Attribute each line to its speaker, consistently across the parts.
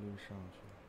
Speaker 1: 就上去了。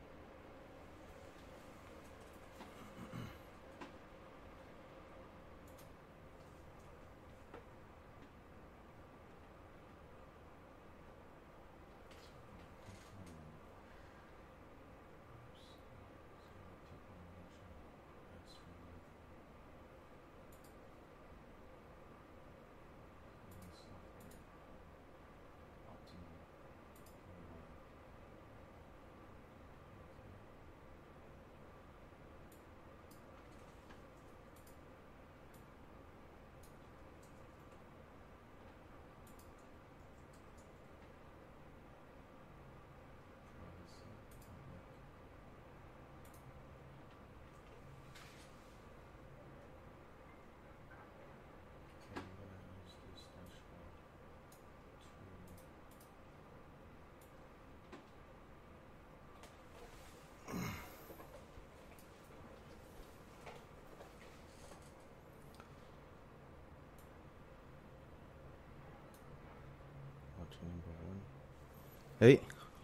Speaker 1: 哎，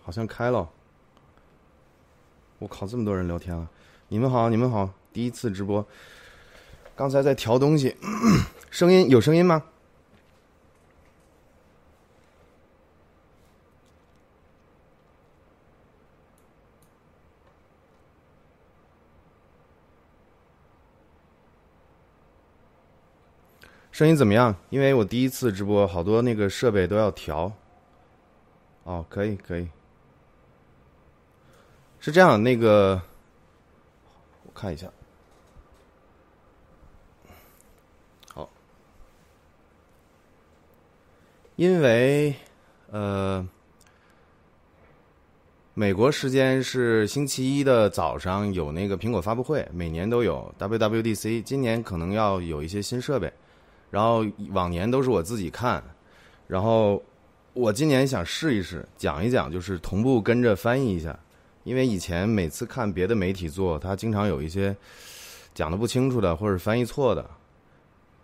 Speaker 1: 好像开了。我靠，这么多人聊天了！你们好，你们好，第一次直播。刚才在调东西，声音有声音吗？声音怎么样？因为我第一次直播，好多那个设备都要调。哦，可以，可以。是这样，那个，我看一下。好，因为呃，美国时间是星期一的早上有那个苹果发布会，每年都有 WWDC，今年可能要有一些新设备，然后往年都是我自己看，然后。我今年想试一试，讲一讲，就是同步跟着翻译一下，因为以前每次看别的媒体做，他经常有一些讲的不清楚的，或者翻译错的。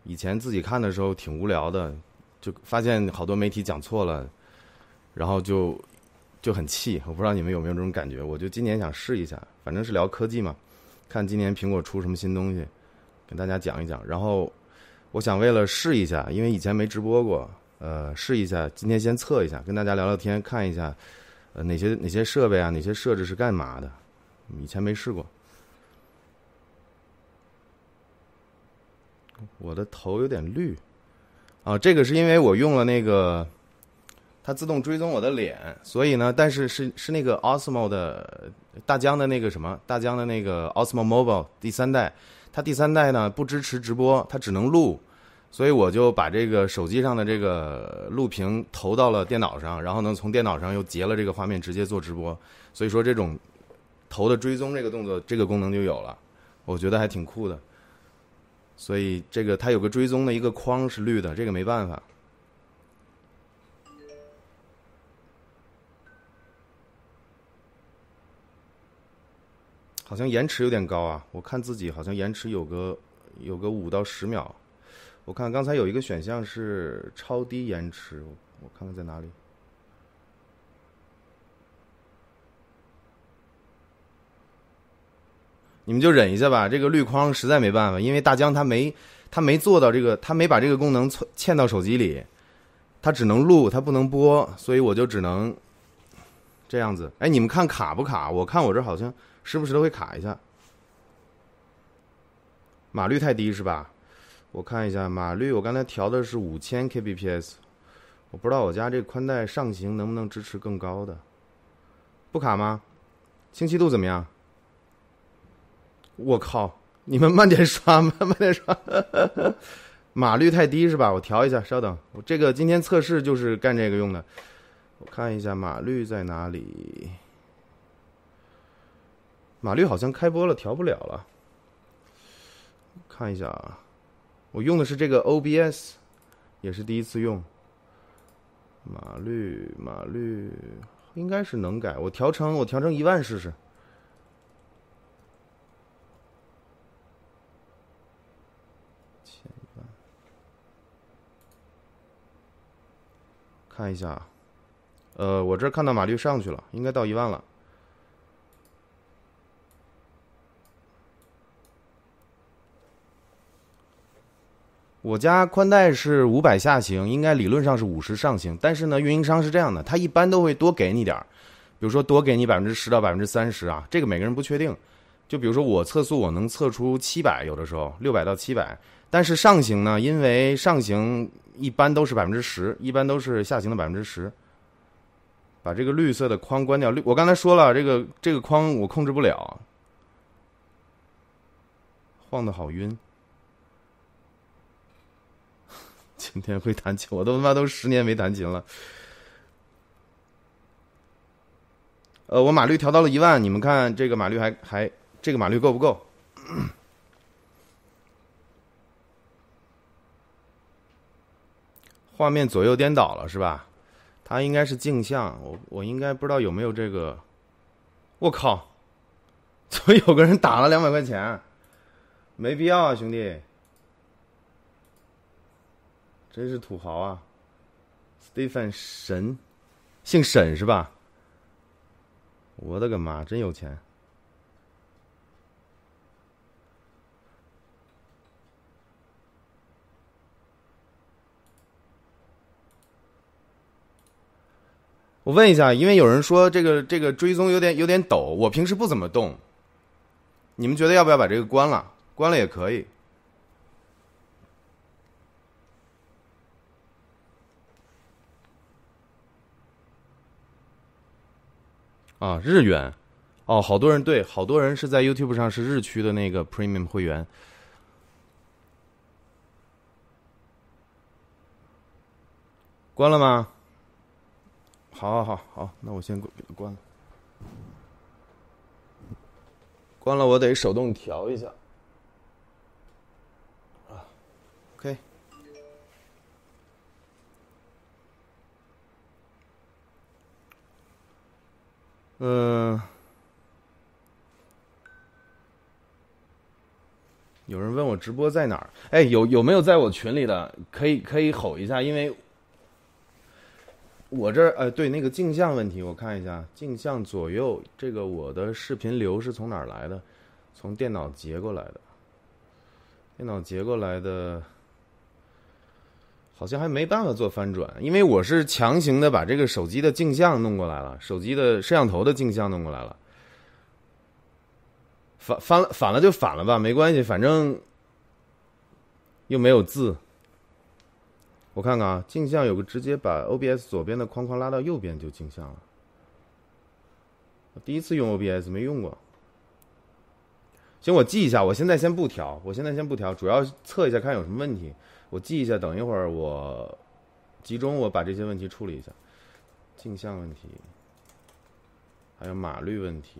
Speaker 1: 以前自己看的时候挺无聊的，就发现好多媒体讲错了，然后就就很气。我不知道你们有没有这种感觉？我就今年想试一下，反正是聊科技嘛，看今年苹果出什么新东西，跟大家讲一讲。然后我想为了试一下，因为以前没直播过。呃，试一下，今天先测一下，跟大家聊聊天，看一下，呃，哪些哪些设备啊，哪些设置是干嘛的？以前没试过。我的头有点绿，啊，这个是因为我用了那个，它自动追踪我的脸，所以呢，但是是是那个 Osmo 的大疆的那个什么，大疆的那个 Osmo Mobile 第三代，它第三代呢不支持直播，它只能录。所以我就把这个手机上的这个录屏投到了电脑上，然后呢，从电脑上又截了这个画面，直接做直播。所以说，这种投的追踪这个动作，这个功能就有了，我觉得还挺酷的。所以这个它有个追踪的一个框是绿的，这个没办法。好像延迟有点高啊，我看自己好像延迟有个有个五到十秒。我看刚才有一个选项是超低延迟，我看看在哪里。你们就忍一下吧，这个绿框实在没办法，因为大疆它没它没做到这个，它没把这个功能嵌到手机里，它只能录，它不能播，所以我就只能这样子。哎，你们看卡不卡？我看我这好像时不时都会卡一下，码率太低是吧？我看一下码率，我刚才调的是五千 kbps，我不知道我家这宽带上行能不能支持更高的，不卡吗？清晰度怎么样？我靠，你们慢点刷，慢 慢点刷，码率太低是吧？我调一下，稍等，我这个今天测试就是干这个用的。我看一下码率在哪里，码率好像开播了，调不了了。看一下啊。我用的是这个 OBS，也是第一次用。码率码率应该是能改，我调成我调成一万试试。看一下，呃，我这看到码率上去了，应该到一万了。我家宽带是五百下行，应该理论上是五十上行，但是呢，运营商是这样的，他一般都会多给你点儿，比如说多给你百分之十到百分之三十啊，这个每个人不确定。就比如说我测速，我能测出七百，有的时候六百到七百，但是上行呢，因为上行一般都是百分之十，一般都是下行的百分之十。把这个绿色的框关掉，绿我刚才说了，这个这个框我控制不了，晃的好晕。今天会弹琴，我都他妈都十年没弹琴了。呃，我码率调到了一万，你们看这个码率还还这个码率够不够？画面左右颠倒了是吧？它应该是镜像，我我应该不知道有没有这个。我靠！怎么有个人打了两百块钱？没必要啊，兄弟。真是土豪啊！Stephen 神，姓沈是吧？我的个妈，真有钱！我问一下，因为有人说这个这个追踪有点有点抖，我平时不怎么动。你们觉得要不要把这个关了？关了也可以。啊，日元，哦，好多人对，好多人是在 YouTube 上是日区的那个 Premium 会员，关了吗？好，好，好，好，那我先关了，关了，我得手动调一下，嗯，有人问我直播在哪儿？哎，有有没有在我群里的？可以可以吼一下，因为我这儿呃，对那个镜像问题，我看一下镜像左右这个我的视频流是从哪儿来的？从电脑截过来的，电脑截过来的。好像还没办法做翻转，因为我是强行的把这个手机的镜像弄过来了，手机的摄像头的镜像弄过来了。反翻了反了就反了吧，没关系，反正又没有字。我看看啊，镜像有个直接把 OBS 左边的框框拉到右边就镜像了。第一次用 OBS 没用过。行，我记一下，我现在先不调，我现在先不调，主要测一下看有什么问题。我记一下，等一会儿我集中我把这些问题处理一下，镜像问题，还有码率问题，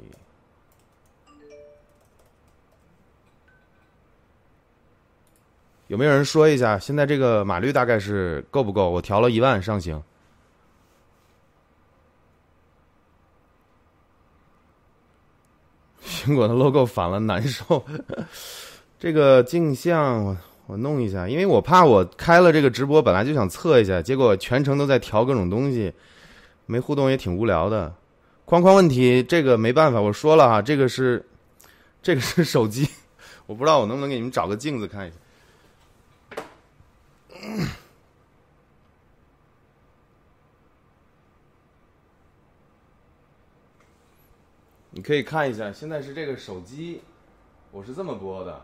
Speaker 1: 有没有人说一下？现在这个码率大概是够不够？我调了一万上行，苹果的 logo 反了，难受。这个镜像。我弄一下，因为我怕我开了这个直播，本来就想测一下，结果全程都在调各种东西，没互动也挺无聊的。框框问题，这个没办法，我说了哈，这个是，这个是手机，我不知道我能不能给你们找个镜子看一下。你可以看一下，现在是这个手机，我是这么播的。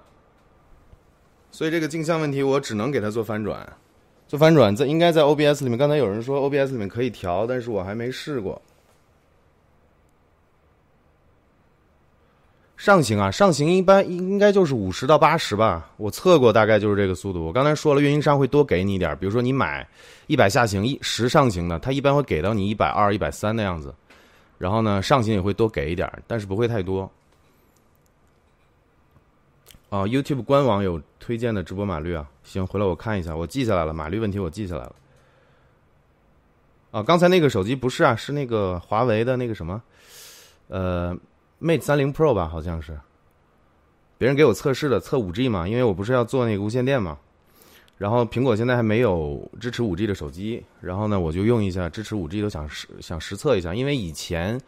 Speaker 1: 所以这个镜像问题，我只能给它做翻转，做翻转在应该在 OBS 里面。刚才有人说 OBS 里面可以调，但是我还没试过。上行啊，上行一般应该就是五十到八十吧，我测过大概就是这个速度。我刚才说了，运营商会多给你一点，比如说你买一百下行一十上行的，他一般会给到你一百二、一百三的样子，然后呢上行也会多给一点，但是不会太多。啊，YouTube 官网有推荐的直播码率啊，行，回来我看一下，我记下来了，码率问题我记下来了。啊，刚才那个手机不是啊，是那个华为的那个什么，呃，Mate 三零 Pro 吧，好像是。别人给我测试的，测五 G 嘛，因为我不是要做那个无线电嘛。然后苹果现在还没有支持五 G 的手机，然后呢，我就用一下支持五 G 都想实想实测一下，因为以前。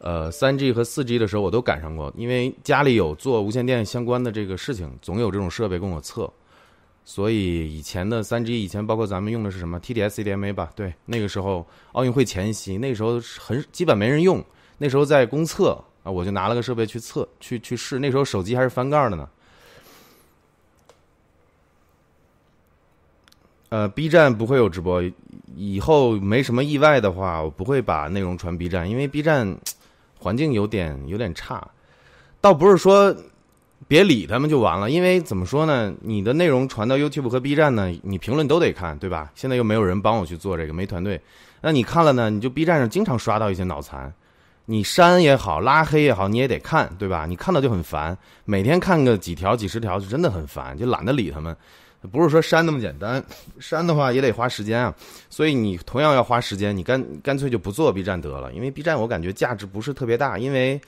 Speaker 1: 呃，三 G 和四 G 的时候我都赶上过，因为家里有做无线电相关的这个事情，总有这种设备跟我测。所以以前的三 G，以前包括咱们用的是什么 TDS CDMA 吧？对，那个时候奥运会前夕，那时候很基本没人用，那时候在公测啊，我就拿了个设备去测，去去试。那时候手机还是翻盖的呢。呃，B 站不会有直播，以后没什么意外的话，我不会把内容传 B 站，因为 B 站环境有点有点差。倒不是说别理他们就完了，因为怎么说呢？你的内容传到 YouTube 和 B 站呢，你评论都得看，对吧？现在又没有人帮我去做这个，没团队。那你看了呢？你就 B 站上经常刷到一些脑残，你删也好，拉黑也好，你也得看，对吧？你看到就很烦，每天看个几条、几十条，就真的很烦，就懒得理他们。不是说删那么简单，删的话也得花时间啊。所以你同样要花时间，你干干脆就不做 B 站得了。因为 B 站我感觉价值不是特别大，因为，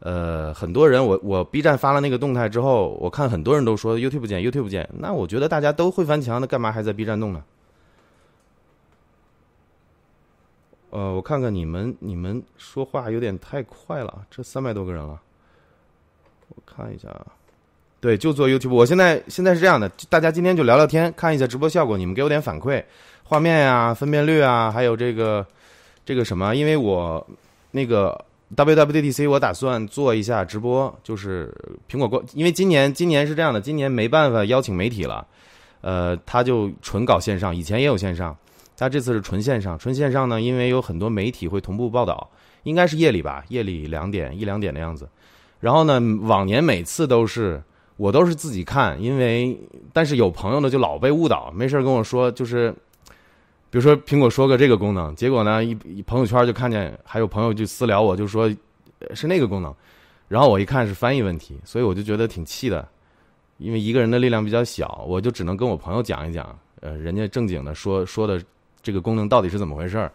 Speaker 1: 呃，很多人我我 B 站发了那个动态之后，我看很多人都说 YouTube 见 YouTube 见，那我觉得大家都会翻墙，那干嘛还在 B 站弄呢？呃，我看看你们你们说话有点太快了，这三百多个人了，我看一下啊。对，就做 YouTube。我现在现在是这样的，大家今天就聊聊天，看一下直播效果，你们给我点反馈，画面呀、分辨率啊，还有这个这个什么？因为我那个 WWDC 我打算做一下直播，就是苹果官，因为今年今年是这样的，今年没办法邀请媒体了，呃，他就纯搞线上，以前也有线上，他这次是纯线上，纯线上呢，因为有很多媒体会同步报道，应该是夜里吧，夜里两点一两点的样子，然后呢，往年每次都是。我都是自己看，因为但是有朋友呢就老被误导，没事跟我说，就是比如说苹果说个这个功能，结果呢一一朋友圈就看见还有朋友就私聊我，就说是那个功能，然后我一看是翻译问题，所以我就觉得挺气的，因为一个人的力量比较小，我就只能跟我朋友讲一讲，呃，人家正经的说说的这个功能到底是怎么回事儿。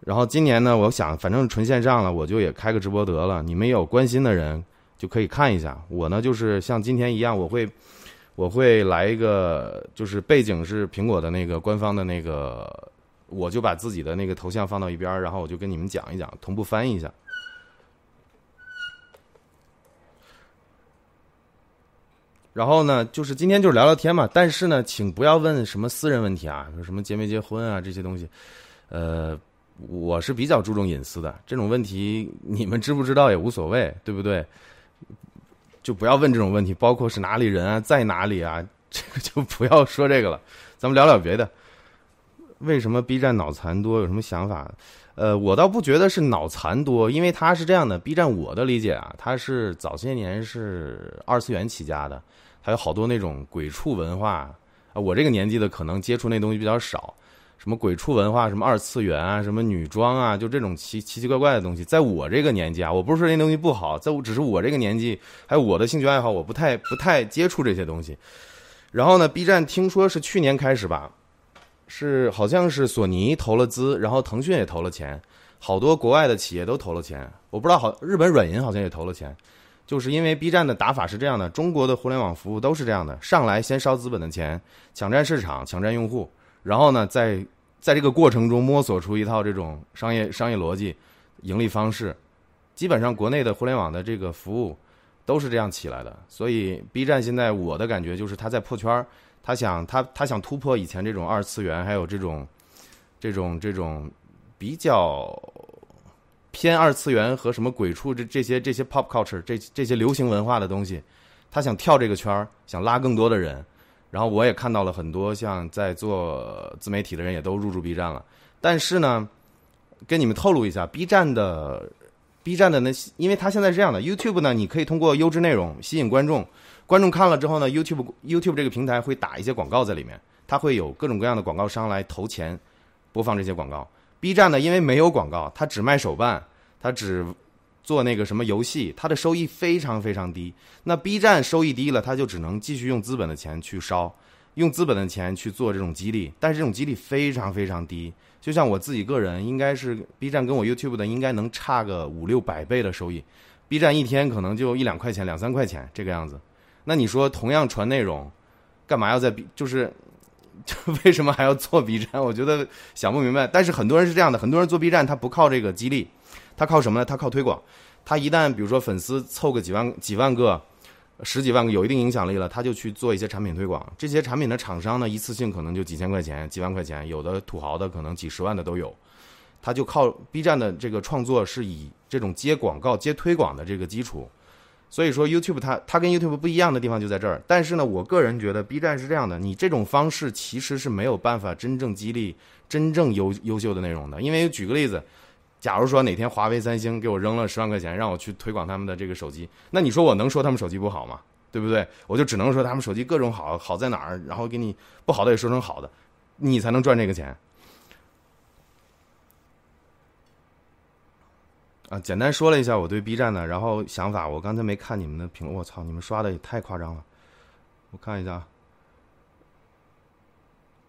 Speaker 1: 然后今年呢，我想反正纯线上了，我就也开个直播得了，你们有关心的人。就可以看一下，我呢就是像今天一样，我会我会来一个，就是背景是苹果的那个官方的那个，我就把自己的那个头像放到一边然后我就跟你们讲一讲，同步翻译一下。然后呢，就是今天就是聊聊天嘛，但是呢，请不要问什么私人问题啊，什么结没结婚啊这些东西，呃，我是比较注重隐私的，这种问题你们知不知道也无所谓，对不对？就不要问这种问题，包括是哪里人啊，在哪里啊，这个就不要说这个了。咱们聊聊别的。为什么 B 站脑残多？有什么想法？呃，我倒不觉得是脑残多，因为它是这样的。B 站我的理解啊，它是早些年是二次元起家的，还有好多那种鬼畜文化啊。我这个年纪的可能接触那东西比较少。什么鬼畜文化，什么二次元啊，什么女装啊，就这种奇奇奇怪怪的东西，在我这个年纪啊，我不是说那东西不好，在我只是我这个年纪，还有我的兴趣爱好，我不太不太接触这些东西。然后呢，B 站听说是去年开始吧，是好像是索尼投了资，然后腾讯也投了钱，好多国外的企业都投了钱，我不知道好日本软银好像也投了钱，就是因为 B 站的打法是这样的，中国的互联网服务都是这样的，上来先烧资本的钱，抢占市场，抢占用户。然后呢，在在这个过程中摸索出一套这种商业商业逻辑、盈利方式，基本上国内的互联网的这个服务都是这样起来的。所以 B 站现在我的感觉就是他在破圈儿，他想他他想突破以前这种二次元，还有这种这种这种比较偏二次元和什么鬼畜这这些这些 pop culture 这这些流行文化的东西，他想跳这个圈儿，想拉更多的人。然后我也看到了很多像在做自媒体的人也都入驻 B 站了，但是呢，跟你们透露一下，B 站的 B 站的那，因为它现在是这样的，YouTube 呢，你可以通过优质内容吸引观众，观众看了之后呢，YouTube YouTube 这个平台会打一些广告在里面，它会有各种各样的广告商来投钱播放这些广告。B 站呢，因为没有广告，它只卖手办，它只。做那个什么游戏，它的收益非常非常低。那 B 站收益低了，它就只能继续用资本的钱去烧，用资本的钱去做这种激励，但是这种激励非常非常低。就像我自己个人，应该是 B 站跟我 YouTube 的应该能差个五六百倍的收益。B 站一天可能就一两块钱、两三块钱这个样子。那你说同样传内容，干嘛要在 B 就是，就为什么还要做 B 站？我觉得想不明白。但是很多人是这样的，很多人做 B 站他不靠这个激励。他靠什么呢？他靠推广。他一旦比如说粉丝凑个几万几万个，十几万个有一定影响力了，他就去做一些产品推广。这些产品的厂商呢，一次性可能就几千块钱、几万块钱，有的土豪的可能几十万的都有。他就靠 B 站的这个创作是以这种接广告、接推广的这个基础。所以说 YouTube 它它跟 YouTube 不一样的地方就在这儿。但是呢，我个人觉得 B 站是这样的，你这种方式其实是没有办法真正激励真正优优秀的内容的。因为举个例子，假如说哪天华为、三星给我扔了十万块钱，让我去推广他们的这个手机，那你说我能说他们手机不好吗？对不对？我就只能说他们手机各种好，好在哪儿，然后给你不好的也说成好的，你才能赚这个钱。啊，简单说了一下我对 B 站的然后想法。我刚才没看你们的评论，我操，你们刷的也太夸张了。我看一下，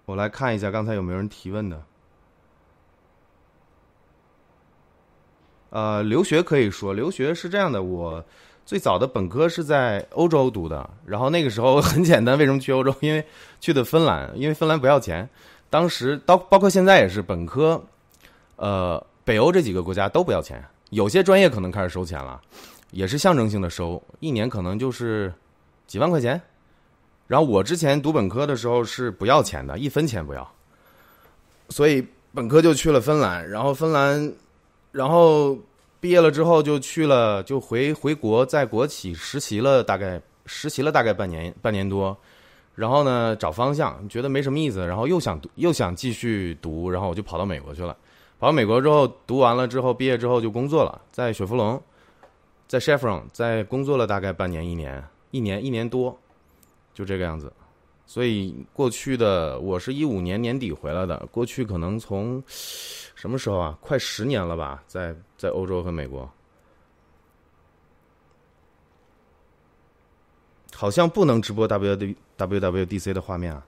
Speaker 1: 我来看一下刚才有没有人提问的。呃，留学可以说，留学是这样的，我最早的本科是在欧洲读的，然后那个时候 很简单，为什么去欧洲？因为去的芬兰，因为芬兰不要钱。当时到包括现在也是本科，呃，北欧这几个国家都不要钱。有些专业可能开始收钱了，也是象征性的收，一年可能就是几万块钱。然后我之前读本科的时候是不要钱的，一分钱不要。所以本科就去了芬兰，然后芬兰，然后毕业了之后就去了，就回回国，在国企实习了大概实习了大概半年半年多，然后呢找方向，觉得没什么意思，然后又想又想继续读，然后我就跑到美国去了。跑到美国之后，读完了之后，毕业之后就工作了，在雪佛龙，在 Chevron，在工作了大概半年、一年、一年、一年多，就这个样子。所以过去的我是一五年年底回来的，过去可能从什么时候啊？快十年了吧，在在欧洲和美国，好像不能直播 W W W D C 的画面啊，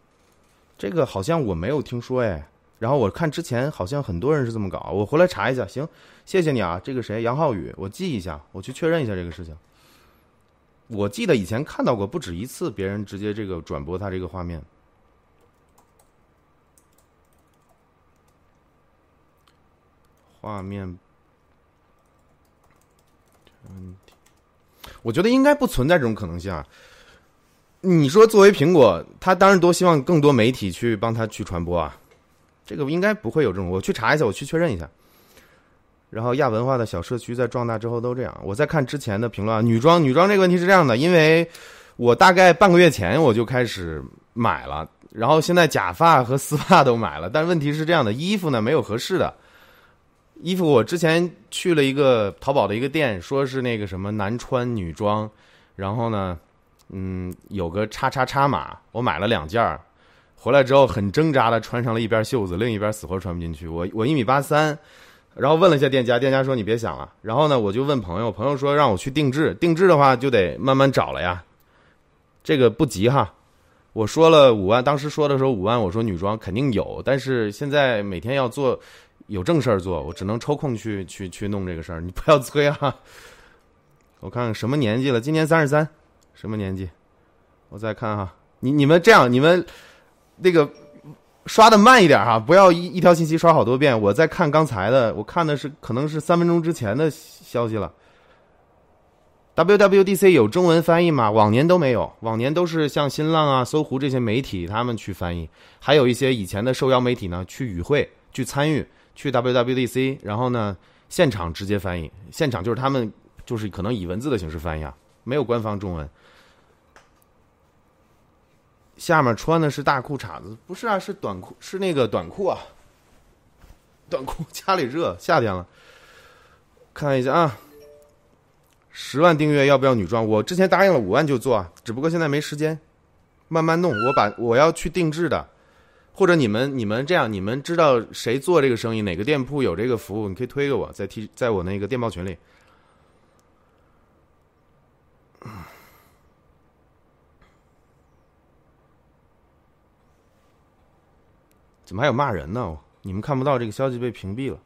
Speaker 1: 这个好像我没有听说哎。然后我看之前好像很多人是这么搞，我回来查一下。行，谢谢你啊，这个谁杨浩宇，我记一下，我去确认一下这个事情。我记得以前看到过不止一次，别人直接这个转播他这个画面。画面问题，我觉得应该不存在这种可能性啊。你说作为苹果，他当然多希望更多媒体去帮他去传播啊。这个应该不会有这种，我去查一下，我去确认一下。然后亚文化的小社区在壮大之后都这样。我在看之前的评论，女装女装这个问题是这样的，因为我大概半个月前我就开始买了，然后现在假发和丝袜都买了，但问题是这样的，衣服呢没有合适的。衣服我之前去了一个淘宝的一个店，说是那个什么男穿女装，然后呢，嗯，有个叉叉叉码，我买了两件儿。回来之后很挣扎的穿上了一边袖子，另一边死活穿不进去。我我一米八三，然后问了一下店家，店家说你别想了。然后呢，我就问朋友，朋友说让我去定制，定制的话就得慢慢找了呀。这个不急哈。我说了五万，当时说的时候五万，我说女装肯定有，但是现在每天要做有正事儿做，我只能抽空去去去弄这个事儿。你不要催啊。我看看什么年纪了，今年三十三，什么年纪？我再看哈，你你们这样，你们。那个刷的慢一点哈，不要一一条信息刷好多遍。我在看刚才的，我看的是可能是三分钟之前的消息了。WWDC 有中文翻译吗？往年都没有，往年都是像新浪啊、搜狐这些媒体他们去翻译，还有一些以前的受邀媒体呢去与会、去参与、去 WWDC，然后呢现场直接翻译，现场就是他们就是可能以文字的形式翻译，啊，没有官方中文。下面穿的是大裤衩子，不是啊，是短裤，是那个短裤啊。短裤家里热，夏天了。看一下啊，十万订阅要不要女装？我之前答应了五万就做啊，只不过现在没时间，慢慢弄。我把我要去定制的，或者你们你们这样，你们知道谁做这个生意，哪个店铺有这个服务，你可以推给我，在 T 在我那个电报群里。怎么还有骂人呢？你们看不到这个消息被屏蔽了，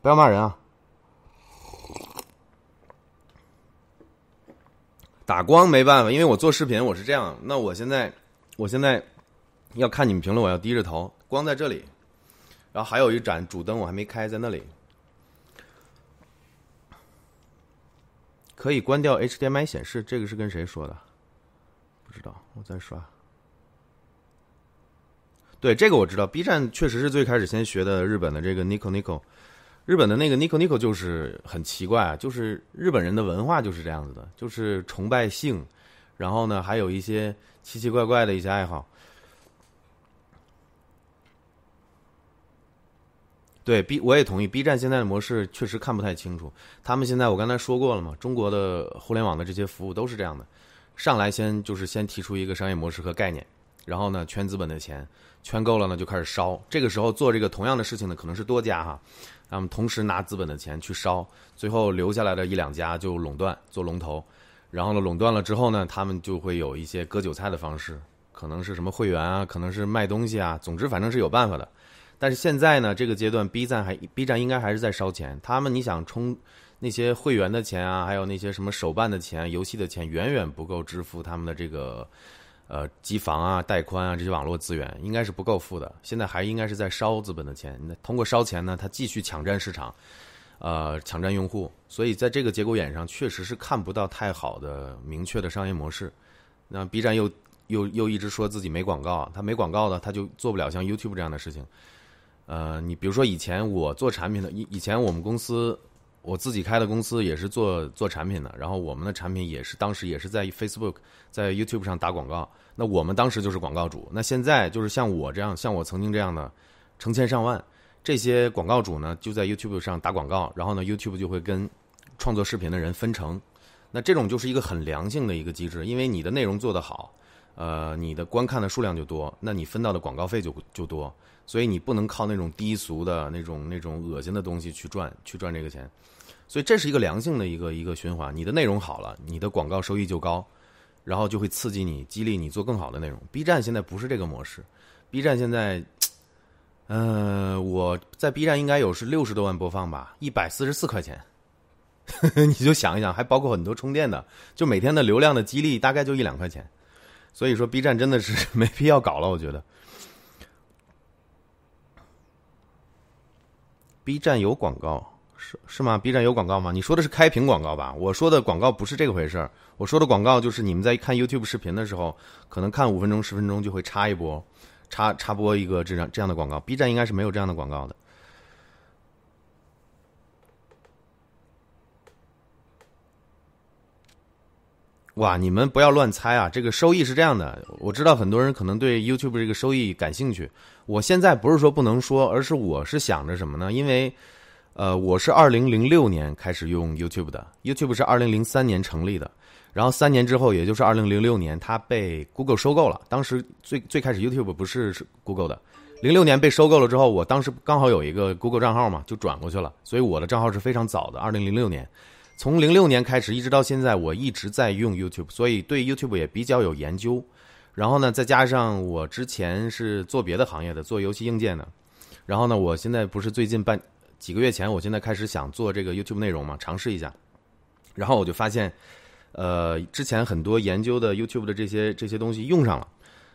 Speaker 1: 不要骂人啊！打光没办法，因为我做视频我是这样。那我现在，我现在要看你们评论，我要低着头，光在这里。然后还有一盏主灯我还没开，在那里。可以关掉 HDMI 显示，这个是跟谁说的？不知道，我再刷。对，这个我知道。B 站确实是最开始先学的日本的这个 Nico Nico，日本的那个 Nico Nico 就是很奇怪，就是日本人的文化就是这样子的，就是崇拜性，然后呢还有一些奇奇怪怪的一些爱好。对 B 我也同意，B 站现在的模式确实看不太清楚。他们现在我刚才说过了嘛，中国的互联网的这些服务都是这样的，上来先就是先提出一个商业模式和概念，然后呢圈资本的钱，圈够了呢就开始烧。这个时候做这个同样的事情呢可能是多家哈，那么同时拿资本的钱去烧，最后留下来的一两家就垄断做龙头，然后呢垄断了之后呢，他们就会有一些割韭菜的方式，可能是什么会员啊，可能是卖东西啊，总之反正是有办法的。但是现在呢，这个阶段，B 站还 B 站应该还是在烧钱。他们你想充那些会员的钱啊，还有那些什么手办的钱、游戏的钱，远远不够支付他们的这个呃机房啊、带宽啊这些网络资源，应该是不够付的。现在还应该是在烧资本的钱。那通过烧钱呢，它继续抢占市场，呃，抢占用户。所以在这个节骨眼上，确实是看不到太好的明确的商业模式。那 B 站又又又一直说自己没广告，它没广告的，它就做不了像 YouTube 这样的事情。呃，你比如说以前我做产品的，以以前我们公司我自己开的公司也是做做产品的，然后我们的产品也是当时也是在 Facebook、在 YouTube 上打广告，那我们当时就是广告主。那现在就是像我这样，像我曾经这样的成千上万这些广告主呢，就在 YouTube 上打广告，然后呢 YouTube 就会跟创作视频的人分成，那这种就是一个很良性的一个机制，因为你的内容做得好，呃，你的观看的数量就多，那你分到的广告费就就多。所以你不能靠那种低俗的那种那种恶心的东西去赚去赚这个钱，所以这是一个良性的一个一个循环。你的内容好了，你的广告收益就高，然后就会刺激你、激励你做更好的内容。B 站现在不是这个模式，B 站现在，呃，我在 B 站应该有是六十多万播放吧，一百四十四块钱，你就想一想，还包括很多充电的，就每天的流量的激励大概就一两块钱，所以说 B 站真的是 没必要搞了，我觉得。B 站有广告是是吗？B 站有广告吗？你说的是开屏广告吧？我说的广告不是这个回事儿。我说的广告就是你们在看 YouTube 视频的时候，可能看五分钟、十分钟就会插一波，插插播一个这样这样的广告。B 站应该是没有这样的广告的。哇，你们不要乱猜啊！这个收益是这样的，我知道很多人可能对 YouTube 这个收益感兴趣。我现在不是说不能说，而是我是想着什么呢？因为，呃，我是二零零六年开始用 YouTube 的，YouTube 是二零零三年成立的，然后三年之后，也就是二零零六年，它被 Google 收购了。当时最最开始 YouTube 不是是 Google 的，零六年被收购了之后，我当时刚好有一个 Google 账号嘛，就转过去了，所以我的账号是非常早的，二零零六年。从零六年开始一直到现在，我一直在用 YouTube，所以对 YouTube 也比较有研究。然后呢，再加上我之前是做别的行业的，做游戏硬件的。然后呢，我现在不是最近半几个月前，我现在开始想做这个 YouTube 内容嘛，尝试一下。然后我就发现，呃，之前很多研究的 YouTube 的这些这些东西用上了，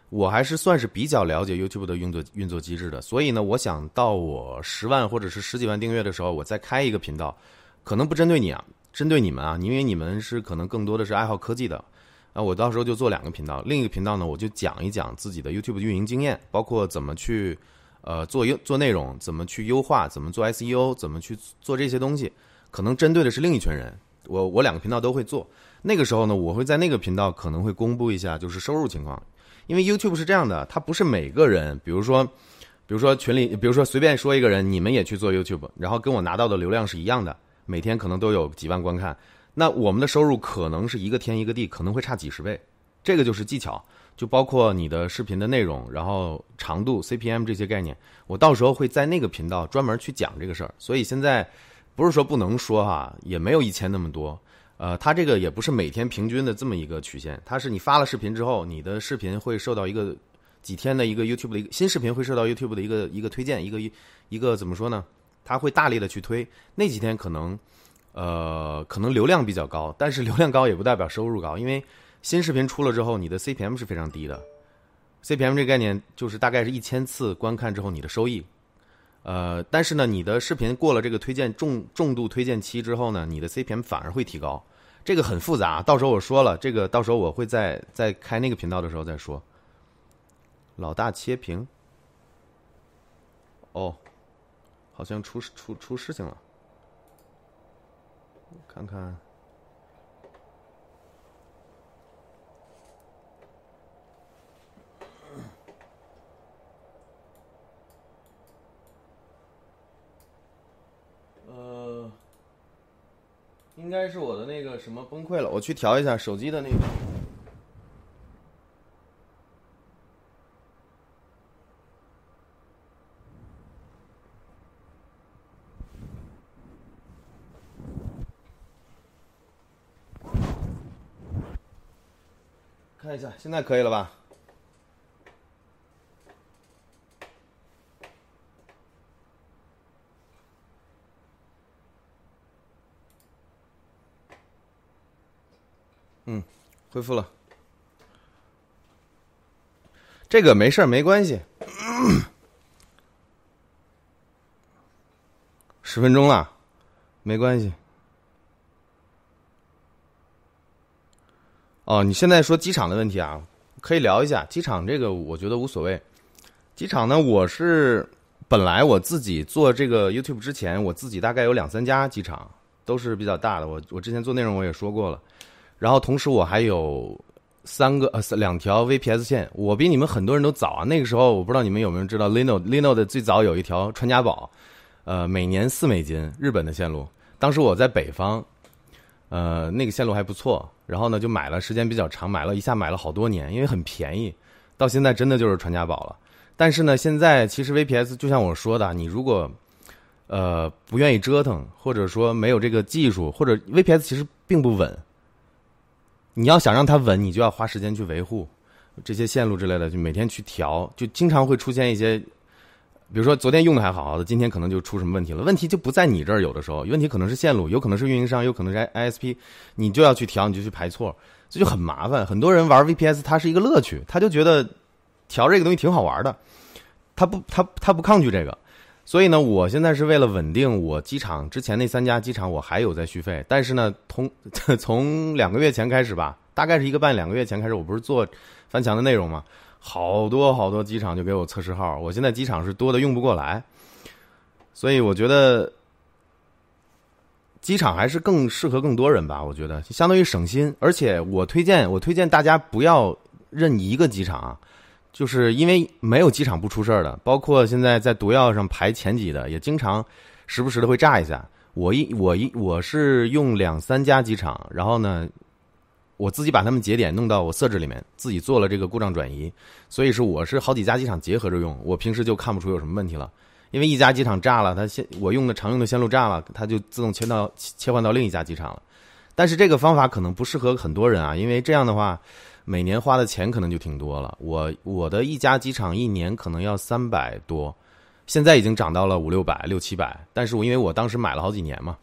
Speaker 1: 我还是算是比较了解 YouTube 的运作运作机制的。所以呢，我想到我十万或者是十几万订阅的时候，我再开一个频道，可能不针对你啊。针对你们啊，因为你们是可能更多的是爱好科技的，啊，我到时候就做两个频道，另一个频道呢，我就讲一讲自己的 YouTube 运营经验，包括怎么去，呃，做优做内容，怎么去优化，怎么做 SEO，怎么去做这些东西，可能针对的是另一群人。我我两个频道都会做，那个时候呢，我会在那个频道可能会公布一下就是收入情况，因为 YouTube 是这样的，它不是每个人，比如说，比如说群里，比如说随便说一个人，你们也去做 YouTube，然后跟我拿到的流量是一样的。每天可能都有几万观看，那我们的收入可能是一个天一个地，可能会差几十倍。这个就是技巧，就包括你的视频的内容，然后长度、CPM 这些概念，我到时候会在那个频道专门去讲这个事儿。所以现在不是说不能说哈，也没有以前那么多。呃，它这个也不是每天平均的这么一个曲线，它是你发了视频之后，你的视频会受到一个几天的一个 YouTube 的一个新视频会受到 YouTube 的一个一个推荐，一个一个怎么说呢？它会大力的去推，那几天可能，呃，可能流量比较高，但是流量高也不代表收入高，因为新视频出了之后，你的 CPM 是非常低的。CPM 这个概念就是大概是一千次观看之后你的收益，呃，但是呢，你的视频过了这个推荐重重度推荐期之后呢，你的 CPM 反而会提高。这个很复杂，到时候我说了，这个到时候我会在在开那个频道的时候再说。老大切屏，哦，好像出出出事情了，看看。呃，应该是我的那个什么崩溃了，我去调一下手机的那个。看一下，现在可以了吧？嗯，恢复了。这个没事儿，没关系。十分钟了，没关系。哦，你现在说机场的问题啊，可以聊一下。机场这个我觉得无所谓。机场呢，我是本来我自己做这个 YouTube 之前，我自己大概有两三家机场，都是比较大的。我我之前做内容我也说过了。然后同时我还有三个呃两条 VPS 线，我比你们很多人都早啊。那个时候我不知道你们有没有知道 Lino Lino 的最早有一条传家宝，呃，每年四美金日本的线路。当时我在北方，呃，那个线路还不错。然后呢，就买了，时间比较长，买了一下买了好多年，因为很便宜，到现在真的就是传家宝了。但是呢，现在其实 VPS 就像我说的，你如果呃不愿意折腾，或者说没有这个技术，或者 VPS 其实并不稳。你要想让它稳，你就要花时间去维护这些线路之类的，就每天去调，就经常会出现一些。比如说昨天用的还好好的，今天可能就出什么问题了。问题就不在你这儿，有的时候问题可能是线路，有可能是运营商，有可能是 ISP，你就要去调，你就去排错，这就很麻烦。很多人玩 VPS，它是一个乐趣，他就觉得调这个东西挺好玩的，他不他他不抗拒这个。所以呢，我现在是为了稳定我机场之前那三家机场，我还有在续费。但是呢，从 从两个月前开始吧，大概是一个半两个月前开始，我不是做翻墙的内容吗？好多好多机场就给我测试号，我现在机场是多的用不过来，所以我觉得机场还是更适合更多人吧。我觉得相当于省心，而且我推荐我推荐大家不要认一个机场，就是因为没有机场不出事儿的，包括现在在毒药上排前几的，也经常时不时的会炸一下。我一我一我是用两三家机场，然后呢。我自己把他们节点弄到我设置里面，自己做了这个故障转移，所以是我是好几家机场结合着用，我平时就看不出有什么问题了。因为一家机场炸了，它线我用的常用的线路炸了，它就自动切到切换到另一家机场了。但是这个方法可能不适合很多人啊，因为这样的话，每年花的钱可能就挺多了。我我的一家机场一年可能要三百多，现在已经涨到了五六百、六七百，但是我因为我当时买了好几年嘛。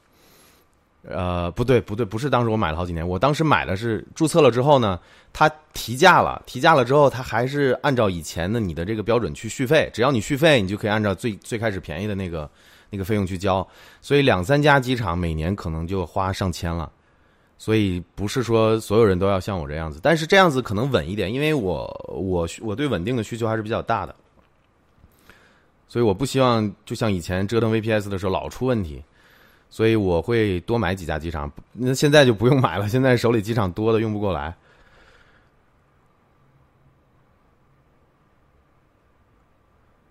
Speaker 1: 呃，不对，不对，不是当时我买了好几年，我当时买的是注册了之后呢，它提价了，提价了之后，它还是按照以前的你的这个标准去续费，只要你续费，你就可以按照最最开始便宜的那个那个费用去交，所以两三家机场每年可能就花上千了，所以不是说所有人都要像我这样子，但是这样子可能稳一点，因为我我我对稳定的需求还是比较大的，所以我不希望就像以前折腾 VPS 的时候老出问题。所以我会多买几家机场，那现在就不用买了。现在手里机场多的用不过来。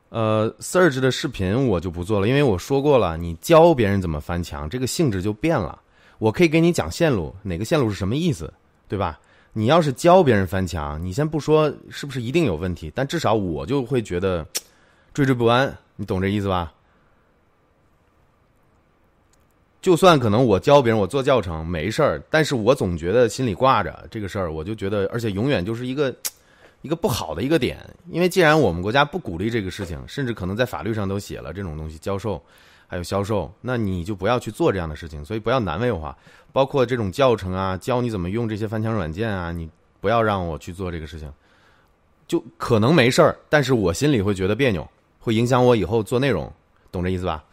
Speaker 1: 呃，Surge 的视频我就不做了，因为我说过了，你教别人怎么翻墙，这个性质就变了。我可以给你讲线路，哪个线路是什么意思，对吧？你要是教别人翻墙，你先不说是不是一定有问题，但至少我就会觉得惴惴不安，你懂这意思吧？就算可能我教别人我做教程没事儿，但是我总觉得心里挂着这个事儿，我就觉得，而且永远就是一个一个不好的一个点。因为既然我们国家不鼓励这个事情，甚至可能在法律上都写了这种东西教授还有销售，那你就不要去做这样的事情。所以不要难为我，包括这种教程啊，教你怎么用这些翻墙软件啊，你不要让我去做这个事情。就可能没事儿，但是我心里会觉得别扭，会影响我以后做内容，懂这意思吧？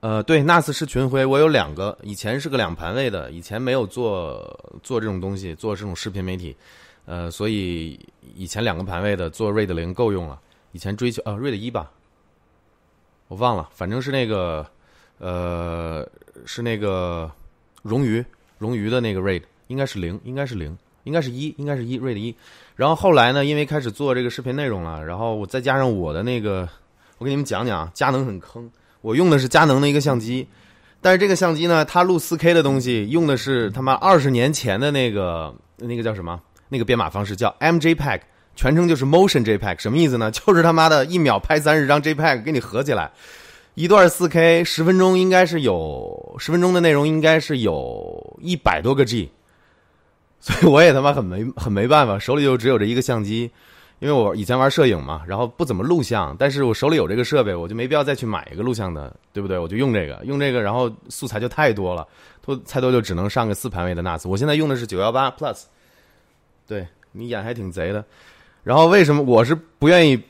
Speaker 1: 呃，对，NAS 是群晖，我有两个，以前是个两盘位的，以前没有做做这种东西，做这种视频媒体，呃，所以以前两个盘位的做 RAID 零够用了。以前追求啊，RAID 一吧，我忘了，反正是那个，呃，是那个荣鱼荣鱼的那个 RAID，应该是零，应该是零，应该是一，应该是一 RAID 一。然后后来呢，因为开始做这个视频内容了，然后我再加上我的那个，我给你们讲讲，佳能很坑，我用的是佳能的一个相机，但是这个相机呢，它录 4K 的东西用的是他妈二十年前的那个那个叫什么？那个编码方式叫 MJPEG。全称就是 Motion JPEG，什么意思呢？就是他妈的一秒拍三十张 JPEG 给你合起来，一段四 K 十分钟应该是有十分钟的内容，应该是有一百多个 G，所以我也他妈很没很没办法，手里就只有这一个相机，因为我以前玩摄影嘛，然后不怎么录像，但是我手里有这个设备，我就没必要再去买一个录像的，对不对？我就用这个，用这个，然后素材就太多了，多太多就只能上个四盘位的 NAS。我现在用的是九幺八 Plus，对你眼还挺贼的。然后为什么我是不愿意？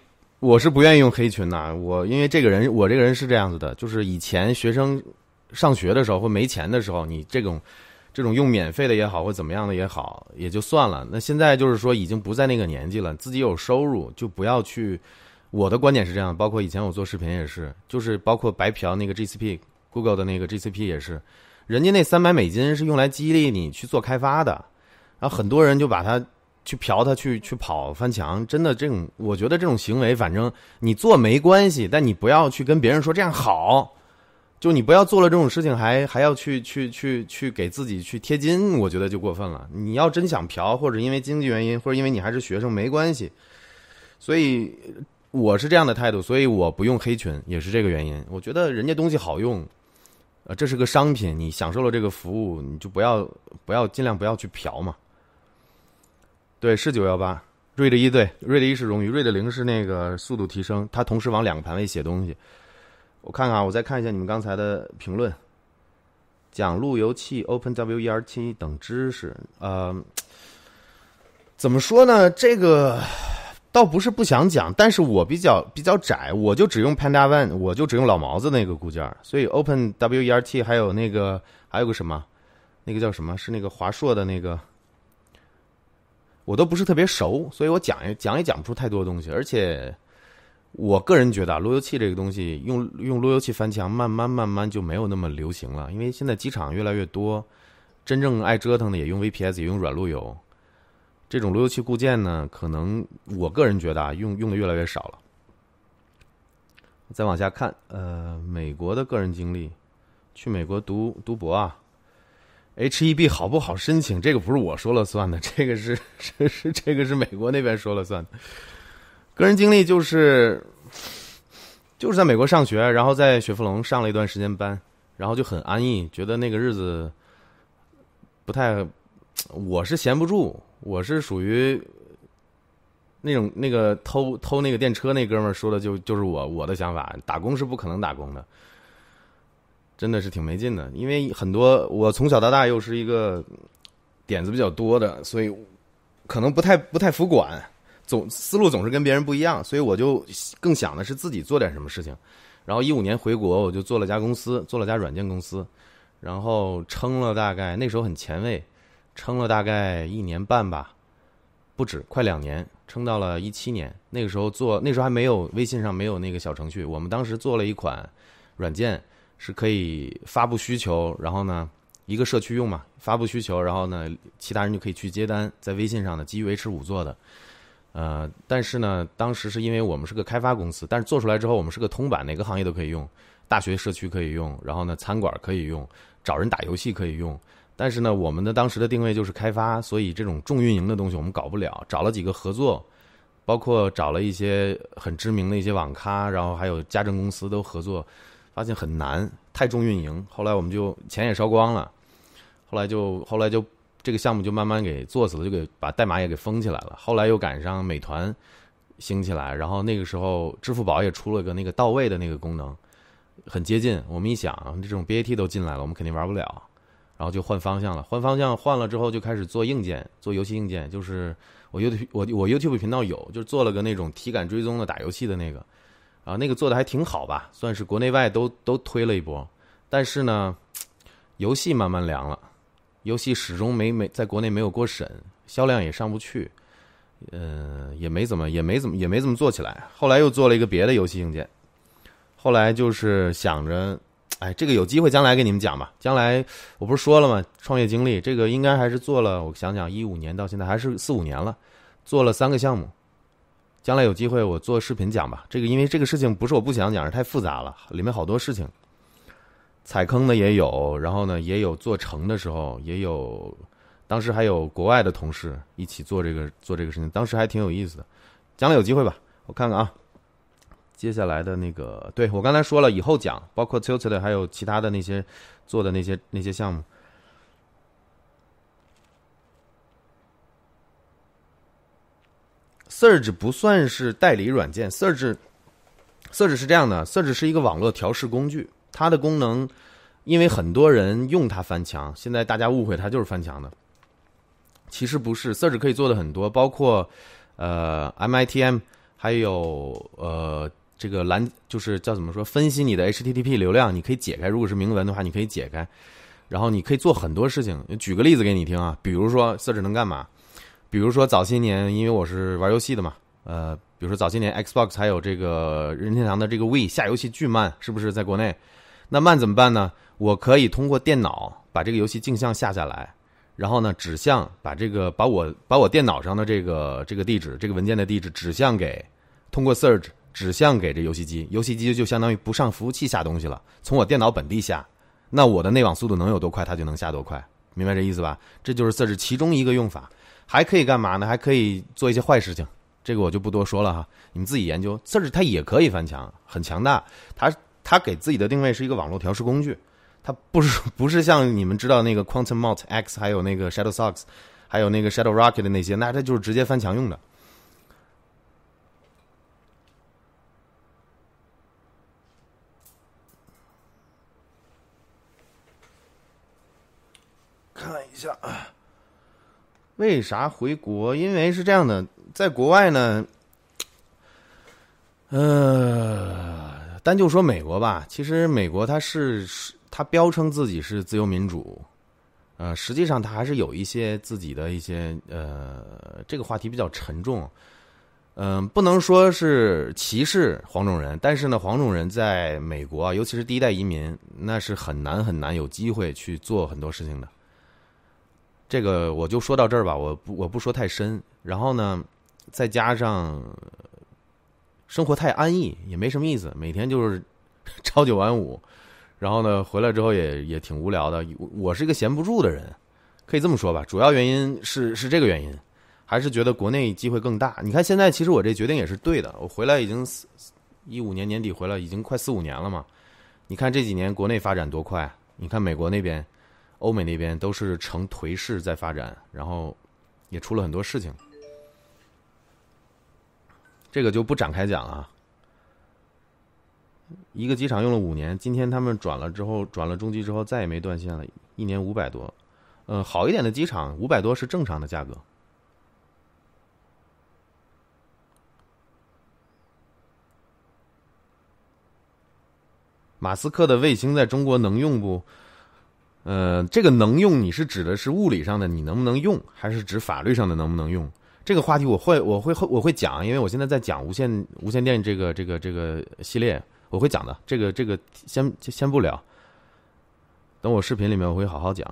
Speaker 1: 我是不愿意用黑群呐。我因为这个人，我这个人是这样子的，就是以前学生上学的时候或没钱的时候，你这种这种用免费的也好或怎么样的也好，也就算了。那现在就是说已经不在那个年纪了，自己有收入就不要去。我的观点是这样，包括以前我做视频也是，就是包括白嫖那个 GCP Google 的那个 GCP 也是，人家那三百美金是用来激励你去做开发的，然后很多人就把它。去嫖他，去去跑翻墙，真的这种，我觉得这种行为，反正你做没关系，但你不要去跟别人说这样好，就你不要做了这种事情，还还要去去去去给自己去贴金，我觉得就过分了。你要真想嫖，或者因为经济原因，或者因为你还是学生，没关系。所以我是这样的态度，所以我不用黑群，也是这个原因。我觉得人家东西好用，呃，这是个商品，你享受了这个服务，你就不要不要尽量不要去嫖嘛。对，是九幺八，瑞的一对，瑞的一是荣誉，瑞的零是那个速度提升，它同时往两个盘位写东西。我看看啊，我再看一下你们刚才的评论，讲路由器、OpenWERT 等知识。呃，怎么说呢？这个倒不是不想讲，但是我比较比较窄，我就只用 Panda One，我就只用老毛子那个固件，所以 OpenWERT 还有那个还有个什么，那个叫什么？是那个华硕的那个。我都不是特别熟，所以我讲也讲也讲不出太多东西。而且，我个人觉得啊路由器这个东西，用用路由器翻墙，慢慢慢慢就没有那么流行了。因为现在机场越来越多，真正爱折腾的也用 VPS，也用软路由。这种路由器固件呢，可能我个人觉得啊，用用的越来越少了。再往下看，呃，美国的个人经历，去美国读读博啊。H E B 好不好申请？这个不是我说了算的，这个是是是这个是美国那边说了算的。个人经历就是，就是在美国上学，然后在雪佛龙上了一段时间班，然后就很安逸，觉得那个日子不太。我是闲不住，我是属于那种那个偷偷那个电车那哥们儿说的，就就是我我的想法，打工是不可能打工的。真的是挺没劲的，因为很多我从小到大又是一个点子比较多的，所以可能不太不太服管，总思路总是跟别人不一样，所以我就更想的是自己做点什么事情。然后一五年回国，我就做了家公司，做了家软件公司，然后撑了大概那时候很前卫，撑了大概一年半吧，不止快两年，撑到了一七年。那个时候做那时候还没有微信上没有那个小程序，我们当时做了一款软件。是可以发布需求，然后呢，一个社区用嘛，发布需求，然后呢，其他人就可以去接单，在微信上呢基于 H 五做的，呃，但是呢，当时是因为我们是个开发公司，但是做出来之后，我们是个通版，哪个行业都可以用，大学社区可以用，然后呢，餐馆可以用，找人打游戏可以用，但是呢，我们的当时的定位就是开发，所以这种重运营的东西我们搞不了，找了几个合作，包括找了一些很知名的一些网咖，然后还有家政公司都合作。发现很难，太重运营。后来我们就钱也烧光了，后来就后来就这个项目就慢慢给做死了，就给把代码也给封起来了。后来又赶上美团兴起来，然后那个时候支付宝也出了个那个到位的那个功能，很接近。我们一想，这种 BAT 都进来了，我们肯定玩不了，然后就换方向了。换方向换了之后，就开始做硬件，做游戏硬件。就是我 YouTube 我我 YouTube 频道有，就做了个那种体感追踪的打游戏的那个。啊，那个做的还挺好吧，算是国内外都都推了一波。但是呢，游戏慢慢凉了，游戏始终没没在国内没有过审，销量也上不去，呃，也没怎么也没怎么也没怎么做起来。后来又做了一个别的游戏硬件，后来就是想着，哎，这个有机会将来给你们讲吧。将来我不是说了吗？创业经历这个应该还是做了，我想想，一五年到现在还是四五年了，做了三个项目。将来有机会我做视频讲吧。这个因为这个事情不是我不想讲，是太复杂了，里面好多事情。踩坑的也有，然后呢，也有做成的时候，也有，当时还有国外的同事一起做这个做这个事情，当时还挺有意思的。将来有机会吧，我看看啊。接下来的那个，对我刚才说了，以后讲，包括 Tilted 还有其他的那些做的那些那些项目。Surge 不算是代理软件，Surge，Surge 是这样的，Surge 是一个网络调试工具。它的功能，因为很多人用它翻墙，现在大家误会它就是翻墙的。其实不是，Surge 可以做的很多，包括呃 MITM，还有呃这个蓝，就是叫怎么说，分析你的 HTTP 流量，你可以解开，如果是明文的话，你可以解开，然后你可以做很多事情。举个例子给你听啊，比如说 Surge 能干嘛？比如说早些年，因为我是玩游戏的嘛，呃，比如说早些年 Xbox 还有这个任天堂的这个 We 下游戏巨慢，是不是在国内？那慢怎么办呢？我可以通过电脑把这个游戏镜像下下来，然后呢，指向把这个把我把我电脑上的这个这个地址这个文件的地址指向给通过 Search 指向给这游戏机，游戏机就相当于不上服务器下东西了，从我电脑本地下，那我的内网速度能有多快，它就能下多快，明白这意思吧？这就是 Search 其中一个用法，还可以干嘛呢？还可以做一些坏事情，这个我就不多说了哈，你们自己研究。甚至它也可以翻墙，很强大，它。它给自己的定位是一个网络调试工具，它不是不是像你们知道那个 Quantum mult X，还有那个 Shadow Socks，还有那个 Shadow Rocket 的那些，那它就是直接翻墙用的。看一下，为啥回国？因为是这样的，在国外呢，呃。单就说美国吧，其实美国它是它标称自己是自由民主，呃，实际上它还是有一些自己的一些呃，这个话题比较沉重，嗯，不能说是歧视黄种人，但是呢，黄种人在美国，尤其是第一代移民，那是很难很难有机会去做很多事情的。这个我就说到这儿吧，我不我不说太深。然后呢，再加上。生活太安逸也没什么意思，每天就是 朝九晚五，然后呢回来之后也也挺无聊的。我是一个闲不住的人，可以这么说吧。主要原因是是这个原因，还是觉得国内机会更大。你看现在其实我这决定也是对的。我回来已经四一五年年底回来，已经快四五年了嘛。你看这几年国内发展多快，你看美国那边、欧美那边都是呈颓势在发展，然后也出了很多事情。这个就不展开讲了。一个机场用了五年，今天他们转了之后，转了中机之后再也没断线了，一年五百多。嗯，好一点的机场五百多是正常的价格。马斯克的卫星在中国能用不？呃，这个能用，你是指的是物理上的你能不能用，还是指法律上的能不能用？这个话题我会我会我会讲，因为我现在在讲无线无线电这个这个这个系列，我会讲的。这个这个先先不聊，等我视频里面我会好好讲。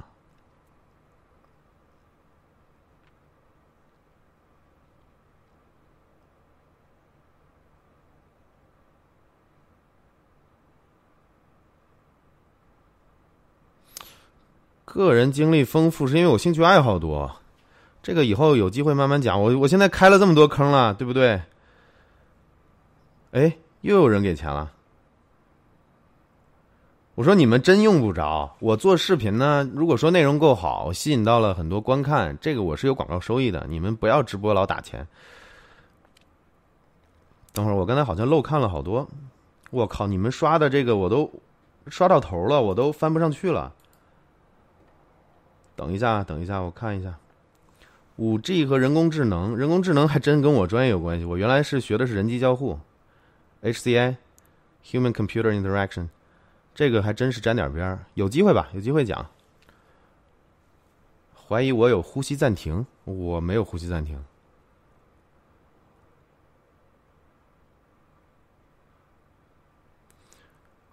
Speaker 1: 个人经历丰富是因为我兴趣爱好多。这个以后有机会慢慢讲。我我现在开了这么多坑了，对不对？哎，又有人给钱了。我说你们真用不着。我做视频呢，如果说内容够好，吸引到了很多观看，这个我是有广告收益的。你们不要直播老打钱。等会儿我刚才好像漏看了好多。我靠，你们刷的这个我都刷到头了，我都翻不上去了。等一下，等一下，我看一下。五 G 和人工智能，人工智能还真跟我专业有关系。我原来是学的是人机交互，HCI，Human Computer Interaction，这个还真是沾点边儿，有机会吧？有机会讲。怀疑我有呼吸暂停，我没有呼吸暂停。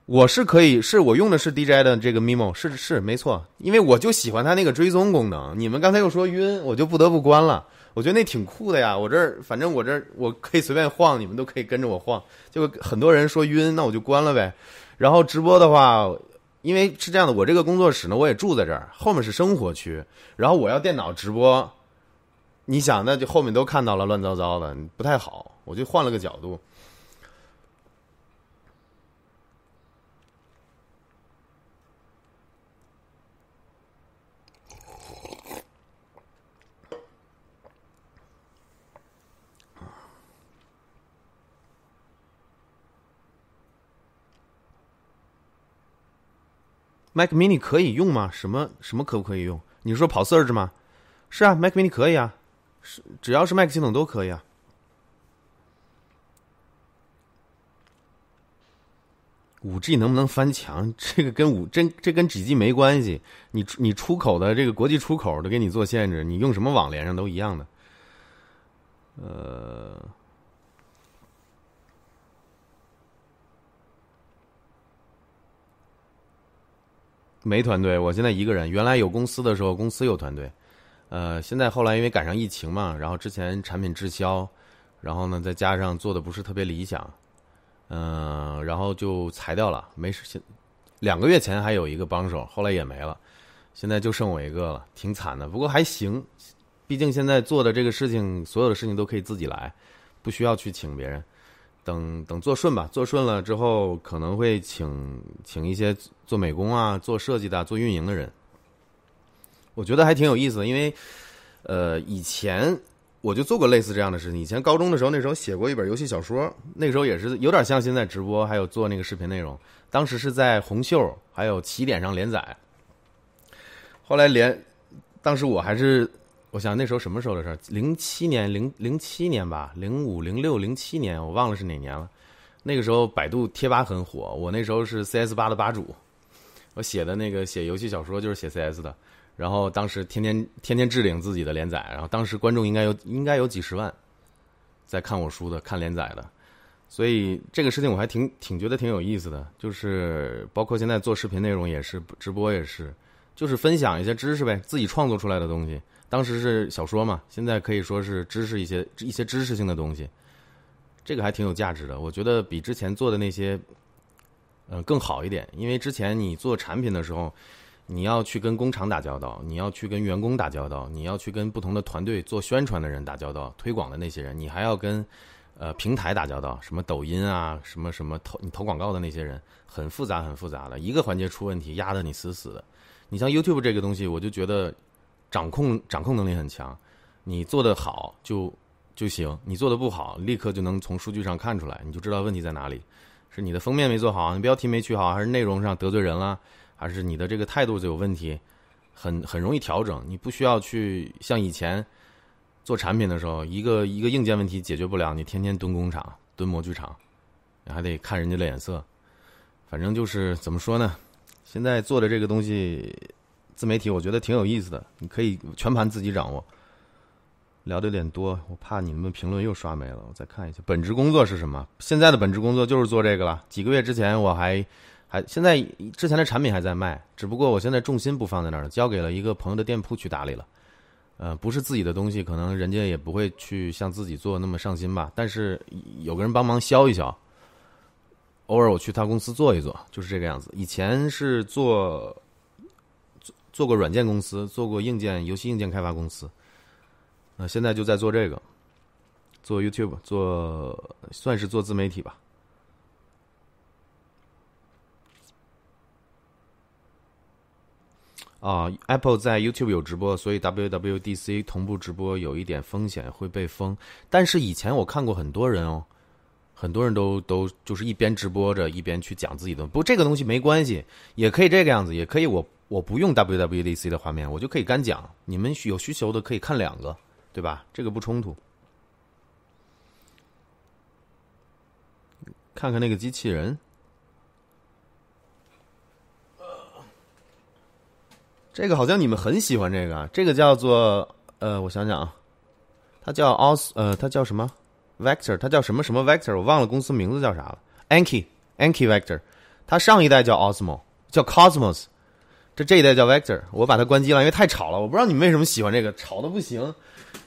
Speaker 1: 我是可以，是我用的是 DJ 的这个 Mimo，是是没错，因为我就喜欢它那个追踪功能。你们刚才又说晕，我就不得不关了。我觉得那挺酷的呀，我这儿反正我这儿我可以随便晃，你们都可以跟着我晃。就很多人说晕，那我就关了呗。然后直播的话，因为是这样的，我这个工作室呢，我也住在这儿，后面是生活区，然后我要电脑直播，你想那就后面都看到了，乱糟糟的，不太好，我就换了个角度。Mac Mini 可以用吗？什么什么可不可以用？你说跑 Surge 吗？是啊，Mac Mini 可以啊，是只要是 Mac 系统都可以啊。五 G 能不能翻墙？这个跟五真这跟几 G 没关系。你你出口的这个国际出口都给你做限制，你用什么网连上都一样的。呃。没团队，我现在一个人。原来有公司的时候，公司有团队，呃，现在后来因为赶上疫情嘛，然后之前产品滞销，然后呢再加上做的不是特别理想，嗯，然后就裁掉了。没事，现两个月前还有一个帮手，后来也没了，现在就剩我一个了，挺惨的。不过还行，毕竟现在做的这个事情，所有的事情都可以自己来，不需要去请别人。等等做顺吧，做顺了之后可能会请请一些做美工啊、做设计的、做运营的人。我觉得还挺有意思的，因为呃，以前我就做过类似这样的事情。以前高中的时候，那时候写过一本游戏小说，那时候也是有点像现在直播，还有做那个视频内容。当时是在红袖还有起点上连载，后来连当时我还是。我想那时候什么时候的事儿？零七年、零零七年吧，零五、零六、零七年，我忘了是哪年了。那个时候百度贴吧很火，我那时候是 CS 八的吧主，我写的那个写游戏小说就是写 CS 的。然后当时天天天天置顶自己的连载，然后当时观众应该有应该有几十万在看我书的、看连载的，所以这个事情我还挺挺觉得挺有意思的。就是包括现在做视频内容也是，直播也是，就是分享一些知识呗，自己创作出来的东西。当时是小说嘛，现在可以说是知识一些一些知识性的东西，这个还挺有价值的。我觉得比之前做的那些，呃，更好一点。因为之前你做产品的时候，你要去跟工厂打交道，你要去跟员工打交道，你要去跟不同的团队做宣传的人打交道，推广的那些人，你还要跟呃平台打交道，什么抖音啊，什么什么投你投广告的那些人，很复杂很复杂的，一个环节出问题，压得你死死的。你像 YouTube 这个东西，我就觉得。掌控掌控能力很强，你做的好就就行，你做的不好，立刻就能从数据上看出来，你就知道问题在哪里，是你的封面没做好，你标题没取好，还是内容上得罪人了，还是你的这个态度就有问题，很很容易调整。你不需要去像以前做产品的时候，一个一个硬件问题解决不了，你天天蹲工厂、蹲模具厂，你还得看人家的脸色。反正就是怎么说呢，现在做的这个东西。自媒体我觉得挺有意思的，你可以全盘自己掌握。聊的有点多，我怕你们评论又刷没了。我再看一下，本职工作是什么？现在的本职工作就是做这个了。几个月之前我还还现在之前的产品还在卖，只不过我现在重心不放在那儿了，交给了一个朋友的店铺去打理了。呃，不是自己的东西，可能人家也不会去像自己做那么上心吧。但是有个人帮忙销一销，偶尔我去他公司做一做，就是这个样子。以前是做。做过软件公司，做过硬件游戏硬件开发公司，那现在就在做这个，做 YouTube，做算是做自媒体吧。啊，Apple 在 YouTube 有直播，所以 WWDC 同步直播有一点风险会被封。但是以前我看过很多人哦，很多人都都就是一边直播着一边去讲自己的。不这个东西没关系，也可以这个样子，也可以我。我不用 WWDC 的画面，我就可以干讲。你们有需求的可以看两个，对吧？这个不冲突。看看那个机器人，这个好像你们很喜欢这个，这个叫做呃，我想想啊，它叫 os 呃，它叫什么 vector，它叫什么什么 vector，我忘了公司名字叫啥了，Anki Anki vector，它上一代叫 Osmo，叫 Cosmos，这这一代叫 vector，我把它关机了，因为太吵了，我不知道你们为什么喜欢这个，吵的不行，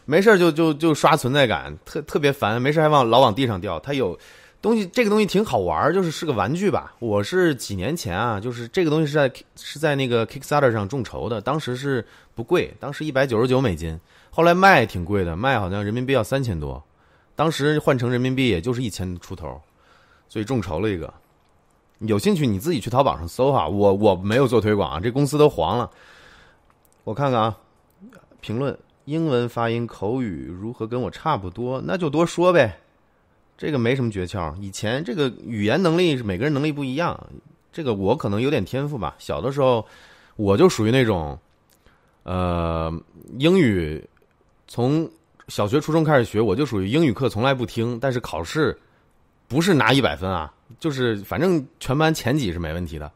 Speaker 1: 没事就就就刷存在感，特特别烦，没事还往老往地上掉，它有。东西这个东西挺好玩就是是个玩具吧。我是几年前啊，就是这个东西是在是在那个 Kickstarter 上众筹的，当时是不贵，当时一百九十九美金，后来卖挺贵的，卖好像人民币要三千多，当时换成人民币也就是一千出头，所以众筹了一个。有兴趣你自己去淘宝上搜哈，我我没有做推广啊，这公司都黄了。我看看啊，评论英文发音口语如何跟我差不多，那就多说呗。这个没什么诀窍。以前这个语言能力是每个人能力不一样，这个我可能有点天赋吧。小的时候我就属于那种，呃，英语从小学、初中开始学，我就属于英语课从来不听，但是考试不是拿一百分啊，就是反正全班前几是没问题的，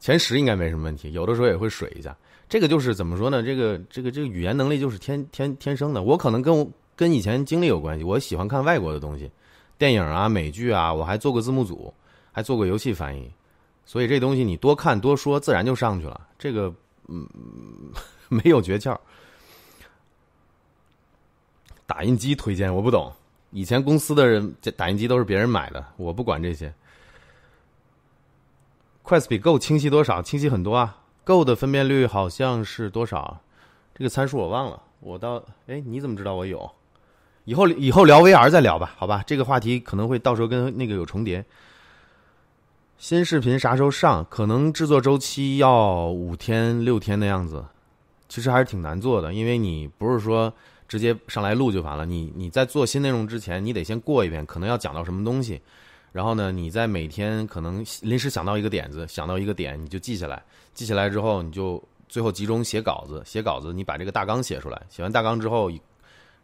Speaker 1: 前十应该没什么问题。有的时候也会水一下。这个就是怎么说呢？这个这个这个语言能力就是天天天生的。我可能跟我。跟以前经历有关系，我喜欢看外国的东西，电影啊、美剧啊，我还做过字幕组，还做过游戏翻译，所以这东西你多看多说，自然就上去了。这个嗯，没有诀窍。打印机推荐我不懂，以前公司的人这打印机都是别人买的，我不管这些。快 s 比 Go 清晰多少？清晰很多啊！Go 的分辨率好像是多少？这个参数我忘了。我到哎，你怎么知道我有？以后以后聊 VR 再聊吧，好吧？这个话题可能会到时候跟那个有重叠。新视频啥时候上？可能制作周期要五天六天的样子，其实还是挺难做的，因为你不是说直接上来录就完了。你你在做新内容之前，你得先过一遍，可能要讲到什么东西，然后呢，你在每天可能临时想到一个点子，想到一个点，你就记下来，记下来之后，你就最后集中写稿子，写稿子，你把这个大纲写出来，写完大纲之后。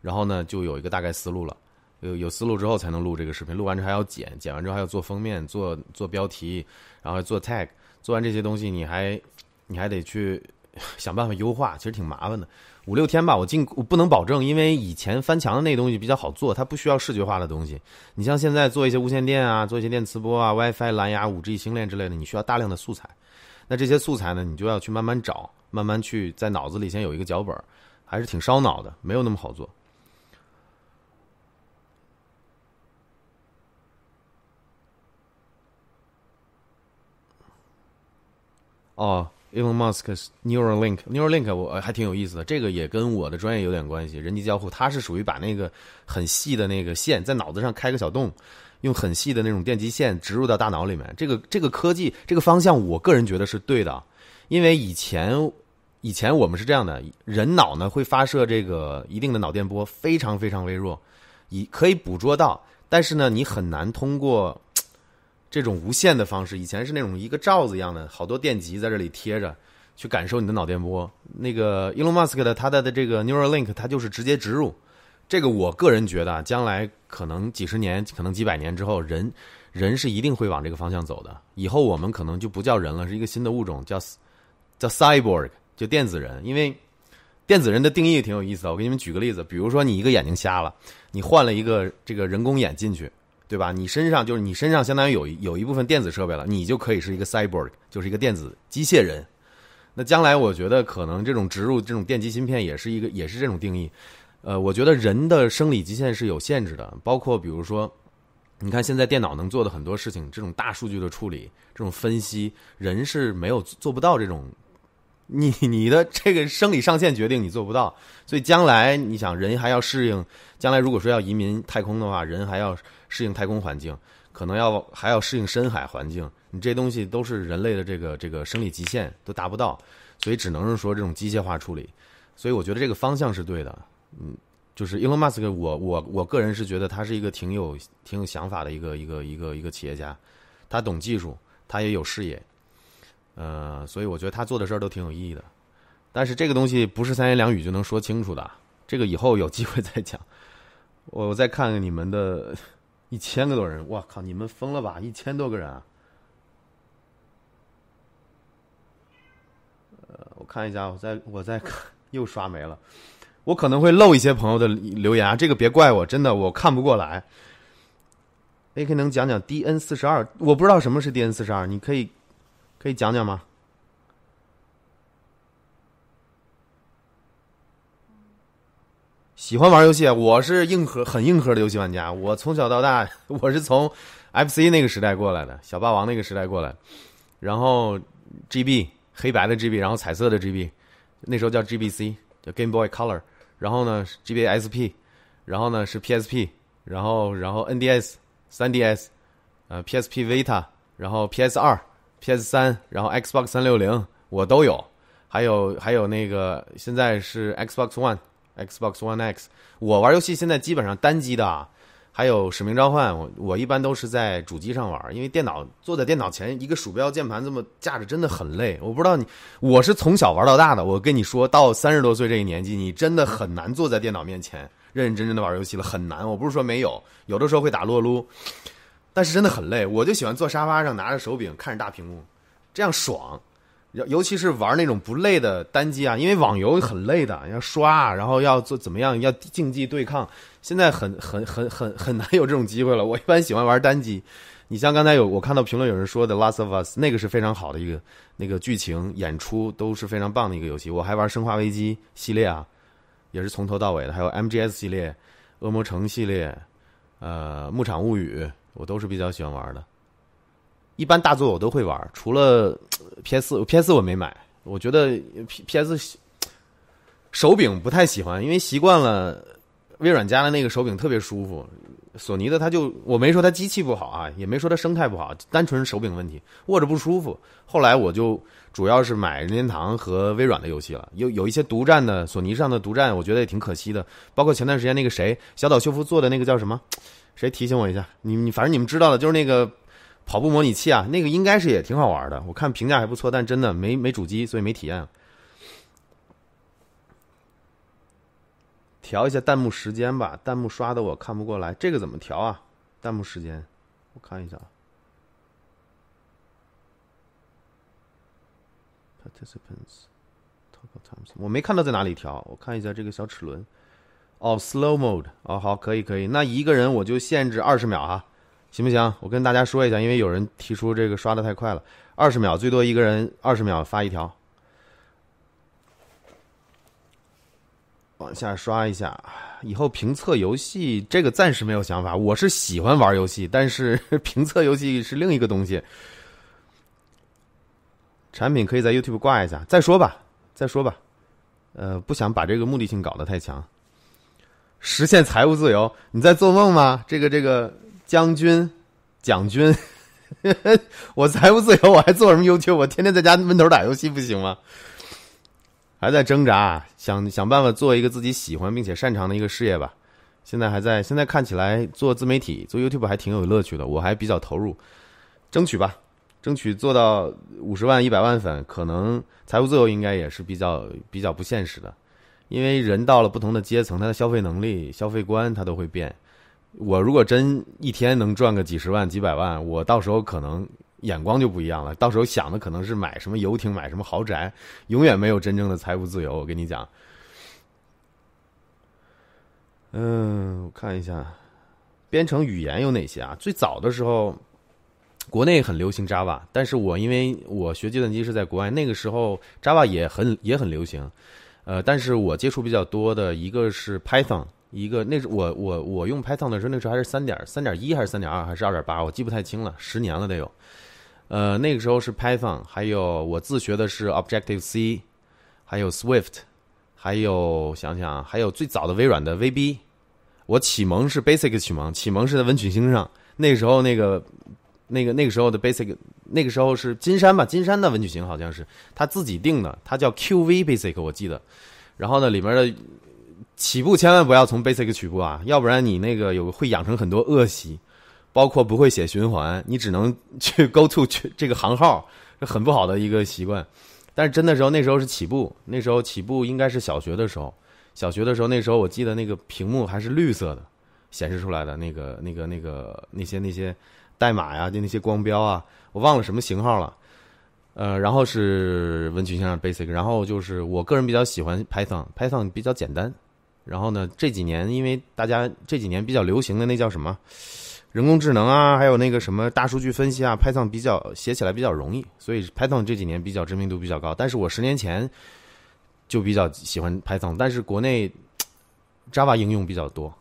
Speaker 1: 然后呢，就有一个大概思路了，有有思路之后才能录这个视频，录完之后还要剪，剪完之后还要做封面、做做标题，然后做 tag，做完这些东西，你还你还得去 想办法优化，其实挺麻烦的。五六天吧，我尽我不能保证，因为以前翻墙的那东西比较好做，它不需要视觉化的东西。你像现在做一些无线电啊，做一些电磁波啊、WiFi、蓝牙、5G 星链之类的，你需要大量的素材。那这些素材呢，你就要去慢慢找，慢慢去在脑子里先有一个脚本，还是挺烧脑的，没有那么好做。哦，Elon Musk Neuralink，Neuralink 我还挺有意思的，这个也跟我的专业有点关系，人机交互。它是属于把那个很细的那个线在脑子上开个小洞，用很细的那种电极线植入到大脑里面。这个这个科技这个方向，我个人觉得是对的，因为以前以前我们是这样的，人脑呢会发射这个一定的脑电波，非常非常微弱，以可以捕捉到，但是呢，你很难通过。这种无线的方式，以前是那种一个罩子一样的，好多电极在这里贴着，去感受你的脑电波。那个 Elon Musk 的他的的这个 Neuralink，它就是直接植入。这个我个人觉得，将来可能几十年，可能几百年之后，人人是一定会往这个方向走的。以后我们可能就不叫人了，是一个新的物种，叫叫 Cyborg，就电子人。因为电子人的定义挺有意思的，我给你们举个例子，比如说你一个眼睛瞎了，你换了一个这个人工眼进去。对吧？你身上就是你身上相当于有有一部分电子设备了，你就可以是一个 cyborg，就是一个电子机械人。那将来我觉得可能这种植入这种电极芯片也是一个也是这种定义。呃，我觉得人的生理极限是有限制的，包括比如说，你看现在电脑能做的很多事情，这种大数据的处理、这种分析，人是没有做不到这种。你你的这个生理上限决定你做不到，所以将来你想人还要适应，将来如果说要移民太空的话，人还要适应太空环境，可能要还要适应深海环境，你这东西都是人类的这个这个生理极限都达不到，所以只能是说这种机械化处理，所以我觉得这个方向是对的，嗯，就是 Elon Musk，我我我个人是觉得他是一个挺有挺有想法的一个一个一个一个企业家，他懂技术，他也有视野。呃，所以我觉得他做的事儿都挺有意义的，但是这个东西不是三言两语就能说清楚的，这个以后有机会再讲。我再看看你们的一千个多人，我靠，你们疯了吧？一千多个人啊！呃，看一下，我再我再看，又刷没了。我可能会漏一些朋友的留言，这个别怪我，真的我看不过来。AK 能讲讲 DN 四十二？我不知道什么是 DN 四十二，你可以可以讲讲吗？喜欢玩游戏啊，我是硬核很硬核的游戏玩家。我从小到大，我是从 FC 那个时代过来的，小霸王那个时代过来，然后 GB 黑白的 GB，然后彩色的 GB，那时候叫 GBC，叫 Game Boy Color，然后呢 GBSP，然后呢是 PSP，然后然后 NDS、3DS，呃 PSP Vita，然后 PS 二、PS 三，然后 Xbox 三六零我都有，还有还有那个现在是 Xbox One。Xbox One X，我玩游戏现在基本上单机的啊，还有《使命召唤》，我我一般都是在主机上玩，因为电脑坐在电脑前，一个鼠标键盘这么架着真的很累。我不知道你，我是从小玩到大的，我跟你说到三十多岁这一年纪，你真的很难坐在电脑面前认认真真的玩游戏了，很难。我不是说没有，有的时候会打撸撸，但是真的很累。我就喜欢坐沙发上拿着手柄看着大屏幕，这样爽。尤尤其是玩那种不累的单机啊，因为网游很累的，要刷，然后要做怎么样，要竞技对抗，现在很很很很很难有这种机会了。我一般喜欢玩单机。你像刚才有我看到评论有人说的《Last of Us》，那个是非常好的一个那个剧情演出都是非常棒的一个游戏。我还玩《生化危机》系列啊，也是从头到尾的，还有 MGS 系列、恶魔城系列、呃《牧场物语》，我都是比较喜欢玩的。一般大作我都会玩，除了。P.S. P.S. 我没买，我觉得 P. P.S. 手柄不太喜欢，因为习惯了微软家的那个手柄特别舒服。索尼的它就我没说它机器不好啊，也没说它生态不好，单纯是手柄问题，握着不舒服。后来我就主要是买任天堂和微软的游戏了，有有一些独占的索尼上的独占，我觉得也挺可惜的。包括前段时间那个谁小岛秀夫做的那个叫什么？谁提醒我一下？你你反正你们知道的，就是那个。跑步模拟器啊，那个应该是也挺好玩的，我看评价还不错，但真的没没主机，所以没体验。调一下弹幕时间吧，弹幕刷的我看不过来，这个怎么调啊？弹幕时间，我看一下。Participants talk times，我没看到在哪里调，我看一下这个小齿轮。哦，slow mode，哦，好，可以可以，那一个人我就限制二十秒哈。行不行？我跟大家说一下，因为有人提出这个刷的太快了，二十秒最多一个人，二十秒发一条，往下刷一下。以后评测游戏这个暂时没有想法，我是喜欢玩游戏，但是 评测游戏是另一个东西。产品可以在 YouTube 挂一下，再说吧，再说吧。呃，不想把这个目的性搞得太强。实现财务自由？你在做梦吗？这个这个。将军，蒋军，我财务自由，我还做什么 YouTube？我天天在家闷头打游戏不行吗？还在挣扎，想想办法做一个自己喜欢并且擅长的一个事业吧。现在还在，现在看起来做自媒体、做 YouTube 还挺有乐趣的，我还比较投入，争取吧，争取做到五十万、一百万粉。可能财务自由应该也是比较比较不现实的，因为人到了不同的阶层，他的消费能力、消费观他都会变。我如果真一天能赚个几十万、几百万，我到时候可能眼光就不一样了。到时候想的可能是买什么游艇、买什么豪宅，永远没有真正的财务自由。我跟你讲，嗯，我看一下，编程语言有哪些啊？最早的时候，国内很流行 Java，但是我因为我学计算机是在国外，那个时候 Java 也很也很流行。呃，但是我接触比较多的一个是 Python。一个那是我我我用 Python 的时候，那时候还是三点三点一还是三点二还是二点八，我记不太清了，十年了得有。呃，那个时候是 Python，还有我自学的是 Objective C，还有 Swift，还有想想还有最早的微软的 VB。我启蒙是 Basic 启蒙，启蒙是在文曲星上。那个时候那个那个那个时候的 Basic，那个时候是金山吧？金山的文曲星好像是他自己定的，他叫 QV Basic，我记得。然后呢，里面的。起步千万不要从 basic 起步啊，要不然你那个有会养成很多恶习，包括不会写循环，你只能去 go to 去这个行号，是很不好的一个习惯。但是真的时候，那时候是起步，那时候起步应该是小学的时候，小学的时候，那时候我记得那个屏幕还是绿色的，显示出来的那个那个那个那些那些代码呀，就那些光标啊，我忘了什么型号了。呃，然后是文曲星上 Basic，然后就是我个人比较喜欢 Python，Python 比较简单。然后呢，这几年因为大家这几年比较流行的那叫什么人工智能啊，还有那个什么大数据分析啊，Python 比较写起来比较容易，所以 Python 这几年比较知名度比较高。但是我十年前就比较喜欢 Python，但是国内 Java 应用比较多。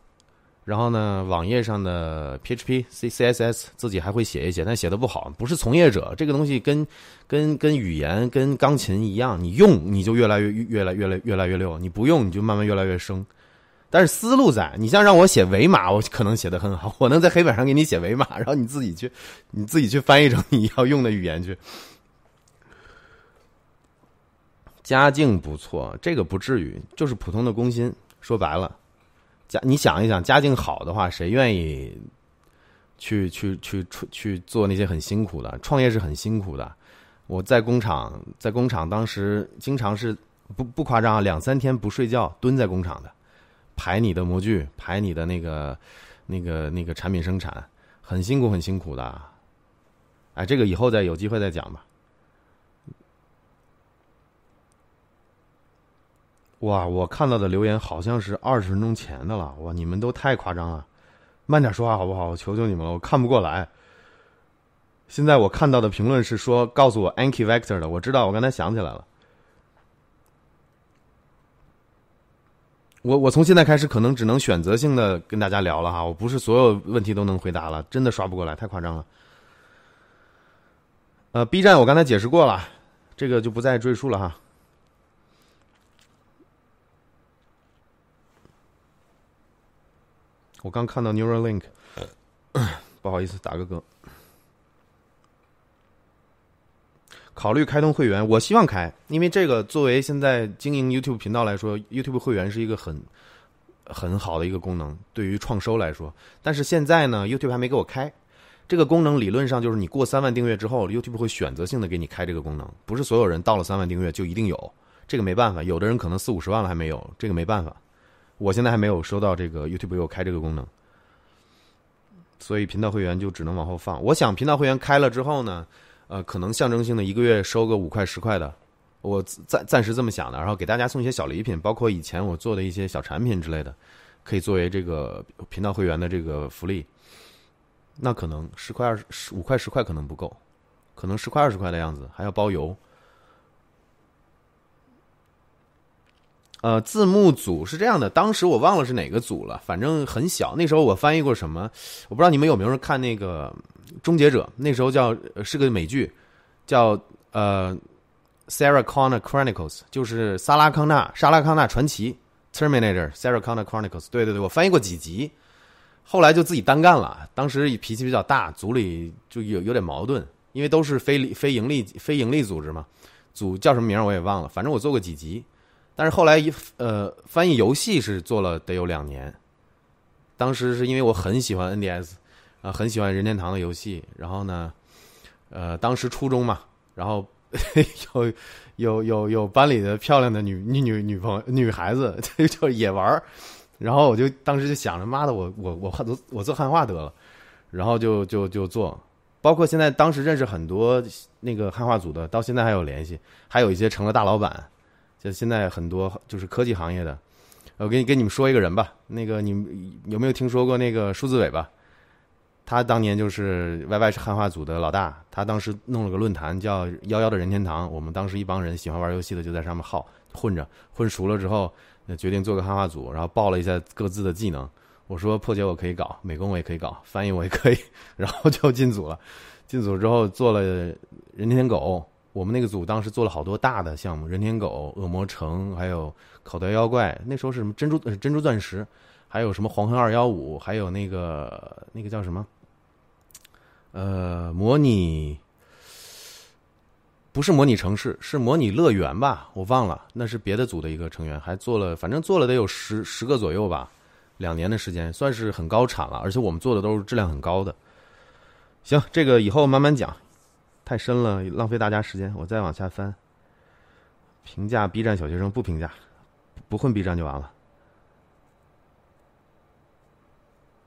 Speaker 1: 然后呢，网页上的 PHP、C、CSS 自己还会写一写，但写的不好。不是从业者，这个东西跟跟跟语言、跟钢琴一样，你用你就越来越越来越来越来越溜，你不用你就慢慢越来越生。但是思路在，你像让我写维码，我可能写的很好，我能在黑板上给你写维码，然后你自己去你自己去翻译成你要用的语言去。家境不错，这个不至于，就是普通的工薪。说白了。家，你想一想，家境好的话，谁愿意去去去去去做那些很辛苦的？创业是很辛苦的。我在工厂，在工厂当时经常是不不夸张啊，两三天不睡觉蹲在工厂的，排你的模具，排你的那个那个那个产品生产，很辛苦很辛苦的。哎，这个以后再有机会再讲吧。哇，我看到的留言好像是二十分钟前的了。哇，你们都太夸张了，慢点说话好不好？我求求你们了，我看不过来。现在我看到的评论是说告诉我 Anki Vector 的，我知道，我刚才想起来了。我我从现在开始可能只能选择性的跟大家聊了哈，我不是所有问题都能回答了，真的刷不过来，太夸张了。呃，B 站我刚才解释过了，这个就不再赘述了哈。我刚看到 Neuralink，不好意思，打个嗝。考虑开通会员，我希望开，因为这个作为现在经营 YouTube 频道来说，YouTube 会员是一个很很好的一个功能，对于创收来说。但是现在呢，YouTube 还没给我开这个功能。理论上就是你过三万订阅之后，YouTube 会选择性的给你开这个功能，不是所有人到了三万订阅就一定有。这个没办法，有的人可能四五十万了还没有，这个没办法。我现在还没有收到这个 YouTube 给我开这个功能，所以频道会员就只能往后放。我想频道会员开了之后呢，呃，可能象征性的一个月收个五块十块的，我暂暂时这么想的。然后给大家送一些小礼品，包括以前我做的一些小产品之类的，可以作为这个频道会员的这个福利。那可能十块二十五块十块可能不够，可能十块二十块的样子，还要包邮。呃，字幕组是这样的，当时我忘了是哪个组了，反正很小。那时候我翻译过什么，我不知道你们有没有人看那个《终结者》，那时候叫是个美剧，叫呃《Sarah Connor Chronicles》，就是萨拉康纳沙拉康纳传奇《Terminator》Sarah Connor Chronicles。对对对，我翻译过几集，后来就自己单干了。当时脾气比较大，组里就有有点矛盾，因为都是非非盈利非盈利组织嘛，组叫什么名我也忘了，反正我做过几集。但是后来一呃翻译游戏是做了得有两年，当时是因为我很喜欢 NDS，啊很喜欢任天堂的游戏，然后呢，呃当时初中嘛，然后 有有有有班里的漂亮的女女女女朋友女孩子 就也玩然后我就当时就想着妈的我我我我我做汉化得了，然后就就就做，包括现在当时认识很多那个汉化组的，到现在还有联系，还有一些成了大老板。就现在很多就是科技行业的，我给你跟你们说一个人吧。那个你有没有听说过那个数字尾巴？他当年就是 YY 是汉化组的老大，他当时弄了个论坛叫“幺幺的任天堂”。我们当时一帮人喜欢玩游戏的就在上面耗混着，混熟了之后，决定做个汉化组，然后报了一下各自的技能。我说破解我可以搞，美工我也可以搞，翻译我也可以，然后就进组了。进组之后做了任天狗。我们那个组当时做了好多大的项目，人天狗、恶魔城，还有口袋妖怪。那时候是什么珍珠珍珠钻石，还有什么黄昏二幺五，还有那个那个叫什么？呃，模拟不是模拟城市，是模拟乐园吧？我忘了，那是别的组的一个成员，还做了，反正做了得有十十个左右吧，两年的时间，算是很高产了。而且我们做的都是质量很高的。行，这个以后慢慢讲。太深了，浪费大家时间。我再往下翻，评价 B 站小学生不评价，不混 B 站就完了。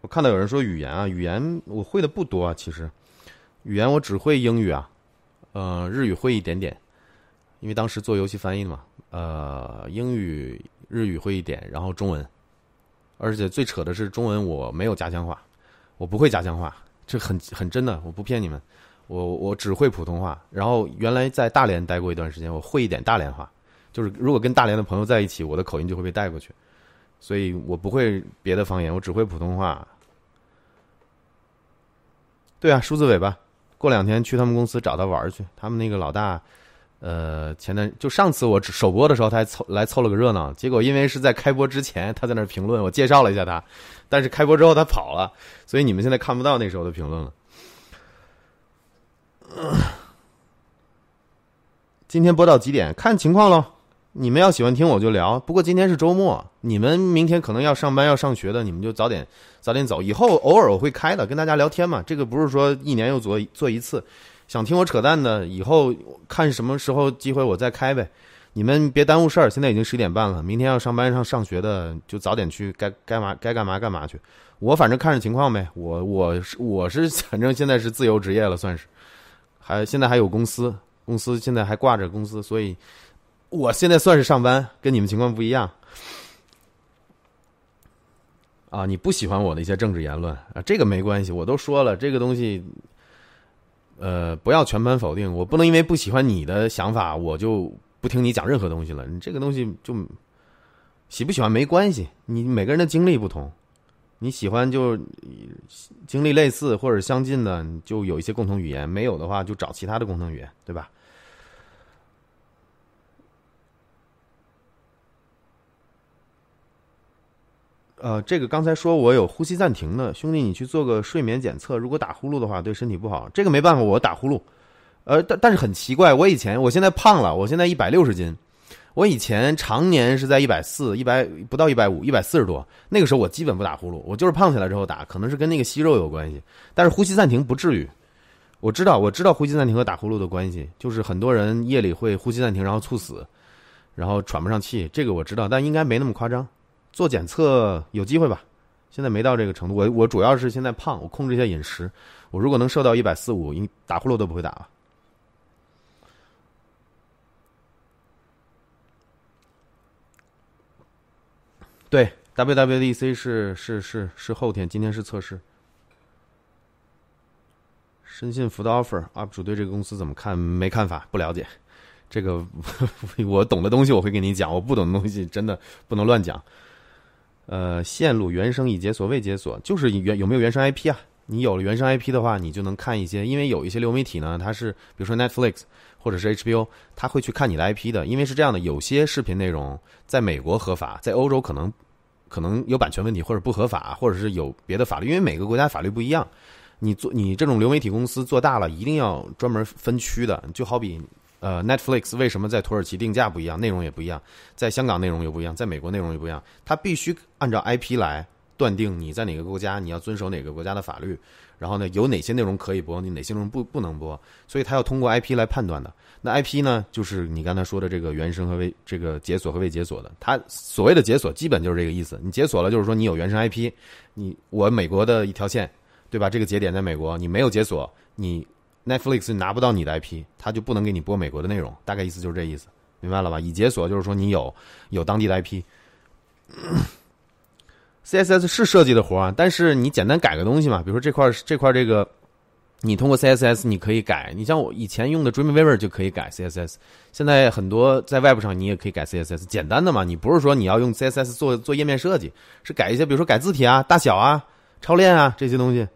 Speaker 1: 我看到有人说语言啊，语言我会的不多啊，其实语言我只会英语啊，呃，日语会一点点，因为当时做游戏翻译嘛。呃，英语、日语会一点，然后中文，而且最扯的是中文我没有家乡话，我不会家乡话，这很很真的，我不骗你们，我我只会普通话。然后原来在大连待过一段时间，我会一点大连话，就是如果跟大连的朋友在一起，我的口音就会被带过去，所以我不会别的方言，我只会普通话。对啊，数字尾巴，过两天去他们公司找他玩去。他们那个老大，呃，前段就上次我首播的时候，他还凑来凑了个热闹。结果因为是在开播之前，他在那评论，我介绍了一下他，但是开播之后他跑了，所以你们现在看不到那时候的评论了。今天播到几点？看情况喽。你们要喜欢听我就聊，不过今天是周末，你们明天可能要上班要上学的，你们就早点早点走。以后偶尔我会开的，跟大家聊天嘛。这个不是说一年又做做一次，想听我扯淡的，以后看什么时候机会我再开呗。你们别耽误事儿，现在已经十点半了，明天要上班上上学的就早点去，该该嘛该干嘛干嘛去。我反正看着情况呗，我我是我是 反正现在是自由职业了，算是，还现在还有公司，公司现在还挂着公司，所以。我现在算是上班，跟你们情况不一样。啊，你不喜欢我的一些政治言论啊，这个没关系，我都说了，这个东西，呃，不要全盘否定。我不能因为不喜欢你的想法，我就不听你讲任何东西了。你这个东西就喜不喜欢没关系，你每个人的经历不同，你喜欢就经历类似或者相近的，就有一些共同语言；没有的话，就找其他的共同语言，对吧？呃，这个刚才说我有呼吸暂停的兄弟，你去做个睡眠检测。如果打呼噜的话，对身体不好。这个没办法，我打呼噜。呃，但但是很奇怪，我以前我现在胖了，我现在一百六十斤，我以前常年是在一百四、一百不到一百五、一百四十多。那个时候我基本不打呼噜，我就是胖起来之后打，可能是跟那个息肉有关系。但是呼吸暂停不至于。我知道，我知道呼吸暂停和打呼噜的关系，就是很多人夜里会呼吸暂停，然后猝死，然后喘不上气。这个我知道，但应该没那么夸张。做检测有机会吧？现在没到这个程度。我我主要是现在胖，我控制一下饮食。我如果能瘦到一百四五，应打呼噜都不会打了。对，WWDC 是是是是后天，今天是测试。深信福的 offer，UP 主对这个公司怎么看？没看法，不了解。这个 我懂的东西我会跟你讲，我不懂的东西真的不能乱讲。呃，线路原生已解锁未解锁，就是原有没有原生 IP 啊？你有了原生 IP 的话，你就能看一些，因为有一些流媒体呢，它是比如说 Netflix 或者是 HBO，他会去看你的 IP 的，因为是这样的，有些视频内容在美国合法，在欧洲可能可能有版权问题或者不合法，或者是有别的法律，因为每个国家法律不一样。你做你这种流媒体公司做大了，一定要专门分区的，就好比。呃，Netflix 为什么在土耳其定价不一样，内容也不一样，在香港内容又不一样，在美国内容也不一样？它必须按照 IP 来断定你在哪个国家，你要遵守哪个国家的法律，然后呢，有哪些内容可以播，你哪些内容不不能播？所以它要通过 IP 来判断的。那 IP 呢，就是你刚才说的这个原生和未这个解锁和未解锁的。它所谓的解锁，基本就是这个意思。你解锁了，就是说你有原生 IP，你我美国的一条线，对吧？这个节点在美国，你没有解锁，你。Netflix 拿不到你的 IP，他就不能给你播美国的内容，大概意思就是这意思，明白了吧？已解锁就是说你有有当地的 IP。CSS 是设计的活啊，但是你简单改个东西嘛，比如说这块这块这个，你通过 CSS 你可以改，你像我以前用的 Dreamweaver 就可以改 CSS，现在很多在 Web 上你也可以改 CSS，简单的嘛，你不是说你要用 CSS 做做页面设计，是改一些比如说改字体啊、大小啊、超链啊这些东西。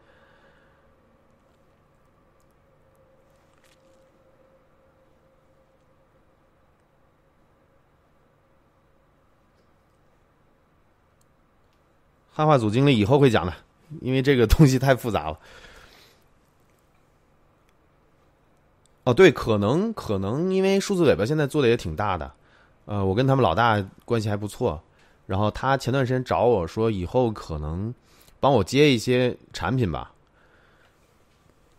Speaker 1: 汉化组经理以后会讲的，因为这个东西太复杂了。哦，对，可能可能因为数字尾巴现在做的也挺大的，呃，我跟他们老大关系还不错，然后他前段时间找我说，以后可能帮我接一些产品吧。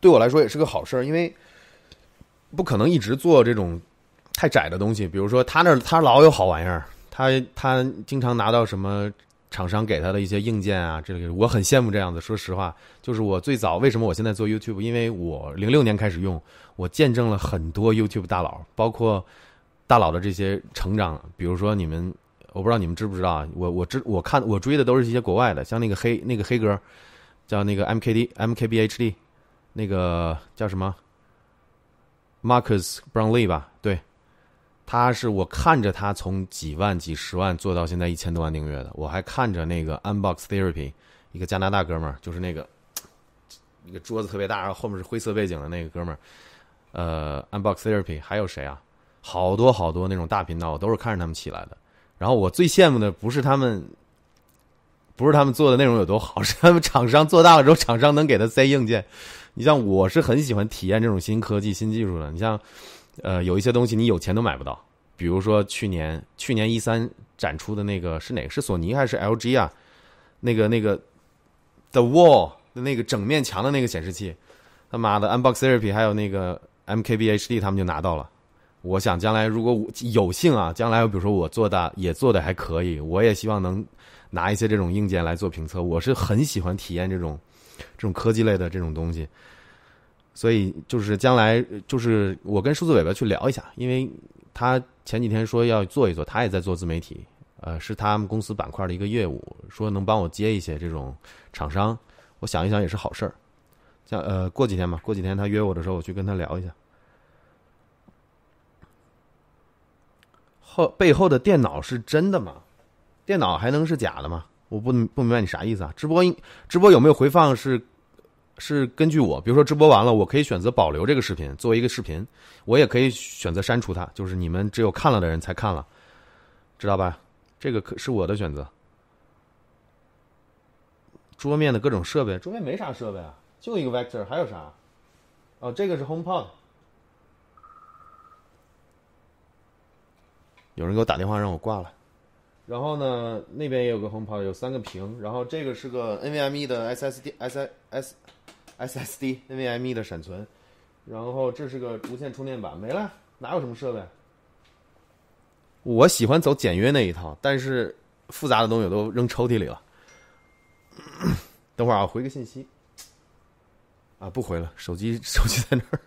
Speaker 1: 对我来说也是个好事儿，因为不可能一直做这种太窄的东西。比如说他那他老有好玩意儿，他他经常拿到什么。厂商给他的一些硬件啊，这个我很羡慕这样子。说实话，就是我最早为什么我现在做 YouTube，因为我零六年开始用，我见证了很多 YouTube 大佬，包括大佬的这些成长。比如说你们，我不知道你们知不知道啊？我我知我看我追的都是一些国外的，像那个黑那个黑哥，叫那个 MKD MKBHD，那个叫什么 Marcus Brownlee 吧？他是我看着他从几万、几十万做到现在一千多万订阅的，我还看着那个 Unbox Therapy，一个加拿大哥们儿，就是那个 一个桌子特别大，然后后面是灰色背景的那个哥们儿，呃，Unbox Therapy，还有谁啊？好多好多那种大频道，我都是看着他们起来的。然后我最羡慕的不是他们，不是他们做的内容有多好，是他们厂商做大了之后，厂商能给他塞硬件。你像我是很喜欢体验这种新科技、新技术的，你像。呃，有一些东西你有钱都买不到，比如说去年去年一三展出的那个是哪个？是索尼还是 LG 啊？那个那个 The Wall 的那个整面墙的那个显示器，他妈的 Unbox Therapy 还有那个 MKBHD 他们就拿到了。我想将来如果我有幸啊，将来比如说我做的也做的还可以，我也希望能拿一些这种硬件来做评测。我是很喜欢体验这种这种科技类的这种东西。所以就是将来就是我跟数字尾巴去聊一下，因为他前几天说要做一做，他也在做自媒体，呃，是他们公司板块的一个业务，说能帮我接一些这种厂商，我想一想也是好事儿。像呃，过几天吧，过几天他约我的时候，我去跟他聊一下。后背后的电脑是真的吗？电脑还能是假的吗？我不不明白你啥意思啊？直播直播有没有回放是？是根据我，比如说直播完了，我可以选择保留这个视频作为一个视频，我也可以选择删除它，就是你们只有看了的人才看了，知道吧？这个可是我的选择。桌面的各种设备，桌面没啥设备啊，就一个 Vector，还有啥？哦，这个是 HomePod。有人给我打电话让我挂了，然后呢，那边也有个 HomePod，有三个屏，然后这个是个 NVMe 的 SSD，SS。SSD NVMe 的闪存，然后这是个无线充电板，没了，哪有什么设备？我喜欢走简约那一套，但是复杂的东西都扔抽屉里了。等会儿啊，回个信息。啊，不回了，手机手机在那儿。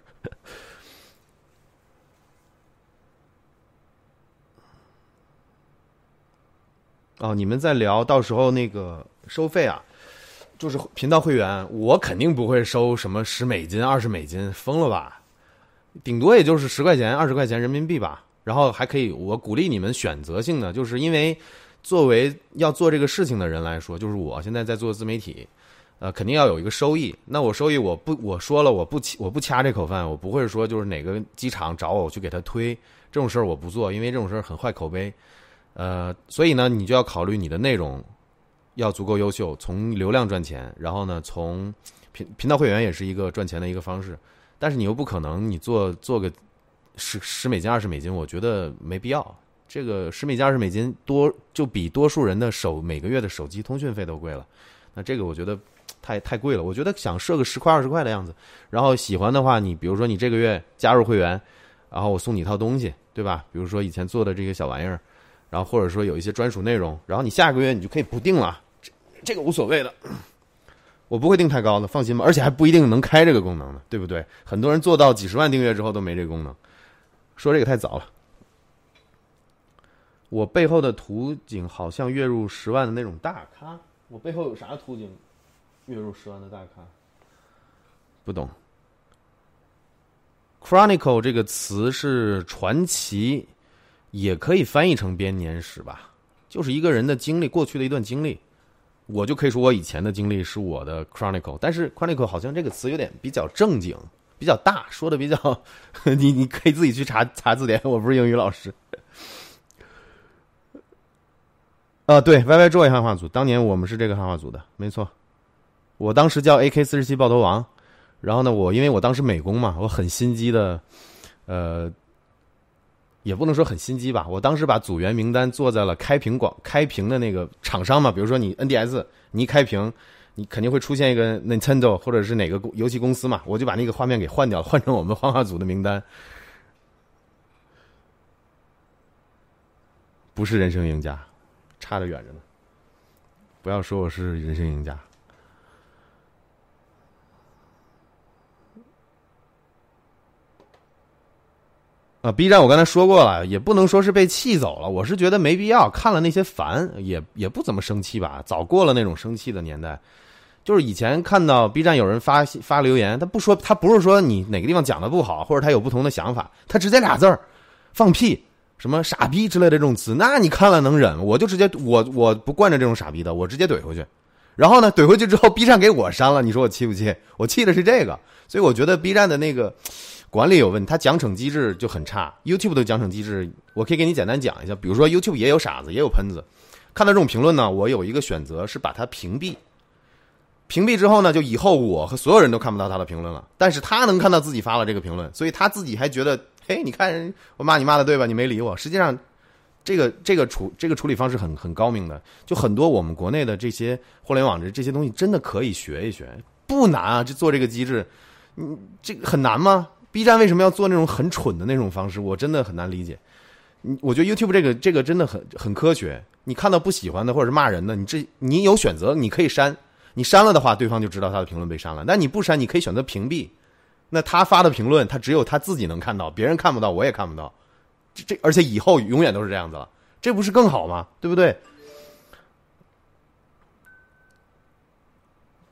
Speaker 1: 哦，你们在聊，到时候那个收费啊？就是频道会员，我肯定不会收什么十美金、二十美金，疯了吧？顶多也就是十块钱、二十块钱人民币吧。然后还可以，我鼓励你们选择性的，就是因为作为要做这个事情的人来说，就是我现在在做自媒体，呃，肯定要有一个收益。那我收益，我不我说了，我不我不掐这口饭，我不会说就是哪个机场找我去给他推这种事儿，我不做，因为这种事儿很坏口碑。呃，所以呢，你就要考虑你的内容。要足够优秀，从流量赚钱，然后呢，从频频道会员也是一个赚钱的一个方式，但是你又不可能你做做个十十美金二十美金，我觉得没必要。这个十美金二十美金多就比多数人的手每个月的手机通讯费都贵了，那这个我觉得太太贵了。我觉得想设个十块二十块的样子，然后喜欢的话，你比如说你这个月加入会员，然后我送你一套东西，对吧？比如说以前做的这些小玩意儿。然后或者说有一些专属内容，然后你下个月你就可以不定了，这这个无所谓的，我不会定太高的，放心吧。而且还不一定能开这个功能呢，对不对？很多人做到几十万订阅之后都没这个功能，说这个太早了。我背后的图景好像月入十万的那种大咖，我背后有啥图景？月入十万的大咖，不懂。Chronicle 这个词是传奇。也可以翻译成编年史吧，就是一个人的经历，过去的一段经历。我就可以说我以前的经历是我的 chronicle，但是 chronicle 好像这个词有点比较正经，比较大，说的比较，你你可以自己去查查字典，我不是英语老师。啊，对，Y Y Joy 汉化组，当年我们是这个汉化组的，没错。我当时叫 A K 四十七爆头王，然后呢，我因为我当时美工嘛，我很心机的，呃。也不能说很心机吧，我当时把组员名单做在了开屏广开屏的那个厂商嘛，比如说你 NDS，你一开屏，你肯定会出现一个 Nintendo 或者是哪个游戏公司嘛，我就把那个画面给换掉，换成我们画画组的名单。不是人生赢家，差得远着呢。不要说我是人生赢家。啊，B 站我刚才说过了，也不能说是被气走了，我是觉得没必要，看了那些烦，也也不怎么生气吧，早过了那种生气的年代。就是以前看到 B 站有人发发留言，他不说，他不是说你哪个地方讲的不好，或者他有不同的想法，他直接俩字儿，放屁，什么傻逼之类的这种词，那你看了能忍？我就直接我我不惯着这种傻逼的，我直接怼回去。然后呢，怼回去之后，B 站给我删了，你说我气不气？我气的是这个，所以我觉得 B 站的那个。管理有问题，它奖惩机制就很差。YouTube 的奖惩机制，我可以给你简单讲一下。比如说，YouTube 也有傻子，也有喷子。看到这种评论呢，我有一个选择是把它屏蔽。屏蔽之后呢，就以后我和所有人都看不到他的评论了。但是他能看到自己发了这个评论，所以他自己还觉得，嘿，你看人我骂你骂的对吧？你没理我。实际上，这个这个处这个处理方式很很高明的。就很多我们国内的这些互联网的这些东西，真的可以学一学，不难啊。就做这个机制，嗯，这个很难吗？B 站为什么要做那种很蠢的那种方式？我真的很难理解。你我觉得 YouTube 这个这个真的很很科学。你看到不喜欢的或者是骂人的，你这你有选择，你可以删。你删了的话，对方就知道他的评论被删了。但你不删，你可以选择屏蔽。那他发的评论，他只有他自己能看到，别人看不到，我也看不到。这这，而且以后永远都是这样子了，这不是更好吗？对不对？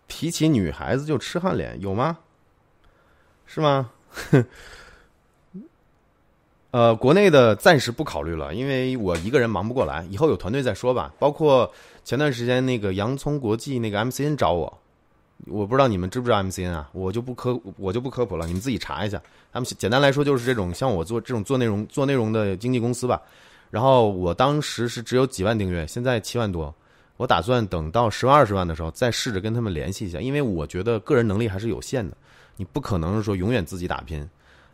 Speaker 1: 提起女孩子就痴汉脸，有吗？是吗？呃，国内的暂时不考虑了，因为我一个人忙不过来，以后有团队再说吧。包括前段时间那个洋葱国际那个 MCN 找我，我不知道你们知不知道 MCN 啊？我就不科我就不科普了，你们自己查一下。他们简单来说就是这种像我做这种做内容做内容的经纪公司吧。然后我当时是只有几万订阅，现在七万多。我打算等到十万二十万的时候再试着跟他们联系一下，因为我觉得个人能力还是有限的。你不可能是说永远自己打拼，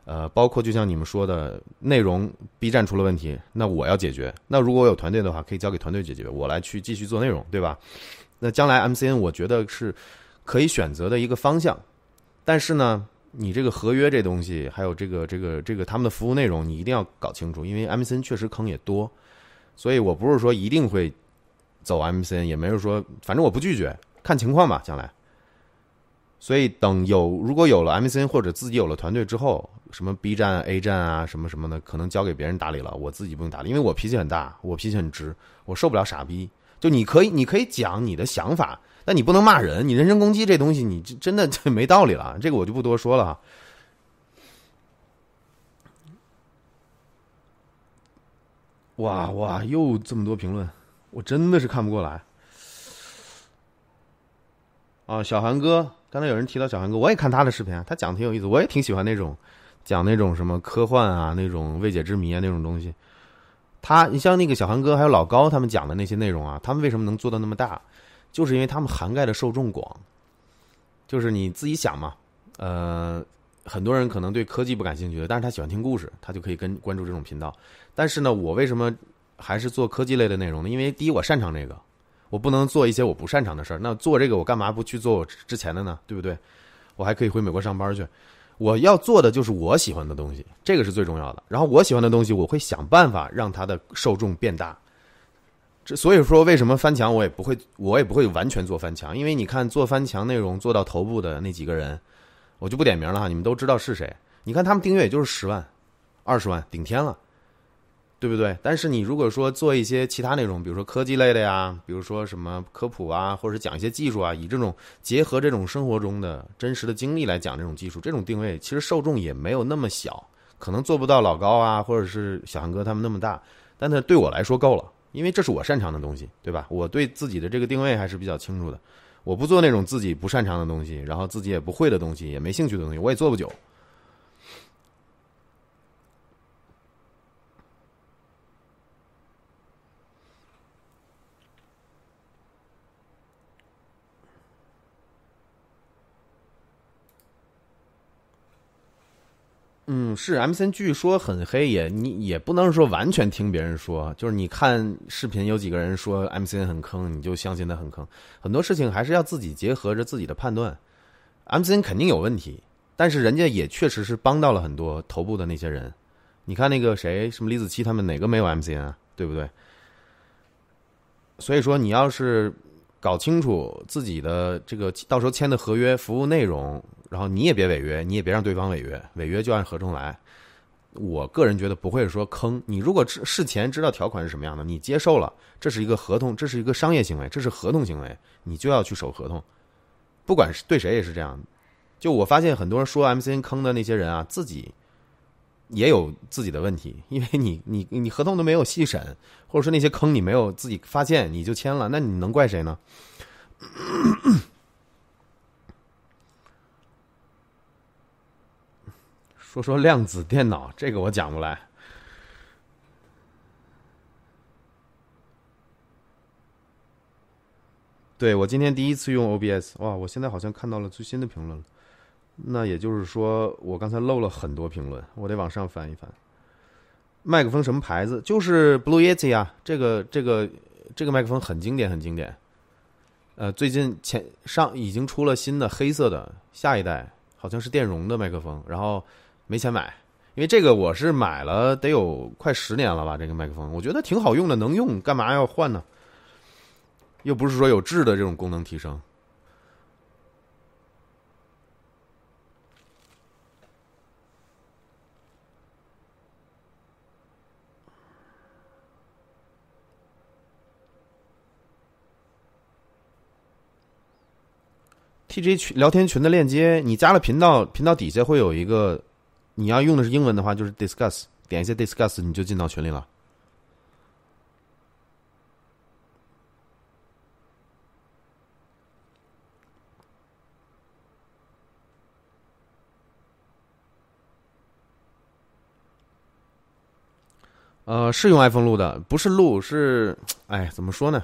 Speaker 1: 呃，包括就像你们说的内容，B 站出了问题，那我要解决。那如果我有团队的话，可以交给团队解决，我来去继续做内容，对吧？那将来 MCN 我觉得是可以选择的一个方向，但是呢，你这个合约这东西，还有这个这个这个他们的服务内容，你一定要搞清楚，因为 MCN 确实坑也多，所以我不是说一定会走 MCN，也没有说，反正我不拒绝，看情况吧，将来。所以等有如果有了 MCN 或者自己有了团队之后，什么 B 站、A 站啊，什么什么的，可能交给别人打理了，我自己不用打理，因为我脾气很大，我脾气很直，我受不了傻逼。就你可以，你可以讲你的想法，但你不能骂人，你人身攻击这东西，你真的没道理了。这个我就不多说了。哇哇，又这么多评论，我真的是看不过来。啊，小韩哥。刚才有人提到小韩哥，我也看他的视频啊，他讲的挺有意思，我也挺喜欢那种讲那种什么科幻啊、那种未解之谜啊那种东西。他，你像那个小韩哥还有老高他们讲的那些内容啊，他们为什么能做到那么大？就是因为他们涵盖的受众广。就是你自己想嘛，呃，很多人可能对科技不感兴趣，但是他喜欢听故事，他就可以跟关注这种频道。但是呢，我为什么还是做科技类的内容呢？因为第一，我擅长这个。我不能做一些我不擅长的事儿，那做这个我干嘛不去做我之前的呢？对不对？我还可以回美国上班去。我要做的就是我喜欢的东西，这个是最重要的。然后我喜欢的东西，我会想办法让它的受众变大。这所以说，为什么翻墙我也不会，我也不会完全做翻墙，因为你看做翻墙内容做到头部的那几个人，我就不点名了哈，你们都知道是谁。你看他们订阅也就是十万、二十万顶天了。对不对？但是你如果说做一些其他内容，比如说科技类的呀，比如说什么科普啊，或者讲一些技术啊，以这种结合这种生活中的真实的经历来讲这种技术，这种定位其实受众也没有那么小，可能做不到老高啊，或者是小韩哥他们那么大，但是对我来说够了，因为这是我擅长的东西，对吧？我对自己的这个定位还是比较清楚的，我不做那种自己不擅长的东西，然后自己也不会的东西，也没兴趣的东西，我也做不久。嗯，是 M C N 据说很黑，也你也不能说完全听别人说，就是你看视频有几个人说 M C N 很坑，你就相信他很坑。很多事情还是要自己结合着自己的判断。M C N 肯定有问题，但是人家也确实是帮到了很多头部的那些人。你看那个谁，什么李子柒他们哪个没有 M C N 啊？对不对？所以说，你要是。搞清楚自己的这个到时候签的合约服务内容，然后你也别违约，你也别让对方违约，违约就按合同来。我个人觉得不会说坑你。如果事前知道条款是什么样的，你接受了，这是一个合同，这是一个商业行为，这是合同行为，你就要去守合同。不管是对谁也是这样。就我发现很多人说 MCN 坑的那些人啊，自己也有自己的问题，因为你你你合同都没有细审，或者说那些坑你没有自己发现你就签了，那你能怪谁呢？说说量子电脑，这个我讲不来。对我今天第一次用 OBS，哇！我现在好像看到了最新的评论了。那也就是说，我刚才漏了很多评论，我得往上翻一翻。麦克风什么牌子？就是 Blue Yeti 啊，这个这个这个麦克风很经典，很经典。呃，最近前上已经出了新的黑色的下一代，好像是电容的麦克风，然后。没钱买，因为这个我是买了得有快十年了吧。这个麦克风我觉得挺好用的，能用，干嘛要换呢？又不是说有质的这种功能提升。TJ 群聊天群的链接，你加了频道，频道底下会有一个。你要用的是英文的话，就是 discuss，点一下 discuss，你就进到群里了。呃，是用 iPhone 录的，不是录，是，哎，怎么说呢？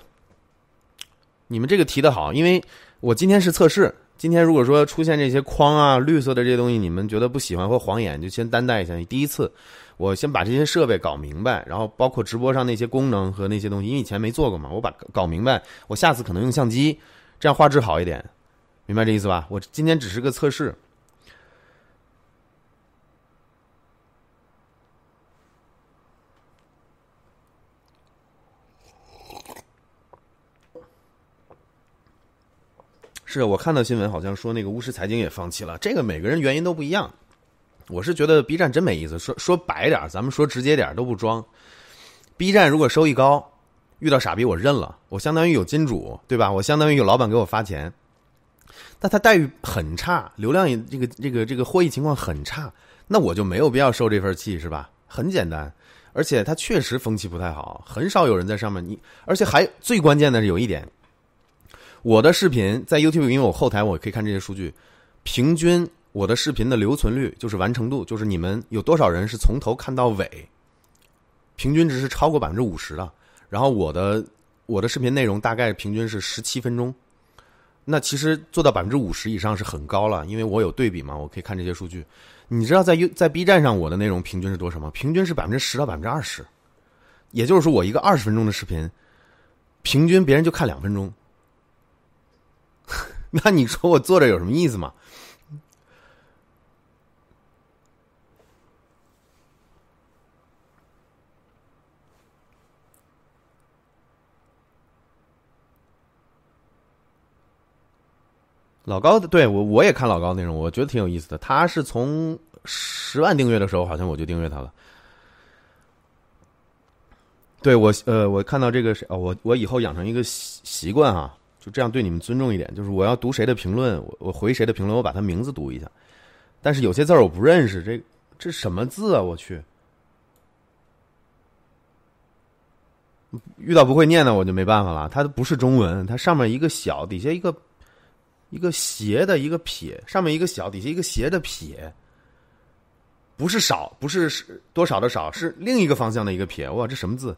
Speaker 1: 你们这个提的好，因为我今天是测试。今天如果说出现这些框啊、绿色的这些东西，你们觉得不喜欢或晃眼，就先担待一下。第一次，我先把这些设备搞明白，然后包括直播上那些功能和那些东西，因为以前没做过嘛，我把搞明白，我下次可能用相机，这样画质好一点，明白这意思吧？我今天只是个测试。是我看到新闻，好像说那个巫师财经也放弃了。这个每个人原因都不一样。我是觉得 B 站真没意思。说说白点咱们说直接点都不装。B 站如果收益高，遇到傻逼我认了，我相当于有金主，对吧？我相当于有老板给我发钱。但他待遇很差，流量也这个这个这个获益情况很差，那我就没有必要受这份气，是吧？很简单，而且他确实风气不太好，很少有人在上面。你而且还最关键的是有一点。我的视频在 YouTube，因为我后台我可以看这些数据，平均我的视频的留存率就是完成度，就是你们有多少人是从头看到尾，平均值是超过百分之五十的。然后我的我的视频内容大概平均是十七分钟，那其实做到百分之五十以上是很高了，因为我有对比嘛，我可以看这些数据。你知道在 U 在 B 站上我的内容平均是多少吗？平均是百分之十到百分之二十，也就是说我一个二十分钟的视频，平均别人就看两分钟。那你说我坐着有什么意思吗？老高的对我我也看老高内容，我觉得挺有意思的。他是从十万订阅的时候，好像我就订阅他了。对我呃，我看到这个是哦，我我以后养成一个习习惯啊。就这样对你们尊重一点，就是我要读谁的评论，我我回谁的评论，我把他名字读一下。但是有些字儿我不认识，这这什么字啊？我去，遇到不会念的我就没办法了。它不是中文，它上面一个小，底下一个一个斜的一个撇，上面一个小，底下一个斜的撇，不是少，不是多少的少，是另一个方向的一个撇。哇，这什么字？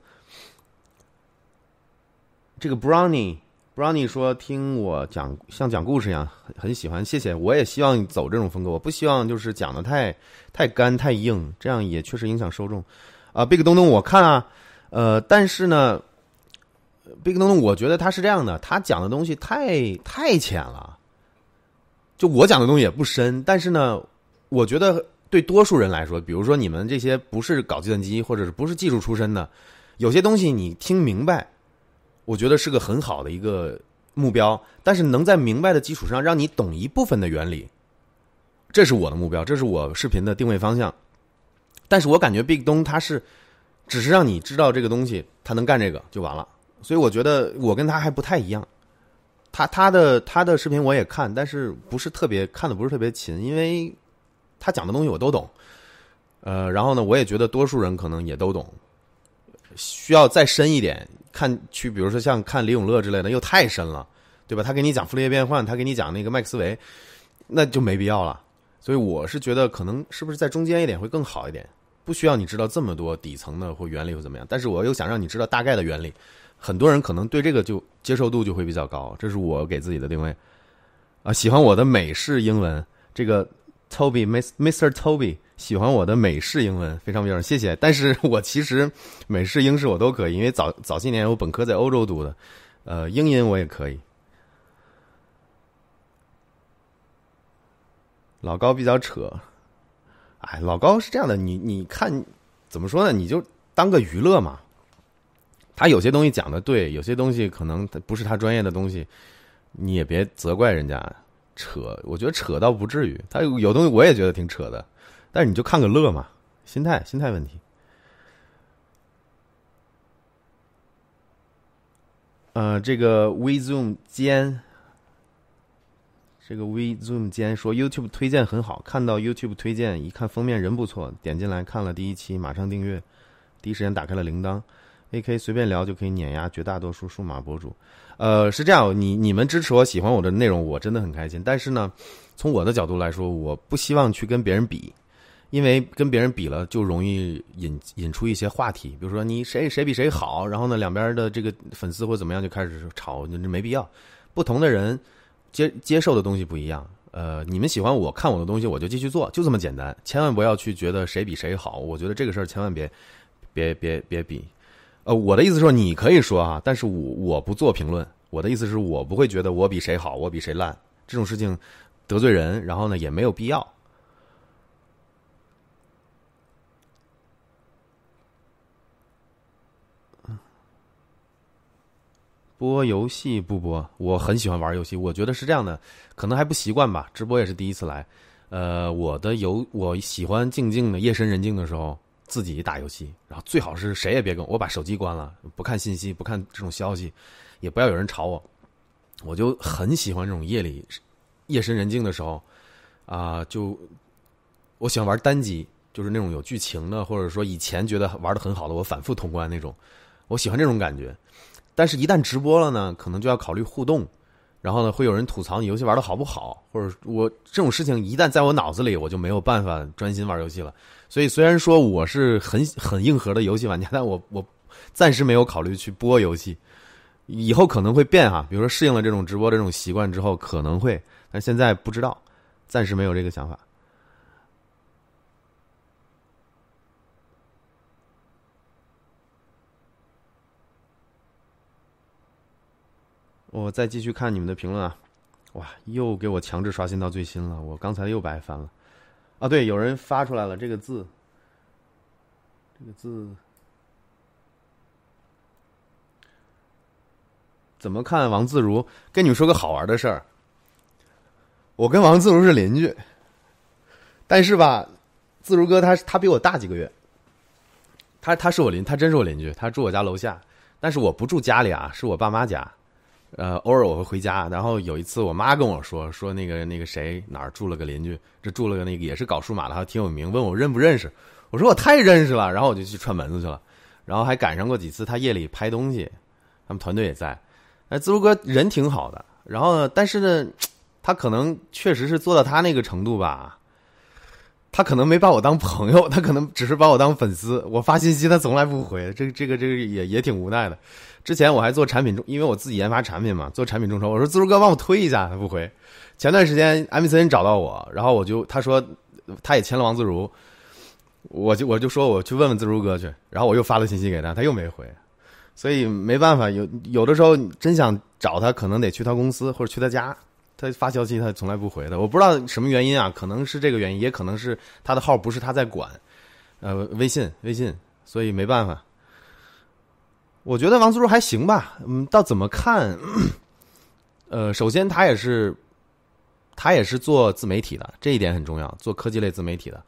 Speaker 1: 这个 brownie。不让你说：“听我讲，像讲故事一样，很很喜欢。谢谢，我也希望走这种风格。我不希望就是讲的太太干太硬，这样也确实影响受众。啊，Big 东东，我看啊，呃，但是呢，Big 东东，我觉得他是这样的，他讲的东西太太浅了。就我讲的东西也不深，但是呢，我觉得对多数人来说，比如说你们这些不是搞计算机或者是不是技术出身的，有些东西你听明白。”我觉得是个很好的一个目标，但是能在明白的基础上让你懂一部分的原理，这是我的目标，这是我视频的定位方向。但是我感觉 Big 东他是只是让你知道这个东西，他能干这个就完了。所以我觉得我跟他还不太一样。他他的他的视频我也看，但是不是特别看的不是特别勤，因为他讲的东西我都懂。呃，然后呢，我也觉得多数人可能也都懂，需要再深一点看去，比如说像看李永乐之类的，又太深了，对吧？他给你讲傅立叶变换，他给你讲那个麦克斯韦，那就没必要了。所以我是觉得，可能是不是在中间一点会更好一点，不需要你知道这么多底层的或原理或怎么样。但是我又想让你知道大概的原理。很多人可能对这个就接受度就会比较高，这是我给自己的定位。啊，喜欢我的美式英文，这个 Toby Mister Toby 喜欢我的美式英文，非常非常谢谢。但是 我其实美式英式我都可以，因为早早些年我本科在欧洲读的，呃，英音我也可以。老高比较扯，哎，老高是这样的，你你看怎么说呢？你就当个娱乐嘛。他有些东西讲的对，有些东西可能他不是他专业的东西，你也别责怪人家扯。我觉得扯倒不至于，他有东西我也觉得挺扯的，但是你就看个乐嘛，心态心态问题。呃，这个 We Zoom 间，这个 We Zoom 间说 YouTube 推荐很好，看到 YouTube 推荐，一看封面人不错，点进来看了第一期，马上订阅，第一时间打开了铃铛。A K 随便聊就可以碾压绝大多数数码博主，呃，是这样，你你们支持我喜欢我的内容，我真的很开心。但是呢，从我的角度来说，我不希望去跟别人比，因为跟别人比了就容易引引出一些话题，比如说你谁谁比谁好，然后呢两边的这个粉丝或怎么样就开始吵，那没必要。不同的人接接受的东西不一样，呃，你们喜欢我看我的东西，我就继续做，就这么简单。千万不要去觉得谁比谁好，我觉得这个事儿千万别别别别比。呃，我的意思是说，你可以说啊，但是我我不做评论。我的意思是我不会觉得我比谁好，我比谁烂，这种事情得罪人，然后呢也没有必要。播游戏不播，我很喜欢玩游戏，我觉得是这样的，可能还不习惯吧。直播也是第一次来，呃，我的游我喜欢静静的夜深人静的时候。自己打游戏，然后最好是谁也别跟我把手机关了，不看信息，不看这种消息，也不要有人吵我。我就很喜欢这种夜里夜深人静的时候，啊，就我喜欢玩单机，就是那种有剧情的，或者说以前觉得玩的很好的，我反复通关那种，我喜欢这种感觉。但是，一旦直播了呢，可能就要考虑互动。然后呢，会有人吐槽你游戏玩的好不好，或者我这种事情一旦在我脑子里，我就没有办法专心玩游戏了。所以虽然说我是很很硬核的游戏玩家，但我我暂时没有考虑去播游戏，以后可能会变哈。比如说适应了这种直播这种习惯之后，可能会，但现在不知道，暂时没有这个想法。我再继续看你们的评论啊，哇，又给我强制刷新到最新了，我刚才又白翻了。啊，对，有人发出来了这个字，这个字怎么看？王自如跟你们说个好玩的事儿，我跟王自如是邻居，但是吧，自如哥他他比我大几个月，他他是我邻，他真是我邻居，他住我家楼下，但是我不住家里啊，是我爸妈家。呃，偶尔我会回家，然后有一次我妈跟我说，说那个那个谁哪儿住了个邻居，这住了个那个也是搞数码的，还挺有名，问我认不认识，我说我太认识了，然后我就去串门子去了，然后还赶上过几次他夜里拍东西，他们团队也在，哎，自如哥人挺好的，然后，但是呢，他可能确实是做到他那个程度吧。他可能没把我当朋友，他可能只是把我当粉丝。我发信息他从来不回，这个这个这个也也挺无奈的。之前我还做产品中，因为我自己研发产品嘛，做产品众筹。我说自如哥帮我推一下，他不回。前段时间 M C N 找到我，然后我就他说他也签了王自如，我就我就说我去问问自如哥去。然后我又发了信息给他，他又没回，所以没办法。有有的时候真想找他，可能得去他公司或者去他家。他发消息，他从来不回的，我不知道什么原因啊，可能是这个原因，也可能是他的号不是他在管，呃，微信微信，所以没办法。我觉得王自如还行吧，嗯，到怎么看？呃，首先他也是他也是做自媒体的，这一点很重要，做科技类自媒体的。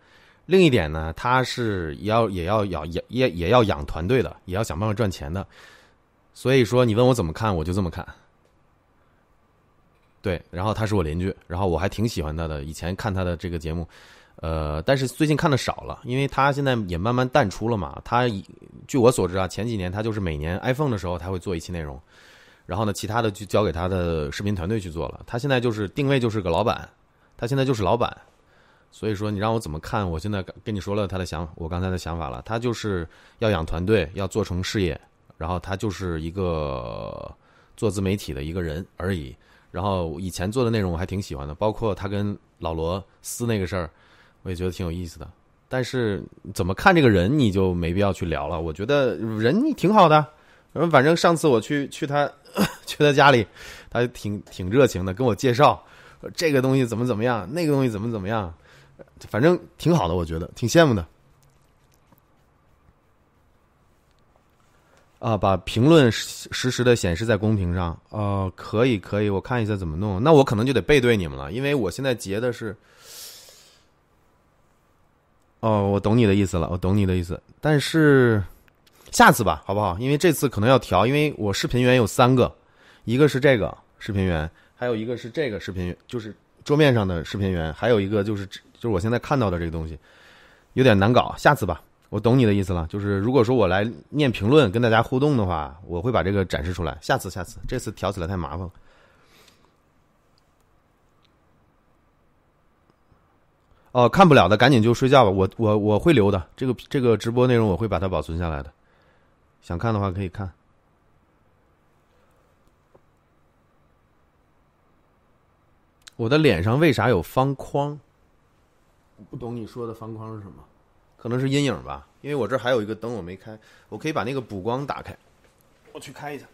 Speaker 1: 另一点呢，他是要也要养也也也要养团队的，也要想办法赚钱的。所以说，你问我怎么看，我就这么看。对，然后他是我邻居，然后我还挺喜欢他的，以前看他的这个节目，呃，但是最近看的少了，因为他现在也慢慢淡出了嘛。他据我所知啊，前几年他就是每年 iPhone 的时候他会做一期内容，然后呢，其他的就交给他的视频团队去做了。他现在就是定位就是个老板，他现在就是老板。所以说，你让我怎么看？我现在跟你说了他的想，我刚才的想法了。他就是要养团队，要做成事业，然后他就是一个做自媒体的一个人而已。然后以前做的内容我还挺喜欢的，包括他跟老罗撕那个事儿，我也觉得挺有意思的。但是怎么看这个人，你就没必要去聊了。我觉得人挺好的，反正上次我去去他 去他家里，他挺挺热情的，跟我介绍这个东西怎么怎么样，那个东西怎么怎么样。反正挺好的，我觉得挺羡慕的。啊，把评论实时的显示在公屏上。哦，可以，可以，我看一下怎么弄。那我可能就得背对你们了，因为我现在截的是。哦，我懂你的意思了，我懂你的意思。但是下次吧，好不好？因为这次可能要调，因为我视频源有三个，一个是这个视频源，还有一个是这个视频，就是桌面上的视频源，还有一个就是。就是我现在看到的这个东西，有点难搞。下次吧，我懂你的意思了。就是如果说我来念评论跟大家互动的话，我会把这个展示出来。下次，下次，这次调起来太麻烦了。哦，看不了的赶紧就睡觉吧。我我我会留的，这个这个直播内容我会把它保存下来的。想看的话可以看。我的脸上为啥有方框？不懂你说的方框是什么？可能是阴影吧，因为我这还有一个灯我没开，我可以把那个补光打开，我去开一下。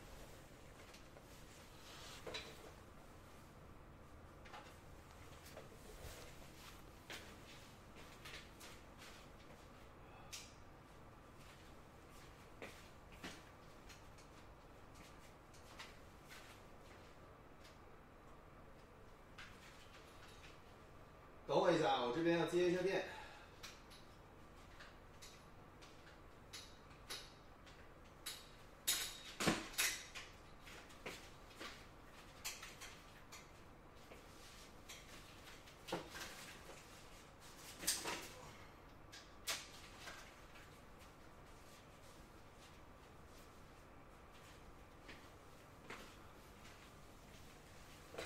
Speaker 1: 这边要接一下电。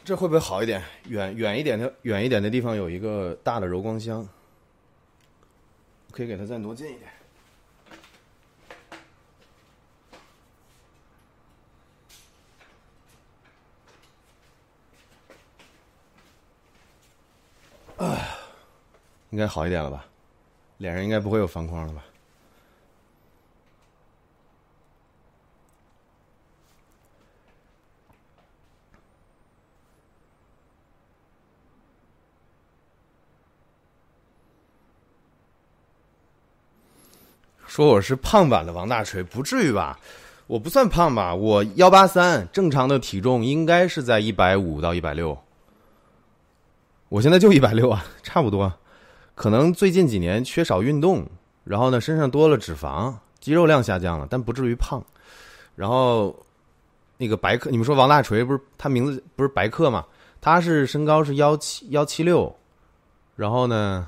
Speaker 1: 这会不会好一点？远远一点的，远一点的地方有一个大的柔光箱，可以给它再挪近一点。啊，应该好一点了吧？脸上应该不会有方框了吧？说我是胖版的王大锤，不至于吧？我不算胖吧？我幺八三，正常的体重应该是在一百五到一百六。我现在就一百六啊，差不多。可能最近几年缺少运动，然后呢，身上多了脂肪，肌肉量下降了，但不至于胖。然后那个白客，你们说王大锤不是他名字不是白客吗？他是身高是幺七幺七六，然后呢？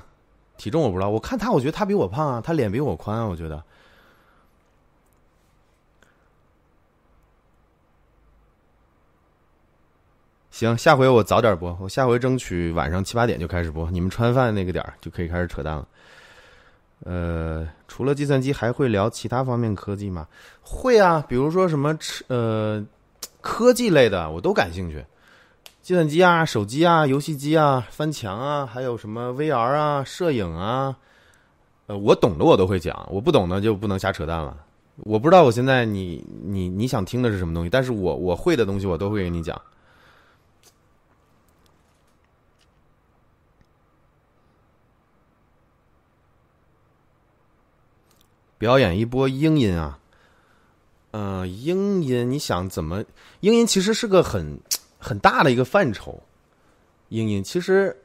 Speaker 1: 体重我不知道，我看他，我觉得他比我胖啊，他脸比我宽啊，我觉得。行，下回我早点播，我下回争取晚上七八点就开始播，你们吃完饭那个点儿就可以开始扯淡了。呃，除了计算机，还会聊其他方面科技吗？会啊，比如说什么呃科技类的，我都感兴趣。计算机啊，手机啊，游戏机啊，翻墙啊，还有什么 VR 啊，摄影啊，呃，我懂的我都会讲，我不懂的就不能瞎扯淡了。我不知道我现在你你你想听的是什么东西，但是我我会的东西我都会给你讲。表演一波英音啊，呃，英音，你想怎么？英音其实是个很。很大的一个范畴。英音其实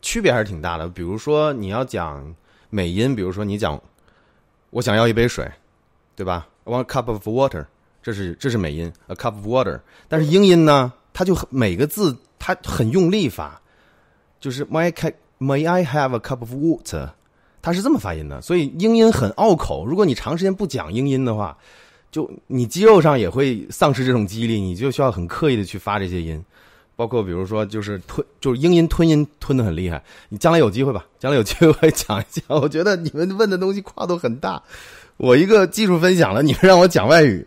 Speaker 1: 区别还是挺大的。比如说你要讲美音，比如说你讲我想要一杯水，对吧？One cup of water，这是这是美音，a cup of water。但是英音呢，它就每个字它很用力发，就是 May I May I have a cup of water？它是这么发音的，所以英音很拗口。如果你长时间不讲英音的话，就你肌肉上也会丧失这种记忆力，你就需要很刻意的去发这些音。包括比如说，就是吞，就是英音吞音吞的很厉害。你将来有机会吧，将来有机会我讲一讲。我觉得你们问的东西跨度很大，我一个技术分享了，你们让我讲外语。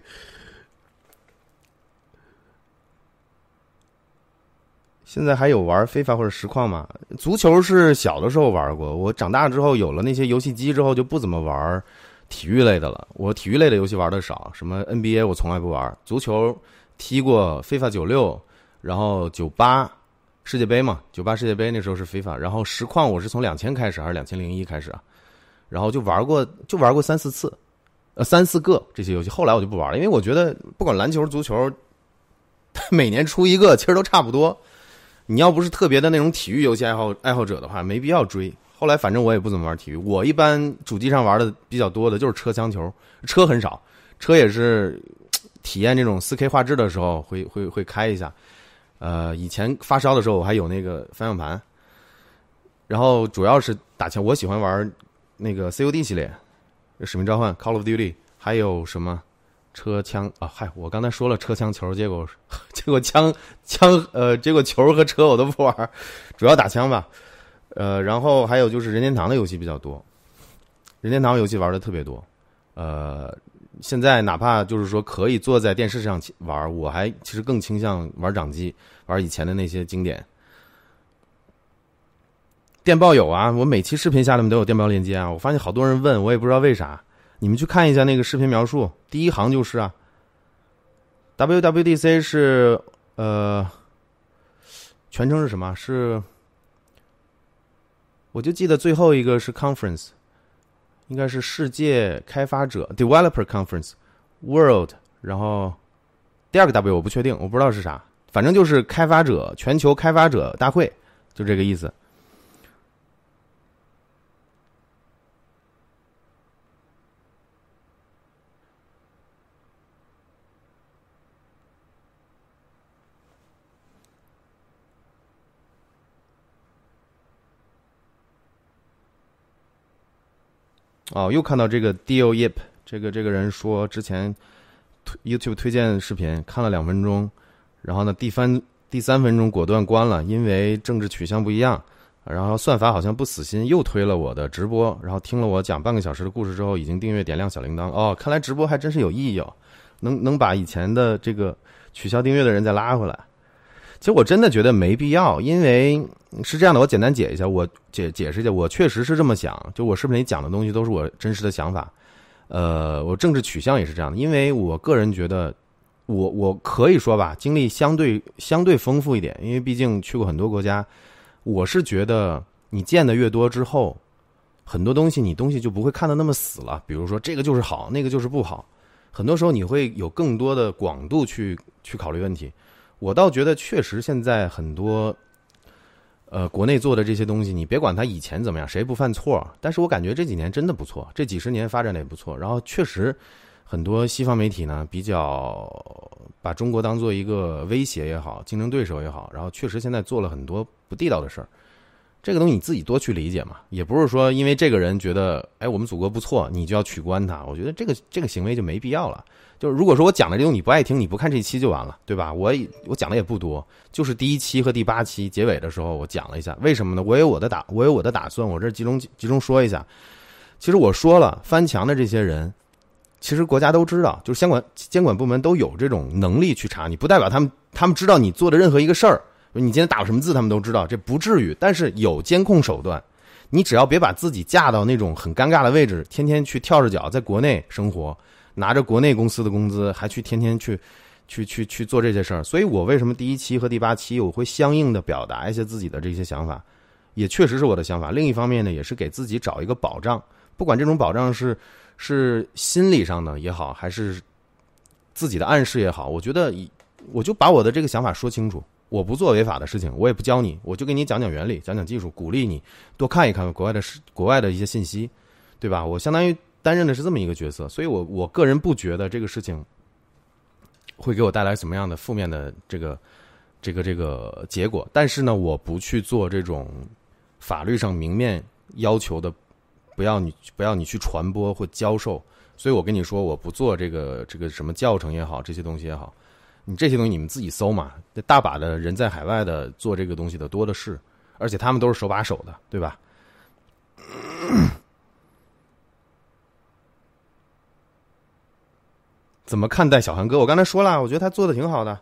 Speaker 1: 现在还有玩非法或者实况吗？足球是小的时候玩过，我长大之后有了那些游戏机之后就不怎么玩体育类的了。我体育类的游戏玩的少，什么 NBA 我从来不玩，足球踢过非法九六，然后九八世界杯嘛，九八世界杯那时候是非法，然后实况我是从两千开始还是两千零一开始啊？然后就玩过就玩过三四次，呃三四个这些游戏，后来我就不玩了，因为我觉得不管篮球足球，每年出一个其实都差不多。你要不是特别的那种体育游戏爱好爱好者的话，没必要追。后来反正我也不怎么玩体育，我一般主机上玩的比较多的就是车枪球，车很少，车也是体验这种四 K 画质的时候会会会开一下。呃，以前发烧的时候我还有那个方向盘，然后主要是打枪，我喜欢玩那个 COD 系列，使命召唤、Call of Duty，还有什么？车枪啊，嗨！我刚才说了车枪球，结果 结果枪枪呃，结果球和车我都不玩，主要打枪吧。呃，然后还有就是任天堂的游戏比较多，任天堂游戏玩的特别多。呃，现在哪怕就是说可以坐在电视上玩，我还其实更倾向玩掌机，玩以前的那些经典。电报有啊，我每期视频下面都有电报链接啊。我发现好多人问我，也不知道为啥。你们去看一下那个视频描述，第一行就是啊，WWDC 是呃，全称是什么？是，我就记得最后一个是 conference，应该是世界开发者 developer conference world，然后第二个 W 我不确定，我不知道是啥，反正就是开发者全球开发者大会，就这个意思。哦，又看到这个 Deal Yip，这个这个人说之前 YouTube 推荐视频看了两分钟，然后呢第三第三分钟果断关了，因为政治取向不一样，然后算法好像不死心，又推了我的直播，然后听了我讲半个小时的故事之后，已经订阅点亮小铃铛。哦，看来直播还真是有意义哦，能能把以前的这个取消订阅的人再拉回来。其实我真的觉得没必要，因为是这样的，我简单解一下，我解解释一下，我确实是这么想，就我视频里讲的东西都是我真实的想法，呃，我政治取向也是这样的，因为我个人觉得，我我可以说吧，经历相对相对丰富一点，因为毕竟去过很多国家，我是觉得你见的越多之后，很多东西你东西就不会看的那么死了，比如说这个就是好，那个就是不好，很多时候你会有更多的广度去去考虑问题。我倒觉得，确实现在很多，呃，国内做的这些东西，你别管他以前怎么样，谁不犯错？但是我感觉这几年真的不错，这几十年发展的也不错。然后确实，很多西方媒体呢，比较把中国当做一个威胁也好，竞争对手也好。然后确实现在做了很多不地道的事儿。这个东西你自己多去理解嘛，也不是说因为这个人觉得，哎，我们祖国不错，你就要取关他。我觉得这个这个行为就没必要了。就是如果说我讲的这种你不爱听，你不看这一期就完了，对吧？我我讲的也不多，就是第一期和第八期结尾的时候我讲了一下，为什么呢？我有我的打，我有我的打算，我这集中集中说一下。其实我说了，翻墙的这些人，其实国家都知道，就是监管监管部门都有这种能力去查你，不代表他们他们知道你做的任何一个事儿，你今天打过什么字，他们都知道，这不至于。但是有监控手段，你只要别把自己架到那种很尴尬的位置，天天去跳着脚在国内生活。拿着国内公司的工资，还去天天去，去去去做这些事儿，所以我为什么第一期和第八期我会相应的表达一些自己的这些想法，也确实是我的想法。另一方面呢，也是给自己找一个保障，不管这种保障是是心理上的也好，还是自己的暗示也好，我觉得以我就把我的这个想法说清楚。我不做违法的事情，我也不教你，我就给你讲讲原理，讲讲技术，鼓励你多看一看国外的，国外的一些信息，对吧？我相当于担任的是这么一个角色，所以我我个人不觉得这个事情会给我带来什么样的负面的这个这个这个结果。但是呢，我不去做这种法律上明面要求的，不要你不要你去传播或教授。所以我跟你说，我不做这个这个什么教程也好，这些东西也好。你这些东西你们自己搜嘛，那大把的人在海外的做这个东西的多的是，而且他们都是手把手的，对吧？怎么看待小韩哥？我刚才说了，我觉得他做的挺好的，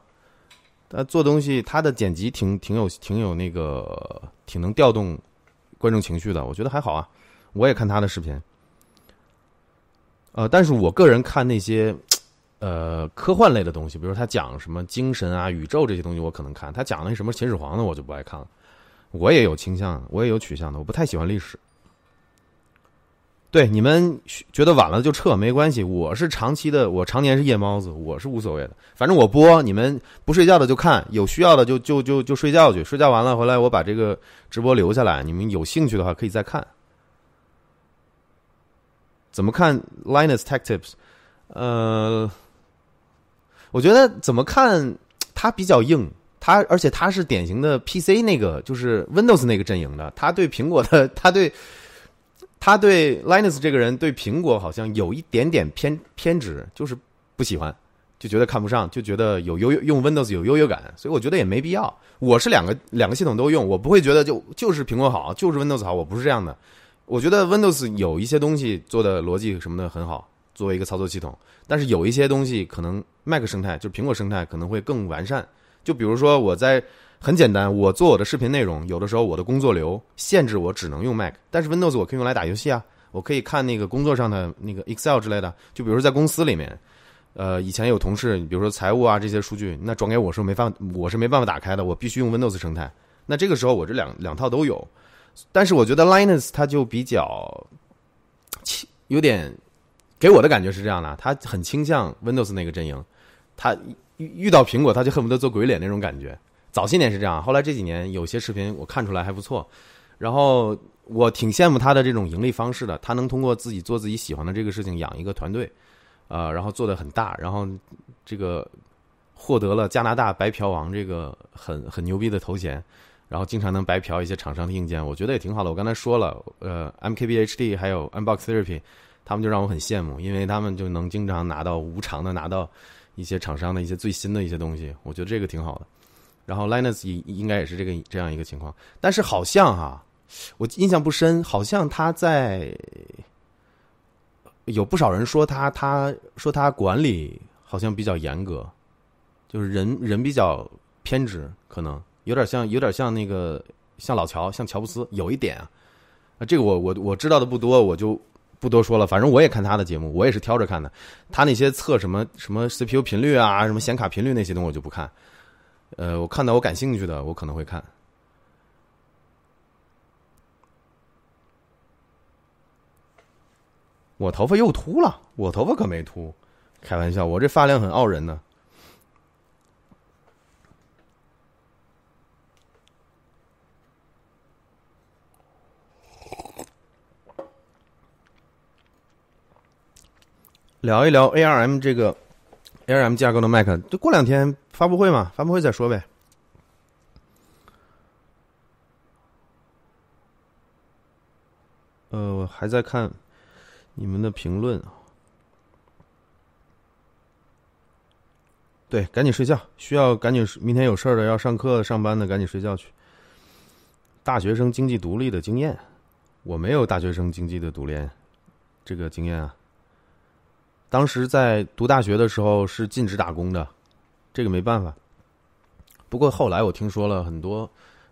Speaker 1: 他做东西，他的剪辑挺挺有挺有那个挺能调动观众情绪的，我觉得还好啊。我也看他的视频，呃，但是我个人看那些。呃，科幻类的东西，比如他讲什么精神啊、宇宙这些东西，我可能看；他讲那什么秦始皇的，我就不爱看了。我也有倾向，我也有取向的，我不太喜欢历史。对你们觉得晚了就撤没关系，我是长期的，我常年是夜猫子，我是无所谓的。反正我播，你们不睡觉的就看，有需要的就就就就睡觉去，睡觉完了回来我把这个直播留下来，你们有兴趣的话可以再看。怎么看 Linus Tech Tips？呃。我觉得怎么看，它比较硬，它而且它是典型的 PC 那个，就是 Windows 那个阵营的。他对苹果的，他对他对 Linus 这个人对苹果好像有一点点偏偏执，就是不喜欢，就觉得看不上，就觉得有优用 Windows 有优越感。所以我觉得也没必要。我是两个两个系统都用，我不会觉得就就是苹果好，就是 Windows 好，我不是这样的。我觉得 Windows 有一些东西做的逻辑什么的很好。作为一个操作系统，但是有一些东西可能 Mac 生态，就是苹果生态可能会更完善。就比如说，我在很简单，我做我的视频内容，有的时候我的工作流限制我只能用 Mac，但是 Windows 我可以用来打游戏啊，我可以看那个工作上的那个 Excel 之类的。就比如说在公司里面，呃，以前有同事，比如说财务啊这些数据，那转给我是没法，我是没办法打开的，我必须用 Windows 生态。那这个时候我这两两套都有，但是我觉得 Linux 它就比较有点。给我的感觉是这样的，他很倾向 Windows 那个阵营，他遇遇到苹果他就恨不得做鬼脸那种感觉。早些年是这样，后来这几年有些视频我看出来还不错，然后我挺羡慕他的这种盈利方式的，他能通过自己做自己喜欢的这个事情养一个团队，呃，然后做的很大，然后这个获得了加拿大白嫖王这个很很牛逼的头衔，然后经常能白嫖一些厂商的硬件，我觉得也挺好的。我刚才说了，呃，MKBHD 还有 Unbox Therapy。他们就让我很羡慕，因为他们就能经常拿到无偿的拿到一些厂商的一些最新的一些东西，我觉得这个挺好的。然后 Linus 应应该也是这个这样一个情况，但是好像哈，我印象不深，好像他在有不少人说他，他说他管理好像比较严格，就是人人比较偏执，可能有点像有点像那个像老乔，像乔布斯有一点啊。这个我我我知道的不多，我就。不多说了，反正我也看他的节目，我也是挑着看的。他那些测什么什么 CPU 频率啊，什么显卡频率那些东西我就不看。呃，我看到我感兴趣的，我可能会看。我头发又秃了，我头发可没秃，开玩笑，我这发量很傲人呢。聊一聊 ARM 这个 ARM 架构的 Mac，就过两天发布会嘛，发布会再说呗。呃，我还在看你们的评论啊。对，赶紧睡觉，需要赶紧明天有事儿的要上课上班的赶紧睡觉去。大学生经济独立的经验，我没有大学生经济的独立这个经验啊。当时在读大学的时候是禁止打工的，这个没办法。不过后来我听说了很多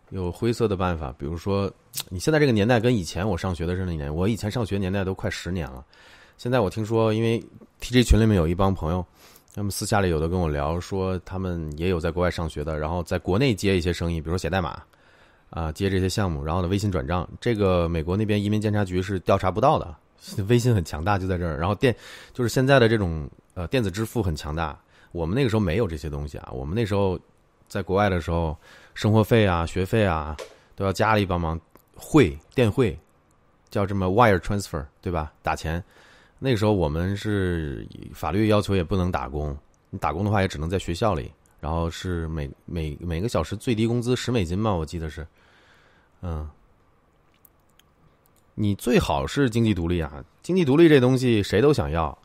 Speaker 1: 有灰色的办法，比如说你现在这个年代跟以前我上学的是那年，我以前上学年代都快十年了。现在我听说，因为 TG 群里面有一帮朋友，他们私下里有的跟我聊说，他们也有在国外上学的，然后在国内接一些生意，比如说写代码啊，接这些项目，然后呢微信转账，这个美国那边移民监察局是调查不到的。微信很强大，就在这儿。然后电就是现在的这种呃电子支付很强大，我们那个时候没有这些东西啊，我们那时候在国外的时候，生活费啊、学费啊都要家里帮忙汇电汇，叫这么 wire transfer 对吧？打钱。那个时候我们是法律要求也不能打工，你打工的话也只能在学校里，然后是每每每个小时最低工资十美金嘛，我记得是，嗯。你最好是经济独立啊！经济独立这东西谁都想要。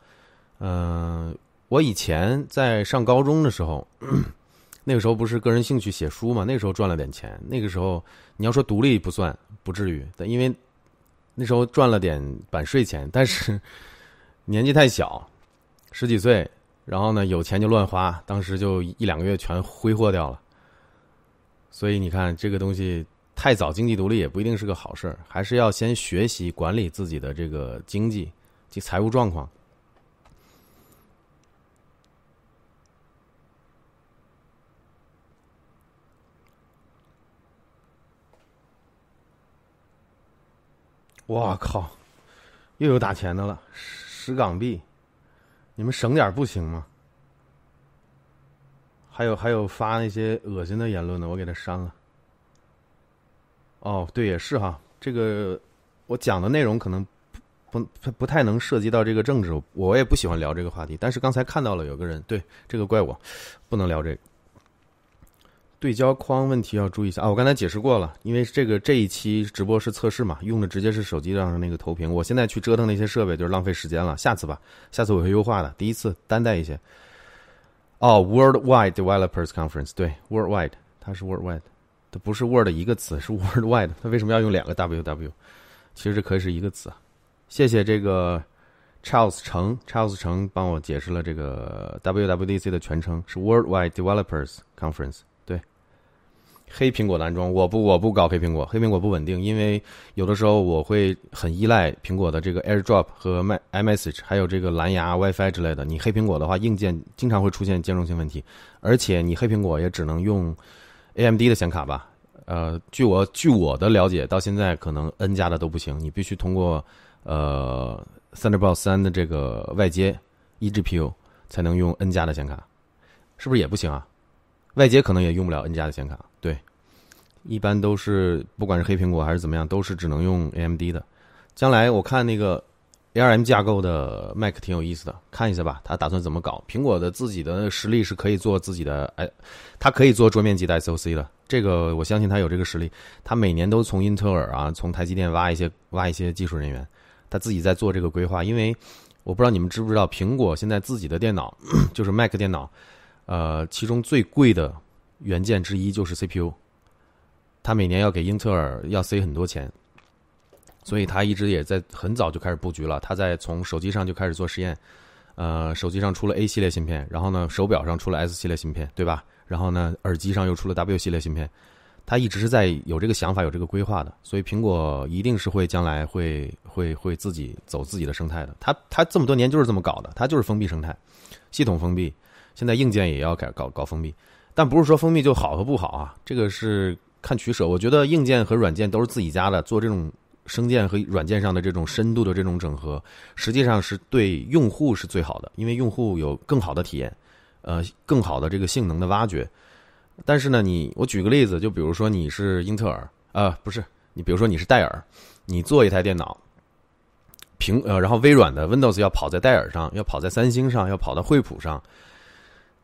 Speaker 1: 嗯，我以前在上高中的时候，那个时候不是个人兴趣写书嘛？那个时候赚了点钱。那个时候你要说独立不算，不至于，但因为那时候赚了点版税钱。但是 年纪太小，十几岁，然后呢有钱就乱花，当时就一两个月全挥霍掉了。所以你看这个东西。太早经济独立也不一定是个好事儿，还是要先学习管理自己的这个经济及财务状况。我靠，又有打钱的了，十港币，你们省点不行吗？还有还有发那些恶心的言论的，我给他删了。哦，对，也是哈。这个我讲的内容可能不不不太能涉及到这个政治，我也不喜欢聊这个话题。但是刚才看到了有个人，对这个怪我，不能聊这个对焦框问题要注意一下啊。我刚才解释过了，因为这个这一期直播是测试嘛，用的直接是手机上的那个投屏。我现在去折腾那些设备就是浪费时间了，下次吧，下次我会优化的。第一次单带一些。哦，Worldwide Developers Conference，对，Worldwide，它是 Worldwide 它。不是 Word 一个词，是 Worldwide。它为什么要用两个 WW？其实这可以是一个词。谢谢这个 Charles 成，Charles 成帮我解释了这个 WWDC 的全称是 Worldwide Developers Conference。黑苹果的安装，我不，我不搞黑苹果，黑苹果不稳定，因为有的时候我会很依赖苹果的这个 AirDrop 和 iMessage，还有这个蓝牙 WiFi 之类的。你黑苹果的话，硬件经常会出现兼容性问题，而且你黑苹果也只能用。AMD 的显卡吧，呃，据我据我的了解，到现在可能 N 加的都不行，你必须通过呃 Thunderbolt 三的这个外接 eGPU 才能用 N 加的显卡，是不是也不行啊？外接可能也用不了 N 加的显卡，对，一般都是不管是黑苹果还是怎么样，都是只能用 AMD 的。将来我看那个。ARM 架构的 Mac 挺有意思的，看一下吧。他打算怎么搞？苹果的自己的实力是可以做自己的，哎，他可以做桌面级的 SOC 的。这个我相信他有这个实力。他每年都从英特尔啊，从台积电挖一些挖一些技术人员，他自己在做这个规划。因为我不知道你们知不知道，苹果现在自己的电脑 就是 Mac 电脑，呃，其中最贵的元件之一就是 CPU。他每年要给英特尔要塞很多钱。所以他一直也在很早就开始布局了。他在从手机上就开始做实验，呃，手机上出了 A 系列芯片，然后呢，手表上出了 S 系列芯片，对吧？然后呢，耳机上又出了 W 系列芯片。他一直是在有这个想法、有这个规划的。所以苹果一定是会将来会会会自己走自己的生态的。他他这么多年就是这么搞的，他就是封闭生态，系统封闭，现在硬件也要改搞搞封闭。但不是说蜂蜜就好和不好啊，这个是看取舍。我觉得硬件和软件都是自己家的，做这种。生件和软件上的这种深度的这种整合，实际上是对用户是最好的，因为用户有更好的体验，呃，更好的这个性能的挖掘。但是呢，你我举个例子，就比如说你是英特尔啊，不是你，比如说你是戴尔，你做一台电脑，平呃，然后微软的 Windows 要跑在戴尔上，要跑在三星上，要跑到惠普上，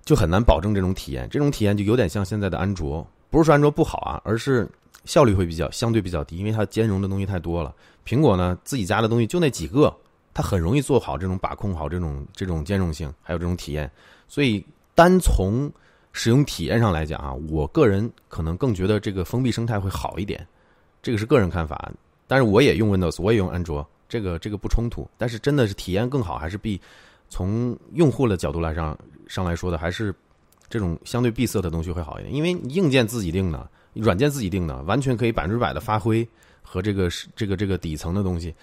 Speaker 1: 就很难保证这种体验。这种体验就有点像现在的安卓，不是说安卓不好啊，而是。效率会比较相对比较低，因为它兼容的东西太多了。苹果呢，自己家的东西就那几个，它很容易做好这种把控好这种这种兼容性，还有这种体验。所以单从使用体验上来讲啊，我个人可能更觉得这个封闭生态会好一点。这个是个人看法，但是我也用 Windows，我也用安卓，这个这个不冲突。但是真的是体验更好，还是比从用户的角度来上上来说的，还是这种相对闭塞的东西会好一点，因为硬件自己定的。软件自己定的，完全可以百分之百的发挥和这个是这个这个底层的东西。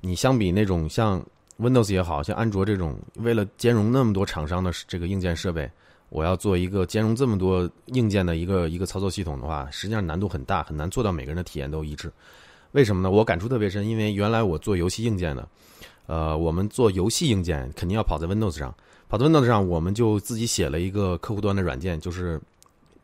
Speaker 1: 你相比那种像 Windows 也好像安卓这种，为了兼容那么多厂商的这个硬件设备，我要做一个兼容这么多硬件的一个一个操作系统的话，实际上难度很大，很难做到每个人的体验都一致。为什么呢？我感触特别深，因为原来我做游戏硬件的，呃，我们做游戏硬件肯定要跑在 Windows 上，跑在 Windows 上，我们就自己写了一个客户端的软件，就是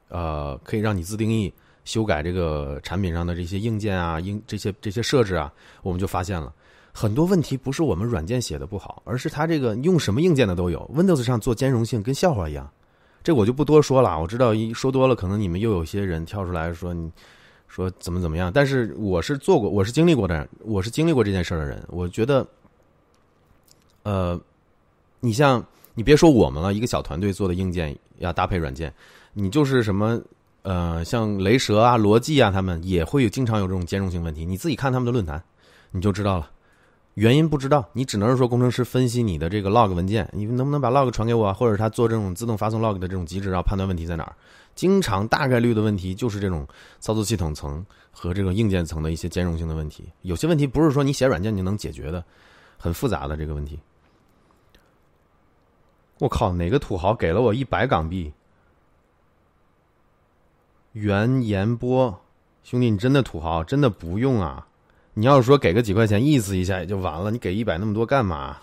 Speaker 1: 呃，可以让你自定义修改这个产品上的这些硬件啊、硬这些这些设置啊，我们就发现了很多问题，不是我们软件写的不好，而是它这个用什么硬件的都有，Windows 上做兼容性跟笑话一样。这我就不多说了，我知道一说多了，可能你们又有些人跳出来说你。说怎么怎么样？但是我是做过，我是经历过的，我是经历过这件事的人。我觉得，呃，你像你别说我们了，一个小团队做的硬件要搭配软件，你就是什么呃，像雷蛇啊、罗技啊，他们也会有经常有这种兼容性问题。你自己看他们的论坛，你就知道了。原因不知道，你只能是说工程师分析你的这个 log 文件，你能不能把 log 传给我，或者他做这种自动发送 log 的这种机制，然后判断问题在哪儿。经常大概率的问题就是这种操作系统层和这个硬件层的一些兼容性的问题。有些问题不是说你写软件就能解决的，很复杂的这个问题。我靠，哪个土豪给了我一百港币？袁延波，兄弟，你真的土豪，真的不用啊！你要是说给个几块钱意思一下也就完了，你给一百那么多干嘛？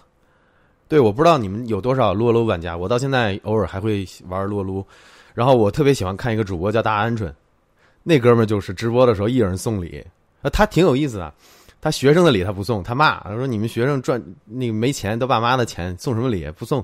Speaker 1: 对，我不知道你们有多少撸撸玩家，我到现在偶尔还会玩撸撸。然后我特别喜欢看一个主播叫大鹌鹑，那哥们儿就是直播的时候一人送礼，啊，他挺有意思的。他学生的礼他不送，他骂他说：“你们学生赚那个没钱，都爸妈的钱，送什么礼不送？”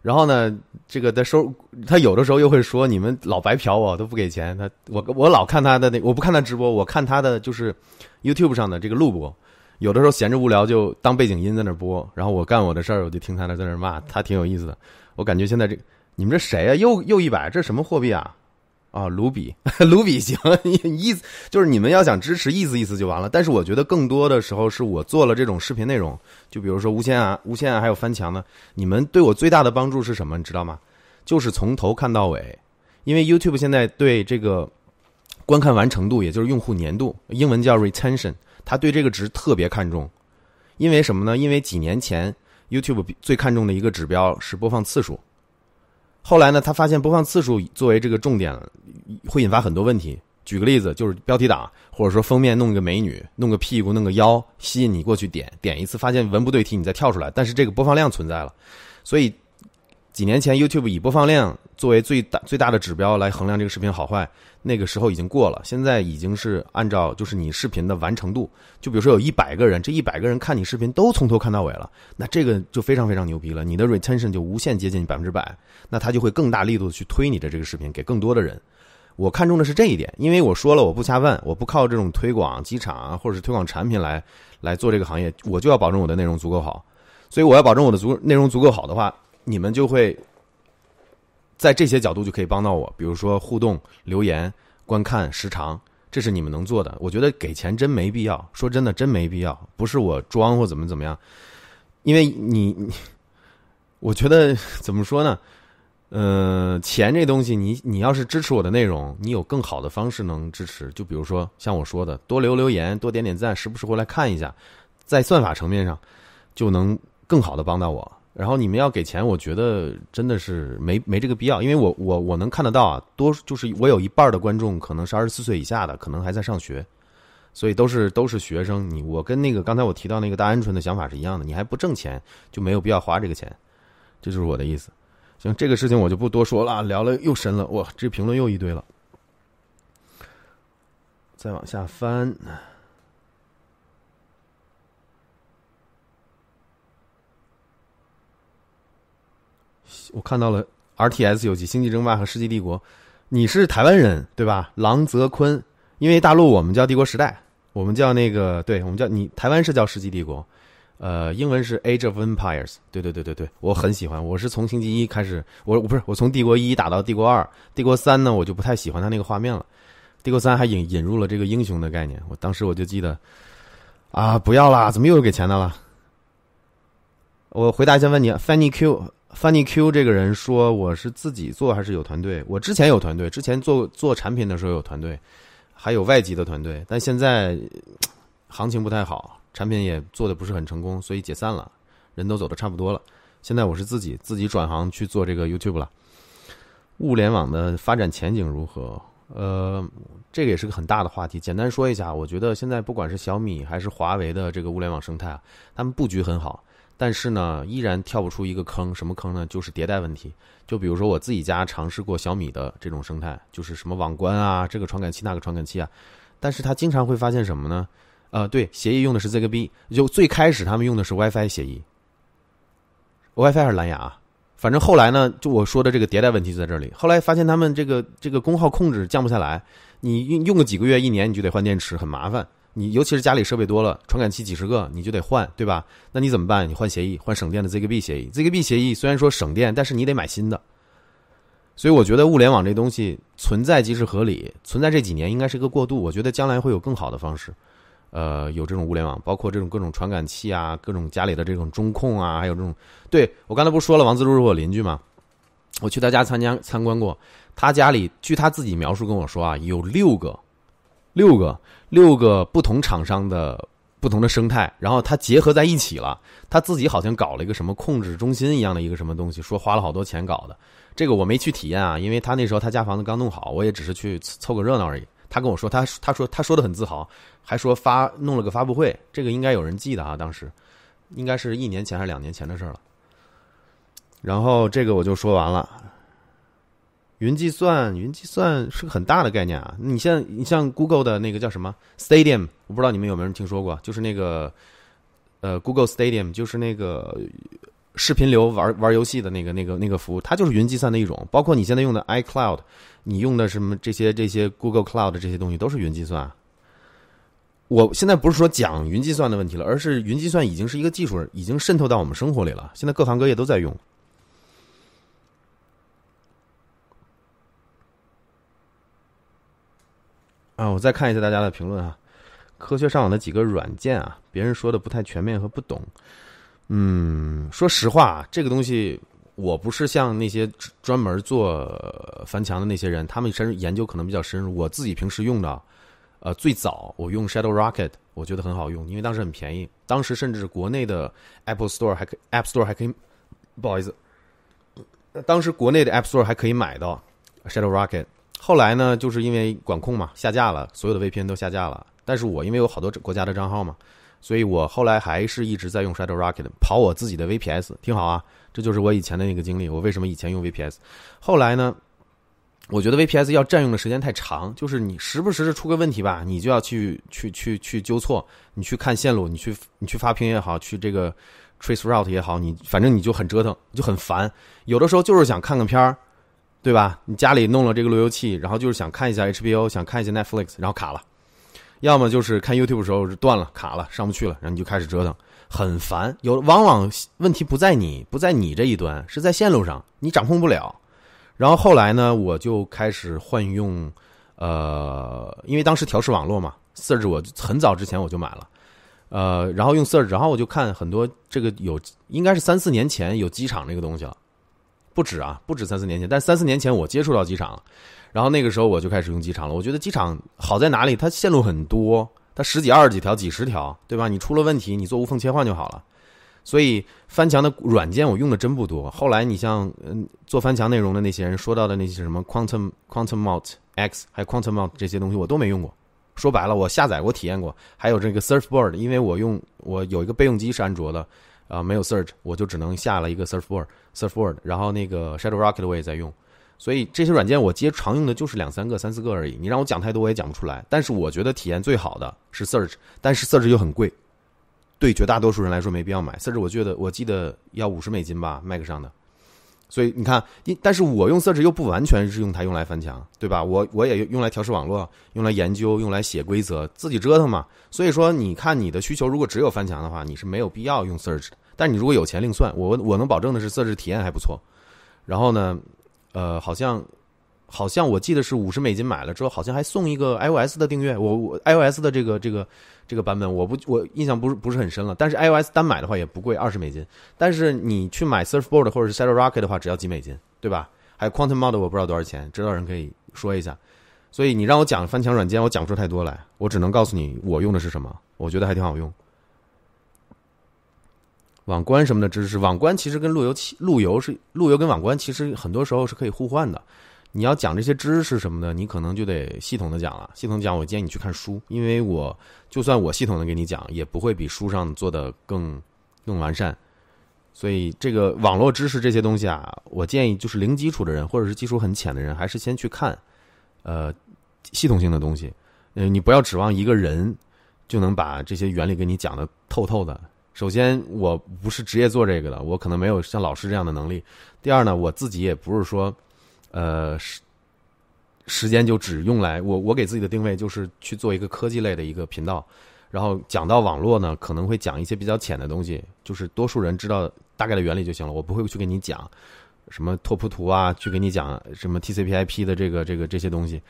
Speaker 1: 然后呢，这个他收他有的时候又会说：“你们老白嫖我，都不给钱。”他我我老看他的那我不看他直播，我看他的就是 YouTube 上的这个录播，有的时候闲着无聊就当背景音在那播，然后我干我的事儿，我就听他那在那骂，他挺有意思的。我感觉现在这。你们这谁啊？又又一百？这什么货币啊？啊，卢比，卢比行，意思就是你们要想支持，意思意思就完了。但是我觉得更多的时候是我做了这种视频内容，就比如说无线啊、无线啊，还有翻墙呢。你们对我最大的帮助是什么？你知道吗？就是从头看到尾。因为 YouTube 现在对这个观看完成度，也就是用户粘度，英文叫 retention，他对这个值特别看重。因为什么呢？因为几年前 YouTube 最看重的一个指标是播放次数。后来呢，他发现播放次数作为这个重点，会引发很多问题。举个例子，就是标题党，或者说封面弄个美女，弄个屁股，弄个腰，吸引你过去点，点一次发现文不对题，你再跳出来。但是这个播放量存在了，所以几年前 YouTube 以播放量作为最大最大的指标来衡量这个视频好坏。那个时候已经过了，现在已经是按照就是你视频的完成度。就比如说有一百个人，这一百个人看你视频都从头看到尾了，那这个就非常非常牛逼了。你的 retention 就无限接近百分之百，那他就会更大力度去推你的这个视频给更多的人。我看中的是这一点，因为我说了我不瞎问，我不靠这种推广机场啊或者是推广产品来来做这个行业，我就要保证我的内容足够好。所以我要保证我的足内容足够好的话，你们就会。在这些角度就可以帮到我，比如说互动、留言、观看时长，这是你们能做的。我觉得给钱真没必要，说真的真没必要，不是我装或怎么怎么样，因为你，你 我觉得 怎么说呢？呃，钱这东西，你你要是支持我的内容，你有更好的方式能支持，就比如说像我说的，多留留言，多点点赞，时不时回来看一下，在算法层面上就能更好的帮到我。然后你们要给钱，我觉得真的是没没这个必要，因为我我我能看得到啊，多就是我有一半的观众可能是二十四岁以下的，可能还在上学，所以都是都是学生。你我跟那个刚才我提到那个大鹌鹑的想法是一样的，你还不挣钱，就没有必要花这个钱，这就是我的意思。行，这个事情我就不多说了，聊了又深了，哇，这评论又一堆了，再往下翻。我看到了 R T S 游戏《星际争霸》和《世纪帝国》，你是台湾人对吧？郎泽坤，因为大陆我们叫帝国时代，我们叫那个，对我们叫你台湾是叫世纪帝国，呃，英文是 Age of Empires。对对对对对，我很喜欢，我是从星际一开始，我我不是我从帝国一打到帝国二，帝国三呢我就不太喜欢它那个画面了，帝国三还引引入了这个英雄的概念，我当时我就记得，啊，不要啦，怎么又给钱的了？我回答一下问题，Fanny Q。Funny Q 这个人说：“我是自己做还是有团队？我之前有团队，之前做做产品的时候有团队，还有外籍的团队。但现在行情不太好，产品也做的不是很成功，所以解散了，人都走的差不多了。现在我是自己自己转行去做这个 YouTube 了。物联网的发展前景如何？呃，这个也是个很大的话题。简单说一下，我觉得现在不管是小米还是华为的这个物联网生态啊，他们布局很好。”但是呢，依然跳不出一个坑。什么坑呢？就是迭代问题。就比如说我自己家尝试过小米的这种生态，就是什么网关啊，这个传感器那个传感器啊，但是他经常会发现什么呢？呃，对，协议用的是 ZigBee，就最开始他们用的是 WiFi 协议，WiFi 还是蓝牙啊？反正后来呢，就我说的这个迭代问题在这里。后来发现他们这个这个功耗控制降不下来，你用用个几个月、一年，你就得换电池，很麻烦。你尤其是家里设备多了，传感器几十个，你就得换，对吧？那你怎么办？你换协议，换省电的 ZigBee 协议。ZigBee 协议虽然说省电，但是你得买新的。所以我觉得物联网这东西存在即是合理，存在这几年应该是个过渡。我觉得将来会有更好的方式。呃，有这种物联网，包括这种各种传感器啊，各种家里的这种中控啊，还有这种，对我刚才不是说了，王自如是我邻居吗？我去他家参加参观过，他家里据他自己描述跟我说啊，有六个，六个，六个不同厂商的不同的生态，然后他结合在一起了，他自己好像搞了一个什么控制中心一样的一个什么东西，说花了好多钱搞的，这个我没去体验啊，因为他那时候他家房子刚弄好，我也只是去凑个热闹而已。他跟我说，他他说他说的很自豪，还说发弄了个发布会，这个应该有人记得啊，当时应该是一年前还是两年前的事了。然后这个我就说完了。云计算，云计算是个很大的概念啊。你像你像 Google 的那个叫什么 Stadium，我不知道你们有没有人听说过，就是那个呃 Google Stadium，就是那个。视频流玩玩游戏的那个那个那个服务，它就是云计算的一种。包括你现在用的 iCloud，你用的什么这些这些 Google Cloud 这些东西都是云计算。我现在不是说讲云计算的问题了，而是云计算已经是一个技术，已经渗透到我们生活里了。现在各行各业都在用。啊，我再看一下大家的评论啊，科学上网的几个软件啊，别人说的不太全面和不懂。嗯，说实话，这个东西我不是像那些专门做翻墙的那些人，他们深研究可能比较深入。我自己平时用的，呃，最早我用 Shadow Rocket，我觉得很好用，因为当时很便宜。当时甚至国内的 Apple Store 还可 App Store 还可以，不好意思，当时国内的 App Store 还可以买到 Shadow Rocket。后来呢，就是因为管控嘛，下架了，所有的 VPN 都下架了。但是我因为有好多国家的账号嘛。所以我后来还是一直在用 Shadow Rocket 跑我自己的 VPS，挺好啊。这就是我以前的那个经历。我为什么以前用 VPS？后来呢？我觉得 VPS 要占用的时间太长，就是你时不时的出个问题吧，你就要去去去去纠错，你去看线路，你去你去发屏也好，去这个 trace route 也好，你反正你就很折腾，就很烦。有的时候就是想看个片儿，对吧？你家里弄了这个路由器，然后就是想看一下 HBO，想看一下 Netflix，然后卡了。要么就是看 YouTube 的时候断了卡了上不去了，然后你就开始折腾，很烦。有往往问题不在你不在你这一端，是在线路上，你掌控不了。然后后来呢，我就开始换用，呃，因为当时调试网络嘛，Sir，我很早之前我就买了，呃，然后用 Sir，然后我就看很多这个有应该是三四年前有机场这个东西了，不止啊，不止三四年前，但三四年前我接触到机场了。然后那个时候我就开始用机场了。我觉得机场好在哪里？它线路很多，它十几、二十几条、几十条，对吧？你出了问题，你做无缝切换就好了。所以翻墙的软件我用的真不多。后来你像嗯做翻墙内容的那些人说到的那些什么 Quantum Quantum Mount X 还有 Quantum Mount 这些东西我都没用过。说白了，我下载过、体验过。还有这个 Surfboard，因为我用我有一个备用机是安卓的，啊，没有 search，我就只能下了一个 Surfboard Surfboard，然后那个 Shadow Rocket 我也在用。所以这些软件我接常用的就是两三个、三四个而已。你让我讲太多我也讲不出来。但是我觉得体验最好的是 Search，但是 Search 又很贵，对绝大多数人来说没必要买。Search 我觉得我记得要五十美金吧，Mac 上的。所以你看，但是我用色值又不完全是用它用来翻墙，对吧？我我也用来调试网络，用来研究，用来写规则，自己折腾嘛。所以说，你看你的需求如果只有翻墙的话，你是没有必要用色值的。但你如果有钱另算。我我能保证的是色值体验还不错。然后呢？呃，好像，好像我记得是五十美金买了之后，好像还送一个 iOS 的订阅。我我 iOS 的这个这个这个版本，我不我印象不是不是很深了。但是 iOS 单买的话也不贵，二十美金。但是你去买 Surfboard 或者是 Shadow Rocket 的话，只要几美金，对吧？还有 Quantum Mode 我不知道多少钱，知道人可以说一下。所以你让我讲翻墙软件，我讲不出太多来，我只能告诉你我用的是什么，我觉得还挺好用。网关什么的知识，网关其实跟路由器、路由是路由跟网关其实很多时候是可以互换的。你要讲这些知识什么的，你可能就得系统的讲了。系统讲，我建议你去看书，因为我就算我系统的给你讲，也不会比书上做的更更完善。所以这个网络知识这些东西啊，我建议就是零基础的人或者是基础很浅的人，还是先去看，呃，系统性的东西。呃，你不要指望一个人就能把这些原理给你讲的透透的。首先，我不是职业做这个的，我可能没有像老师这样的能力。第二呢，我自己也不是说，呃，时时间就只用来我我给自己的定位就是去做一个科技类的一个频道，然后讲到网络呢，可能会讲一些比较浅的东西，就是多数人知道大概的原理就行了。我不会去给你讲什么拓扑图啊，去给你讲什么 TCP/IP 的这个这个这些东西。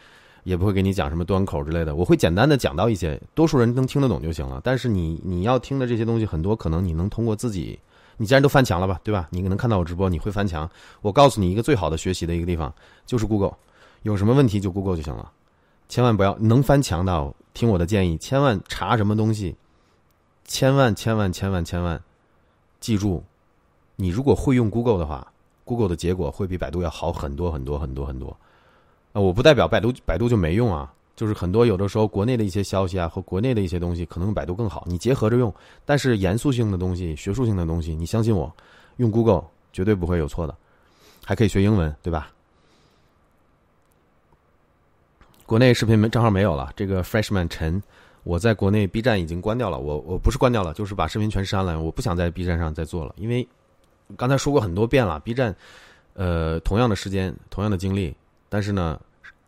Speaker 1: 也不会给你讲什么端口之类的，我会简单的讲到一些，多数人能听得懂就行了。但是你你要听的这些东西很多，可能你能通过自己，你既然都翻墙了吧，对吧？你能看到我直播，你会翻墙。我告诉你一个最好的学习的一个地方，就是 Google，有什么问题就 Google 就行了。千万不要能翻墙的，听我的建议，千万查什么东西，千万千万千万千万记住，你如果会用 Google 的话，Google 的结果会比百度要好很多很多很多很多。啊，我不代表百度，百度就没用啊。就是很多有的时候国内的一些消息啊，和国内的一些东西，可能用百度更好。你结合着用，但是严肃性的东西、学术性的东西，你相信我，用 Google 绝对不会有错的。还可以学英文，对吧？国内视频没账号没有了。这个 Freshman 陈，我在国内 B 站已经关掉了。我我不是关掉了，就是把视频全删了。我不想在 B 站上再做了，因为刚才说过很多遍了，B 站，呃，同样的时间，同样的精力。但是呢，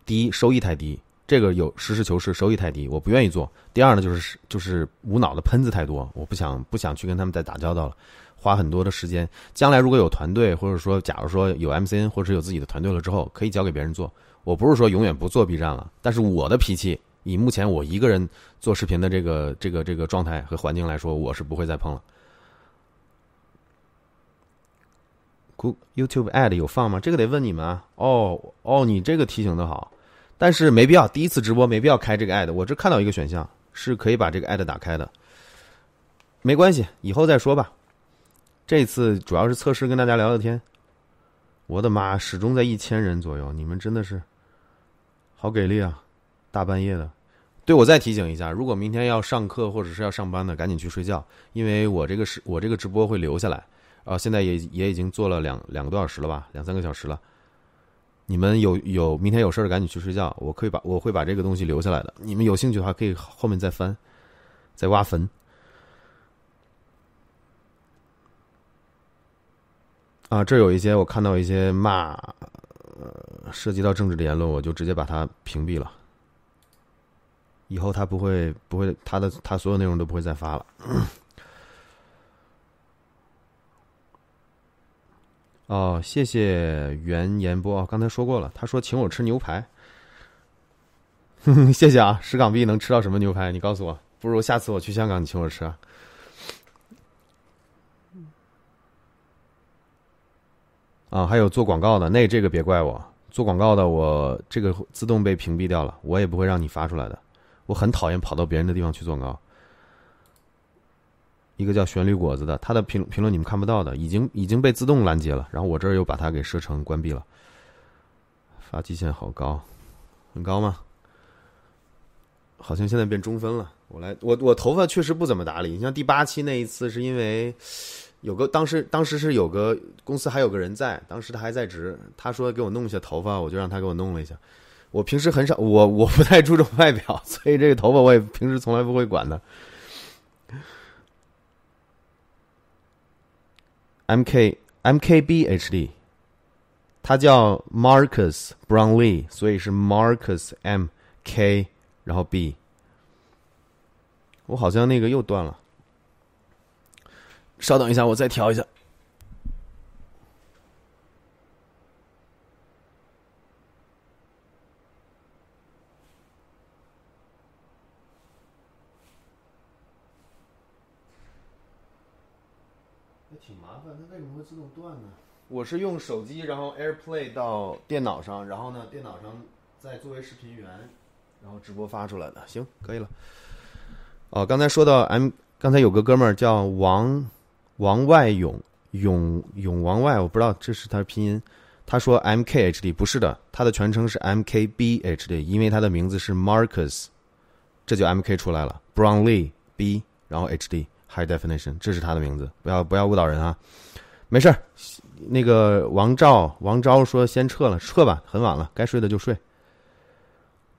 Speaker 1: 第一收益太低，这个有实事求是，收益太低，我不愿意做。第二呢，就是就是无脑的喷子太多，我不想不想去跟他们再打交道了，花很多的时间。将来如果有团队，或者说假如说有 MCN 或者有自己的团队了之后，可以交给别人做。我不是说永远不做 B 站了，但是我的脾气，以目前我一个人做视频的这个这个这个状态和环境来说，我是不会再碰了。YouTube ad 有放吗？这个得问你们啊。哦哦，你这个提醒的好，但是没必要。第一次直播没必要开这个 ad。我这看到一个选项是可以把这个 ad 打开的，没关系，以后再说吧。这次主要是测试，跟大家聊聊天。我的妈，始终在一千人左右，你们真的是好给力啊！大半夜的，对我再提醒一下，如果明天要上课或者是要上班的，赶紧去睡觉，因为我这个是我这个直播会留下来。啊，现在也也已经做了两两个多小时了吧，两三个小时了。你们有有明天有事儿赶紧去睡觉，我可以把我会把这个东西留下来的。你们有兴趣的话，可以后面再翻，再挖坟。啊，这有一些我看到一些骂，呃，涉及到政治的言论，我就直接把它屏蔽了。以后他不会不会他的他所有内容都不会再发了。哦，谢谢袁言波，刚才说过了，他说请我吃牛排。谢谢啊，十港币能吃到什么牛排？你告诉我，不如下次我去香港，你请我吃啊。啊，还有做广告的，那这个别怪我，做广告的我这个自动被屏蔽掉了，我也不会让你发出来的。我很讨厌跑到别人的地方去做广告。一个叫旋律果子的，他的评评论你们看不到的，已经已经被自动拦截了。然后我这儿又把它给设成关闭了。发际线好高，很高吗？好像现在变中分了。我来，我我头发确实不怎么打理。你像第八期那一次，是因为有个当时当时是有个公司还有个人在，当时他还在职，他说给我弄一下头发，我就让他给我弄了一下。我平时很少，我我不太注重外表，所以这个头发我也平时从来不会管的。M K M K B H D，他叫 Marcus Brownlee，所以是 Marcus M K，然后 B。我好像那个又断了，稍等一下，我再调一下。挺麻烦，它为什么会自动断呢？我是用手机，然后 AirPlay 到电脑上，然后呢，电脑上再作为视频源，然后直播发出来的。行，可以了。哦，刚才说到 M，刚才有个哥们儿叫王王外勇勇勇王外，我不知道这是他的拼音。他说 MKHD 不是的，他的全称是 MKBHD，因为他的名字是 Marcus，这就 MK 出来了。Brownlee B，然后 HD。High definition，这是他的名字，不要不要误导人啊。没事儿。那个王昭，王昭说先撤了，撤吧，很晚了，该睡的就睡。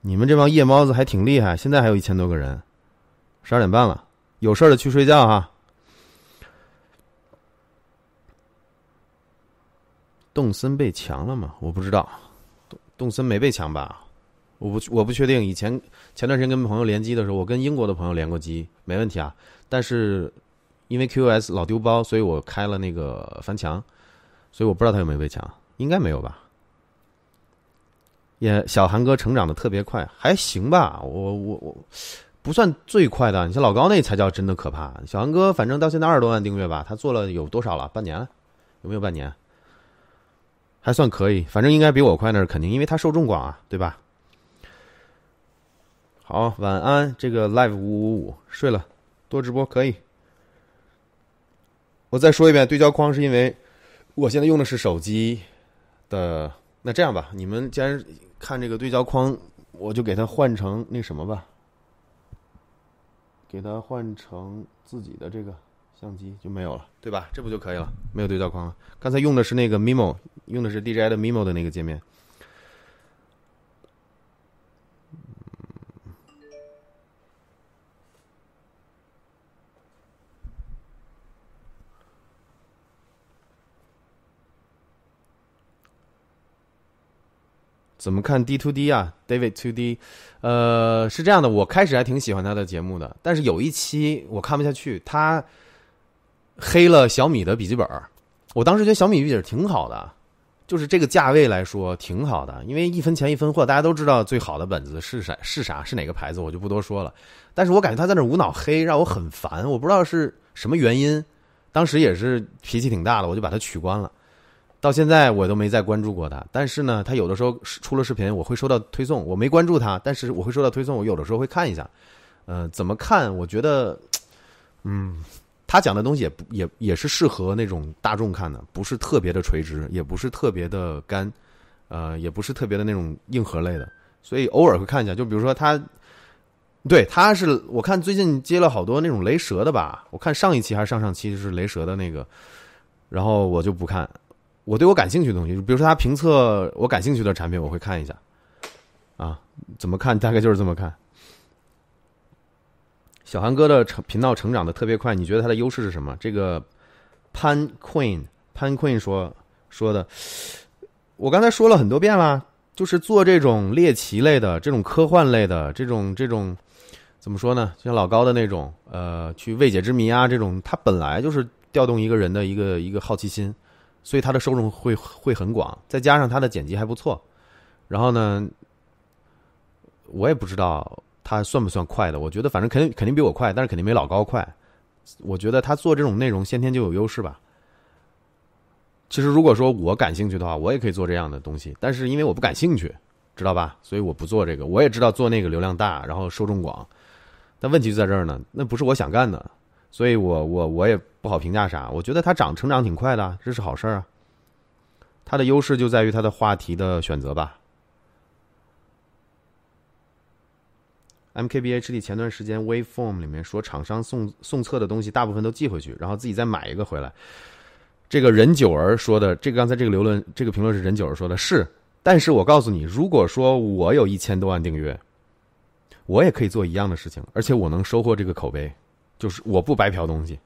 Speaker 1: 你们这帮夜猫子还挺厉害，现在还有一千多个人，十二点半了，有事儿的去睡觉哈。动森被强了吗？我不知道，动动森没被强吧？我不我不确定。以前前段时间跟朋友联机的时候，我跟英国的朋友联过机，没问题啊。但是因为 QoS 老丢包，所以我开了那个翻墙，所以我不知道他有没有被抢，应该没有吧。也小韩哥成长的特别快，还行吧。我我我不算最快的，你像老高那才叫真的可怕。小韩哥反正到现在二十多万订阅吧，他做了有多少了？半年了？有没有半年？还算可以，反正应该比我快那是肯定，因为他受众广啊，对吧？好，晚安。这个 live 五五五睡了，多直播可以。我再说一遍，对焦框是因为我现在用的是手机的。那这样吧，你们既然看这个对焦框，我就给它换成那什么吧，给它换成自己的这个。相机就没有了，对吧？这不就可以了？没有对焦框了。刚才用的是那个 Mimo，用的是 DJI 的 Mimo 的那个界面。怎么看 D to D 啊，David to D？呃，是这样的，我开始还挺喜欢他的节目的，但是有一期我看不下去，他。黑了小米的笔记本我当时觉得小米笔记本挺好的，就是这个价位来说挺好的，因为一分钱一分货，大家都知道最好的本子是啥是啥是哪个牌子，我就不多说了。但是我感觉他在那无脑黑，让我很烦，我不知道是什么原因。当时也是脾气挺大的，我就把它取关了。到现在我都没再关注过他，但是呢，他有的时候出了视频，我会收到推送。我没关注他，但是我会收到推送，我有的时候会看一下。嗯，怎么看？我觉得，嗯。他讲的东西也不也也是适合那种大众看的，不是特别的垂直，也不是特别的干，呃，也不是特别的那种硬核类的，所以偶尔会看一下。就比如说他，对，他是我看最近接了好多那种雷蛇的吧，我看上一期还是上上期就是雷蛇的那个，然后我就不看。我对我感兴趣的东西，比如说他评测我感兴趣的产品，我会看一下。啊，怎么看？大概就是这么看。小韩哥的成频道成长的特别快，你觉得他的优势是什么？这个潘 Queen 潘 Queen 说说的，我刚才说了很多遍了，就是做这种猎奇类的、这种科幻类的、这种这种怎么说呢？像老高的那种，呃，去未解之谜啊，这种他本来就是调动一个人的一个一个好奇心，所以他的受众会会很广，再加上他的剪辑还不错，然后呢，我也不知道。他算不算快的？我觉得反正肯定肯定比我快，但是肯定没老高快。我觉得他做这种内容先天就有优势吧。其实如果说我感兴趣的话，我也可以做这样的东西，但是因为我不感兴趣，知道吧？所以我不做这个。我也知道做那个流量大，然后受众广，但问题就在这儿呢，那不是我想干的，所以我我我也不好评价啥。我觉得他长成长挺快的，这是好事儿啊。他的优势就在于他的话题的选择吧。MKBHD 前段时间 Waveform 里面说，厂商送送测的东西大部分都寄回去，然后自己再买一个回来。这个任九儿说的，这个刚才这个留论，这个评论是任九儿说的，是。但是我告诉你，如果说我有一千多万订阅，我也可以做一样的事情，而且我能收获这个口碑，就是我不白嫖东西。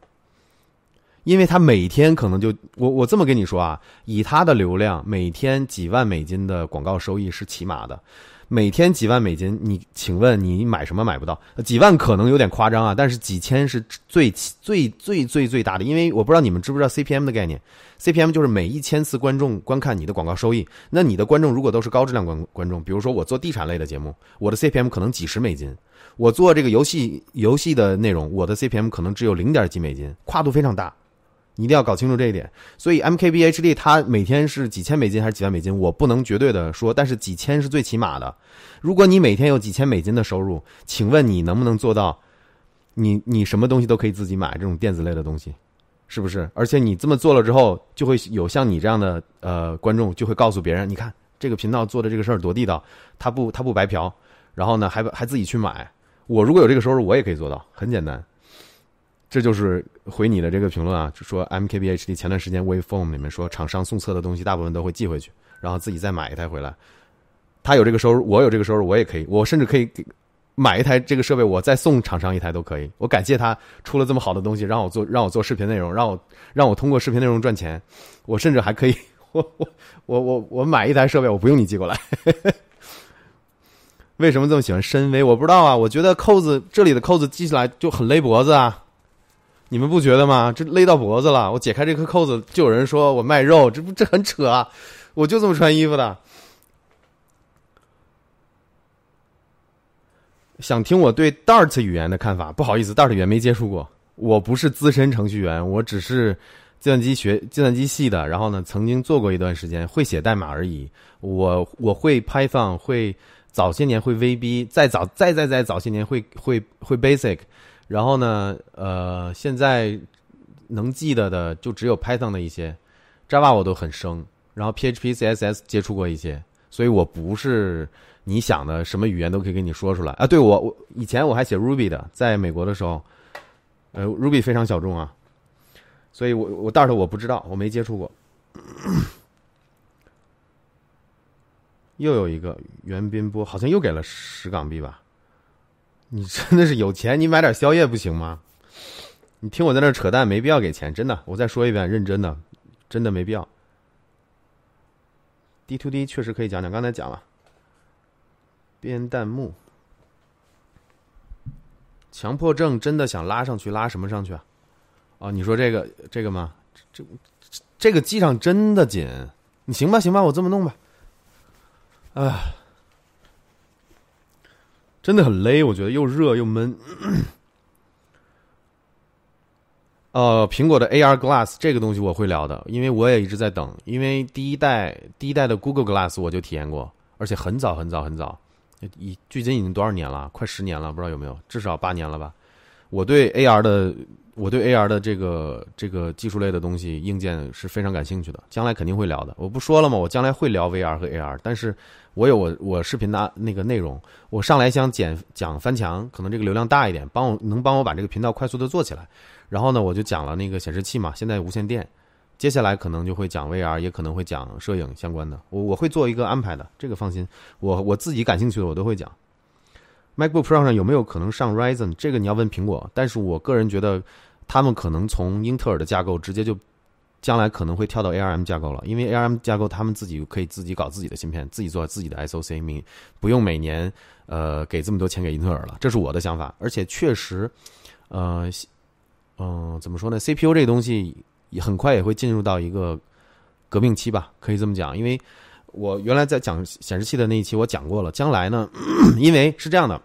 Speaker 1: 因为他每天可能就我我这么跟你说啊，以他的流量，每天几万美金的广告收益是起码的。每天几万美金，你请问你买什么买不到？几万可能有点夸张啊，但是几千是最最最最最大的。因为我不知道你们知不知道 CPM 的概念，CPM 就是每一千次观众观看你的广告收益。那你的观众如果都是高质量观观众，比如说我做地产类的节目，我的 CPM 可能几十美金；我做这个游戏游戏的内容，我的 CPM 可能只有零点几美金，跨度非常大。你一定要搞清楚这一点。所以 MKBHD 它每天是几千美金还是几万美金，我不能绝对的说，但是几千是最起码的。如果你每天有几千美金的收入，请问你能不能做到？你你什么东西都可以自己买这种电子类的东西，是不是？而且你这么做了之后，就会有像你这样的呃观众，就会告诉别人，你看这个频道做的这个事儿多地道，他不他不白嫖，然后呢还还自己去买。我如果有这个收入，我也可以做到，很简单。这就是回你的这个评论啊，就说 MKBHD 前段时间 Waveform 里面说厂商送测的东西大部分都会寄回去，然后自己再买一台回来。他有这个收入，我有这个收入，我也可以，我甚至可以买一台这个设备，我再送厂商一台都可以。我感谢他出了这么好的东西，让我做让我做视频内容，让我让我通过视频内容赚钱。我甚至还可以，我我我我我买一台设备，我不用你寄过来。为什么这么喜欢深 V？我不知道啊，我觉得扣子这里的扣子系起来就很勒脖子啊。你们不觉得吗？这勒到脖子了，我解开这颗扣子，就有人说我卖肉，这不这很扯啊！我就这么穿衣服的。想听我对 Dart 语言的看法？不好意思，Dart 语言没接触过，我不是资深程序员，我只是计算机学、计算机系的。然后呢，曾经做过一段时间，会写代码而已。我我会 Python，会早些年会 VB，再早再再再早些年会会会 Basic。然后呢，呃，现在能记得的就只有 Python 的一些，Java 我都很生。然后 PHP、CSS 接触过一些，所以我不是。你想的什么语言都可以跟你说出来啊！对我，我以前我还写 Ruby 的，在美国的时候，呃，Ruby 非常小众啊，所以我我 Dart 我不知道，我没接触过。又有一个袁斌波，好像又给了十港币吧？你真的是有钱，你买点宵夜不行吗？你听我在那扯淡，没必要给钱，真的。我再说一遍，认真的，真的没必要。D to D 确实可以讲讲，刚才讲了。编弹幕，强迫症真的想拉上去，拉什么上去啊？哦，你说这个这个吗？这这个机上真的紧，你行吧行吧，我这么弄吧。啊，真的很勒，我觉得又热又闷。呃，苹果的 AR Glass 这个东西我会聊的，因为我也一直在等，因为第一代第一代的 Google Glass 我就体验过，而且很早很早很早。已距今已经多少年了？快十年了，不知道有没有，至少八年了吧。我对 AR 的，我对 AR 的这个这个技术类的东西硬件是非常感兴趣的，将来肯定会聊的。我不说了吗？我将来会聊 VR 和 AR，但是我有我我视频的那个内容，我上来想讲讲翻墙，可能这个流量大一点，帮我能帮我把这个频道快速的做起来。然后呢，我就讲了那个显示器嘛，现在无线电。接下来可能就会讲 VR，也可能会讲摄影相关的。我我会做一个安排的，这个放心。我我自己感兴趣的我都会讲。MacBook Pro 上有没有可能上 Ryzen？这个你要问苹果。但是我个人觉得，他们可能从英特尔的架构直接就将来可能会跳到 ARM 架构了，因为 ARM 架构他们自己可以自己搞自己的芯片，自己做自己的 SOC，明不用每年呃给这么多钱给英特尔了。这是我的想法。而且确实，呃，嗯，怎么说呢？CPU 这个东西。很快也会进入到一个革命期吧，可以这么讲。因为我原来在讲显示器的那一期，我讲过了。将来呢，因为是这样的，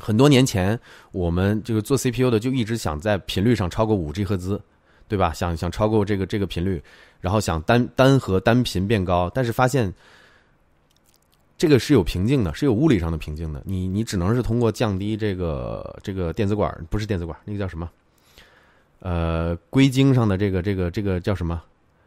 Speaker 1: 很多年前我们这个做 CPU 的就一直想在频率上超过五 G 赫兹，对吧？想想超过这个这个频率，然后想单单核单频变高，但是发现这个是有瓶颈的，是有物理上的瓶颈的。你你只能是通过降低这个这个电子管，不是电子管，那个叫什么？呃，硅晶上的这个这个这个叫什么？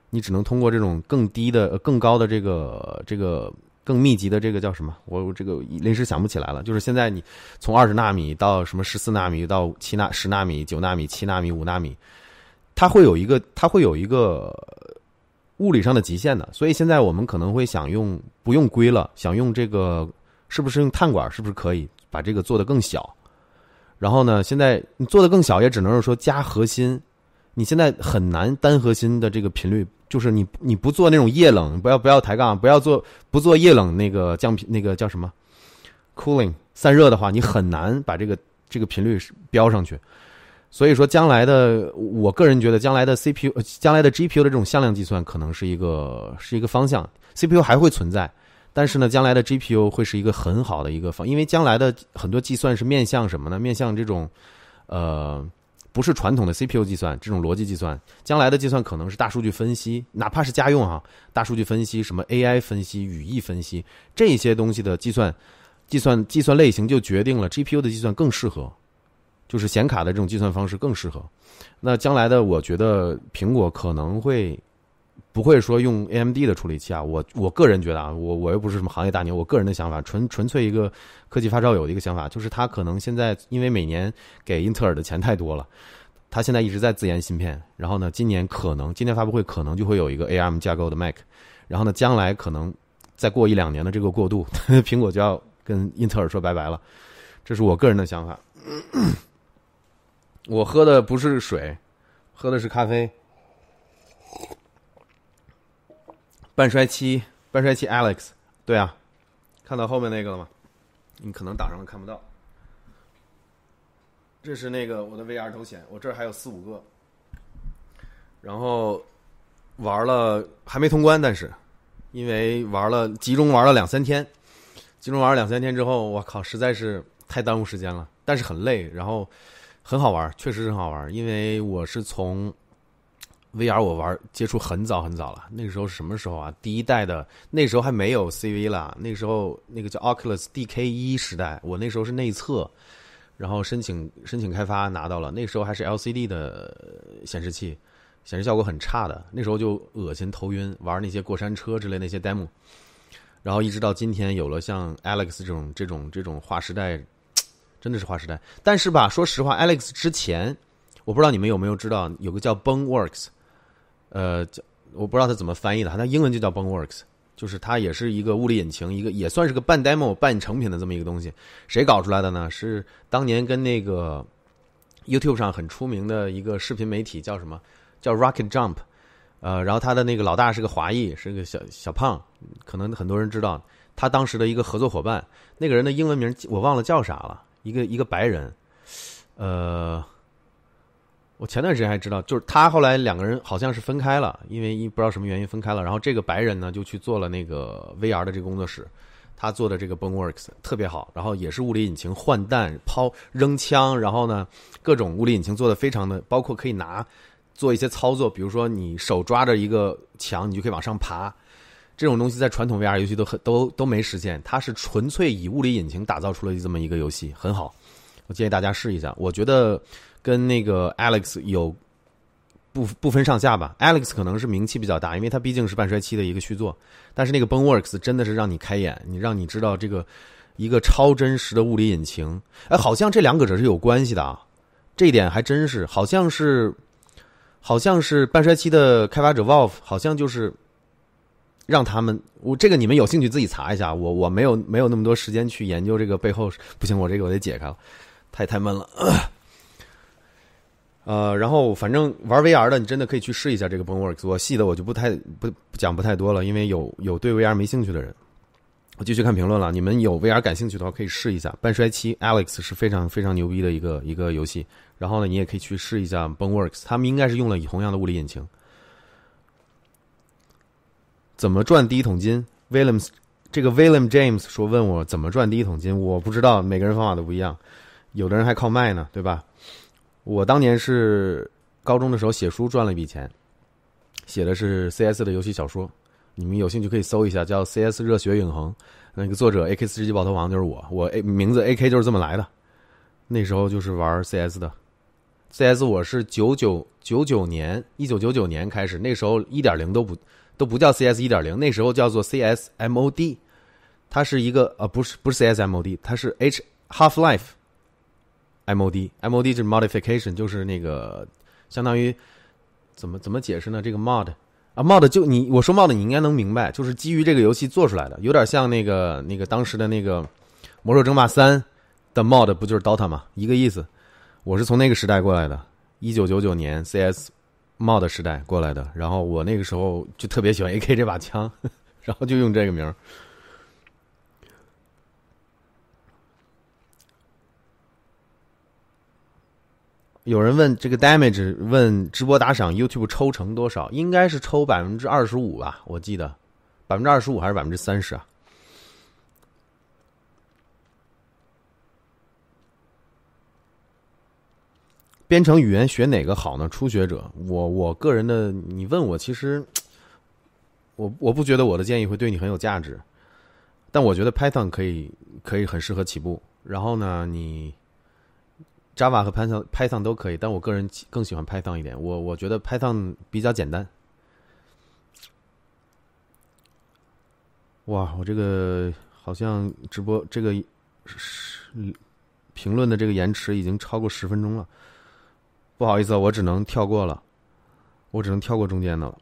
Speaker 1: 你只能通过这种更低的、更高的这个这个更密集的这个叫什么？我这个临时想不起来了。就是现在你从二十纳米到什么十四纳米到七纳十纳米、九纳米、七纳米、五纳米，它会有一个它会有一个物理上的极限的。所以现在我们可能会想用不用硅了，想用这个是不是用碳管？是不是可以把这个做得更小？然后呢？现在你做的更小，也只能是说加核心。你现在很难单核心的这个频率，就是你你不做那种液冷，不要不要抬杠，不要做不做液冷那个降频那个叫什么 cooling 散热的话，你很难把这个这个频率标上去。所以说，将来的我个人觉得，将来的 CPU、将来的 GPU 的这种向量计算，可能是一个是一个方向。CPU 还会存在。但是呢，将来的 GPU 会是一个很好的一个方，因为将来的很多计算是面向什么呢？面向这种，呃，不是传统的 CPU 计算，这种逻辑计算。将来的计算可能是大数据分析，哪怕是家用啊，大数据分析、什么 AI 分析、语义分析这些东西的计算，计算计算类型就决定了 GPU 的计算更适合，就是显卡的这种计算方式更适合。那将来的，我觉得苹果可能会。不会说用 AMD 的处理器啊，我我个人觉得啊，我我又不是什么行业大牛，我个人的想法，纯纯粹一个科技发烧友的一个想法，就是他可能现在因为每年给英特尔的钱太多了，他现在一直在自研芯片，然后呢，今年可能今年发布会可能就会有一个 ARM 架构的 Mac，然后呢，将来可能再过一两年的这个过渡，苹果就要跟英特尔说拜拜了。这是我个人的想法。我喝的不是水，喝的是咖啡。半衰期，半衰期 Alex，对啊，看到后面那个了吗？你可能打上了看不到。这是那个我的 VR 头显，我这儿还有四五个，然后玩了还没通关，但是。因为玩了集中玩了两三天，集中玩了两三天之后，我靠，实在是太耽误时间了，但是很累，然后很好玩，确实很好玩，因为我是从 VR 我玩接触很早很早了，那个时候是什么时候啊？第一代的那时候还没有 CV 了，那时候那个叫 Oculus DK 一时代，我那时候是内测。然后申请申请开发拿到了，那时候还是 LCD 的显示器，显示效果很差的。那时候就恶心头晕，玩那些过山车之类那些 demo。然后一直到今天有了像 Alex 这种这种这种划时代，真的是划时代。但是吧，说实话，Alex 之前，我不知道你们有没有知道有个叫 Boneworks，呃，叫我不知道它怎么翻译的，它英文就叫 Boneworks。就是它也是一个物理引擎，一个也算是个半 demo 半成品的这么一个东西。谁搞出来的呢？是当年跟那个 YouTube 上很出名的一个视频媒体叫什么？叫 Rocket Jump。呃，然后他的那个老大是个华裔，是个小小胖，可能很多人知道。他当时的一个合作伙伴，那个人的英文名我忘了叫啥了，一个一个白人，呃。我前段时间还知道，就是他后来两个人好像是分开了，因为一不知道什么原因分开了。然后这个白人呢就去做了那个 VR 的这个工作室，他做的这个 Boneworks 特别好，然后也是物理引擎换弹、抛扔枪，然后呢各种物理引擎做的非常的，包括可以拿做一些操作，比如说你手抓着一个墙，你就可以往上爬，这种东西在传统 VR 游戏都很都都没实现。它是纯粹以物理引擎打造出了这么一个游戏，很好，我建议大家试一下。我觉得。跟那个 Alex 有不不分上下吧，Alex 可能是名气比较大，因为他毕竟是半衰期的一个续作。但是那个 Boneworks 真的是让你开眼，你让你知道这个一个超真实的物理引擎，哎，好像这两个者是有关系的啊，这一点还真是，好像是好像是半衰期的开发者 Valve 好像就是让他们，我这个你们有兴趣自己查一下，我我没有没有那么多时间去研究这个背后，不行，我这个我得解开了，太太闷了。呃然后反正玩 VR 的，你真的可以去试一下这个 Boneworks。我细的我就不太不讲不太多了，因为有有对 VR 没兴趣的人。我继续看评论了，你们有 VR 感兴趣的话可以试一下。半衰期 Alex 是非常非常牛逼的一个一个游戏。然后呢，你也可以去试一下 Boneworks，他们应该是用了同样的物理引擎。怎么赚第一桶金？Williams 这个 William James 说问我怎么赚第一桶金，我不知道，每个人方法都不一样，有的人还靠卖呢，对吧？我当年是高中的时候写书赚了一笔钱，写的是 CS 的游戏小说，你们有兴趣可以搜一下，叫《CS 热血永恒》，那个作者 AK 四十级爆头王就是我，我 A 名字 AK 就是这么来的。那时候就是玩 CS 的，CS 我是九九九九年，一九九九年开始，那时候一点零都不都不叫 CS 一点零，那时候叫做 CSMOD，它是一个呃不是不是 CSMOD，它是 H Half Life。Mod，mod 就是 modification，就是那个相当于怎么怎么解释呢？这个 mod 啊，mod 就你我说 mod 你应该能明白，就是基于这个游戏做出来的，有点像那个那个当时的那个《魔兽争霸三》的 mod，不就是 DOTA 吗？一个意思。我是从那个时代过来的，一九九九年 CS mod 时代过来的，然后我那个时候就特别喜欢 AK 这把枪，然后就用这个名儿。有人问这个 damage，问直播打赏 YouTube 抽成多少？应该是抽百分之二十五吧？我记得百分之二十五还是百分之三十啊？编程语言学哪个好呢？初学者，我我个人的，你问我，其实我我不觉得我的建议会对你很有价值，但我觉得 Python 可以可以很适合起步。然后呢，你。Java 和 Python Python 都可以，但我个人更喜欢 Python 一点。我我觉得 Python 比较简单。哇，我这个好像直播这个是评论的这个延迟已经超过十分钟了。不好意思，我只能跳过了，我只能跳过中间的了。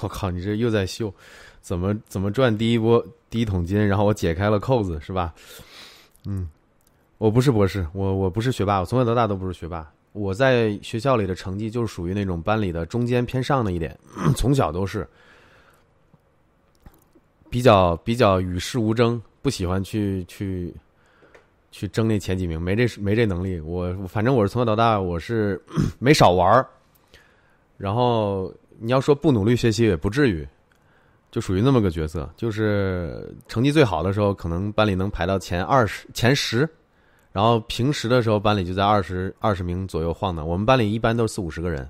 Speaker 1: 我靠，你这又在秀，怎么怎么赚第一波第一桶金？然后我解开了扣子，是吧？嗯，我不是博士，我我不是学霸，我从小到大都不是学霸。我在学校里的成绩就是属于那种班里的中间偏上的一点，从小都是比较比较与世无争，不喜欢去去去争那前几名，没这没这能力。我反正我是从小到大我是 没少玩儿，然后你要说不努力学习也不至于，就属于那么个角色，就是成绩最好的时候，可能班里能排到前二十、前十。然后平时的时候，班里就在二十二十名左右晃荡。我们班里一般都是四五十个人，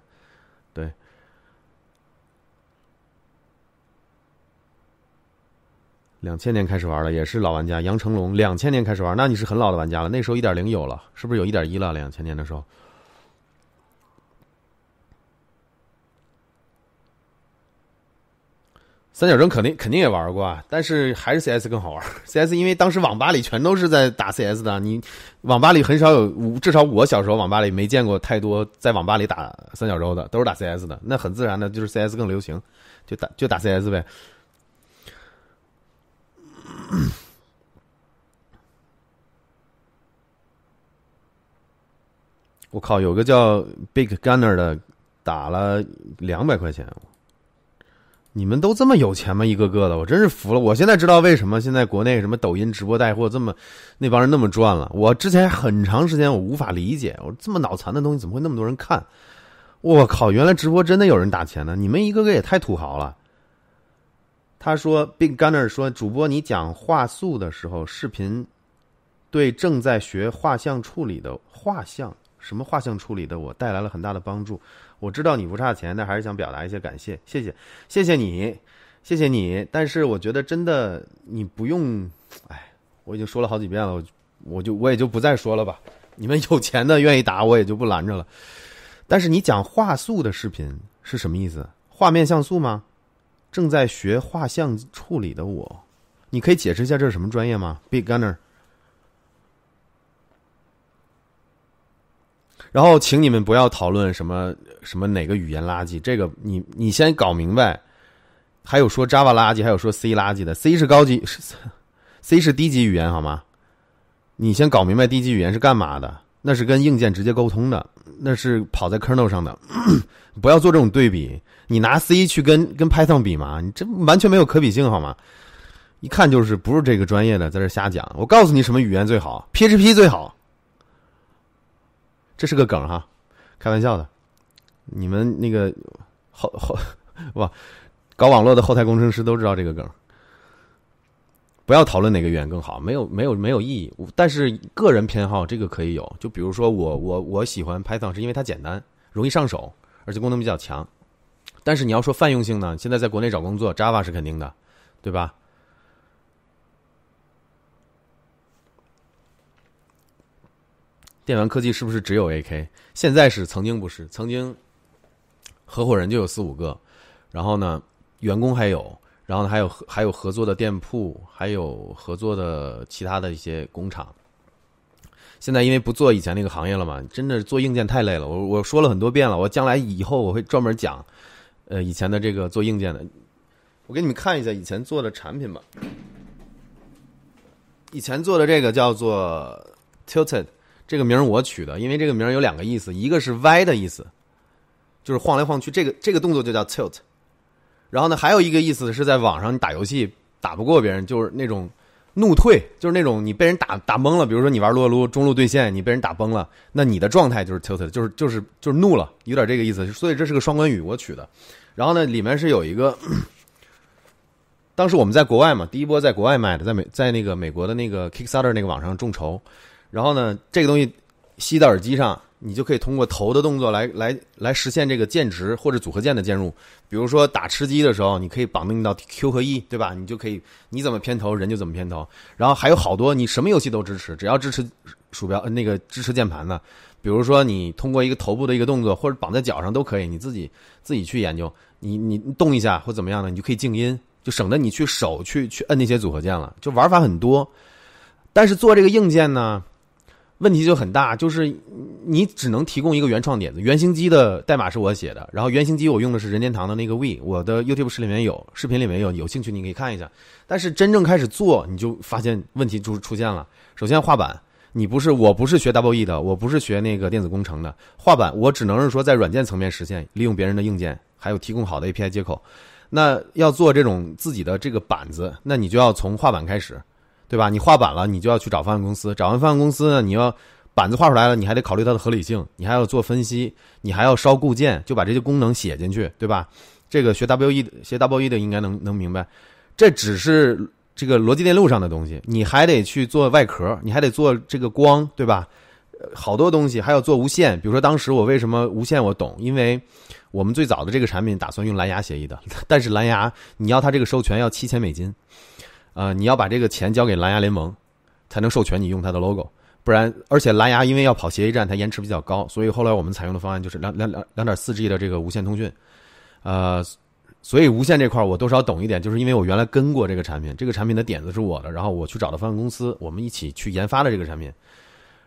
Speaker 1: 对。两千年开始玩了，也是老玩家。杨成龙两千年开始玩，那你是很老的玩家了。那时候一点零有了，是不是有一点一了？两千年的时候。三角洲肯定肯定也玩过啊，但是还是 CS 更好玩。CS 因为当时网吧里全都是在打 CS 的，你网吧里很少有，至少我小时候网吧里没见过太多在网吧里打三角洲的，都是打 CS 的。那很自然的就是 CS 更流行，就打就打 CS 呗。我靠，有个叫 Big Gunner 的打了两百块钱。你们都这么有钱吗？一个个的，我真是服了。我现在知道为什么现在国内什么抖音直播带货这么那帮人那么赚了。我之前很长时间我无法理解，我这么脑残的东西怎么会那么多人看？我靠，原来直播真的有人打钱呢！你们一个个也太土豪了。他说，Big Gunner 说，主播你讲画素的时候，视频对正在学画像处理的画像什么画像处理的我带来了很大的帮助。我知道你不差钱，但还是想表达一些感谢，谢谢，谢谢你，谢谢你。但是我觉得真的你不用，哎，我已经说了好几遍了，我就我也就不再说了吧。你们有钱的愿意打，我也就不拦着了。但是你讲画素的视频是什么意思？画面像素吗？正在学画像处理的我，你可以解释一下这是什么专业吗？Big Gunner 然后，请你们不要讨论什么什么哪个语言垃圾，这个你你先搞明白。还有说 Java 垃圾，还有说 C 垃圾的，C 是高级，C 是低级语言好吗？你先搞明白低级语言是干嘛的？那是跟硬件直接沟通的，那是跑在 kernel 上的。不要做这种对比，你拿 C 去跟跟 Python 比嘛？你这完全没有可比性好吗？一看就是不是这个专业的，在这瞎讲。我告诉你，什么语言最好？PHP 最好。这是个梗哈，开玩笑的。你们那个后后哇，搞网络的后台工程师都知道这个梗。不要讨论哪个语言更好，没有没有没有意义。但是个人偏好这个可以有，就比如说我我我喜欢 Python 是因为它简单，容易上手，而且功能比较强。但是你要说泛用性呢，现在在国内找工作，Java 是肯定的，对吧？电玩科技是不是只有 AK？现在是，曾经不是。曾经合伙人就有四五个，然后呢，员工还有，然后呢还有还有合作的店铺，还有合作的其他的一些工厂。现在因为不做以前那个行业了嘛，真的做硬件太累了。我我说了很多遍了，我将来以后我会专门讲，呃，以前的这个做硬件的。我给你们看一下以前做的产品吧。以前做的这个叫做 Tilted。这个名儿我取的，因为这个名儿有两个意思，一个是歪的意思，就是晃来晃去，这个这个动作就叫 tilt。然后呢，还有一个意思是在网上你打游戏打不过别人，就是那种怒退，就是那种你被人打打懵了。比如说你玩撸啊撸中路对线，你被人打崩了，那你的状态就是 tilt，就是就是就是怒了，有点这个意思。所以这是个双关语，我取的。然后呢，里面是有一个，当时我们在国外嘛，第一波在国外卖的，在美在那个美国的那个 Kickstarter 那个网上众筹。然后呢，这个东西吸到耳机上，你就可以通过头的动作来来来实现这个键值或者组合键的键入。比如说打吃鸡的时候，你可以绑定到 Q 和 E，对吧？你就可以你怎么偏头，人就怎么偏头。然后还有好多，你什么游戏都支持，只要支持鼠标那个支持键盘的。比如说你通过一个头部的一个动作，或者绑在脚上都可以，你自己自己去研究。你你动一下或怎么样的，你就可以静音，就省得你去手去去摁那些组合键了。就玩法很多，但是做这个硬件呢，问题就很大，就是你只能提供一个原创点子。原型机的代码是我写的，然后原型机我用的是任天堂的那个 We，我的 YouTube 视里面有，视频里面有，有兴趣你可以看一下。但是真正开始做，你就发现问题就出现了。首先画板。你不是，我不是学 Double E 的，我不是学那个电子工程的。画板，我只能是说在软件层面实现，利用别人的硬件，还有提供好的 API 接口。那要做这种自己的这个板子，那你就要从画板开始，对吧？你画板了，你就要去找方案公司，找完方案公司呢，你要板子画出来了，你还得考虑它的合理性，你还要做分析，你还要烧固件，就把这些功能写进去，对吧？这个学 W E 的学 W E 的应该能能明白，这只是。这个逻辑电路上的东西，你还得去做外壳，你还得做这个光，对吧？好多东西还要做无线。比如说，当时我为什么无线我懂？因为我们最早的这个产品打算用蓝牙协议的，但是蓝牙你要它这个授权要七千美金，呃，你要把这个钱交给蓝牙联盟，才能授权你用它的 logo，不然，而且蓝牙因为要跑协议站，它延迟比较高，所以后来我们采用的方案就是两两两两点四 G 的这个无线通讯，呃。所以无线这块我多少懂一点，就是因为我原来跟过这个产品，这个产品的点子是我的，然后我去找的方案公司，我们一起去研发的这个产品。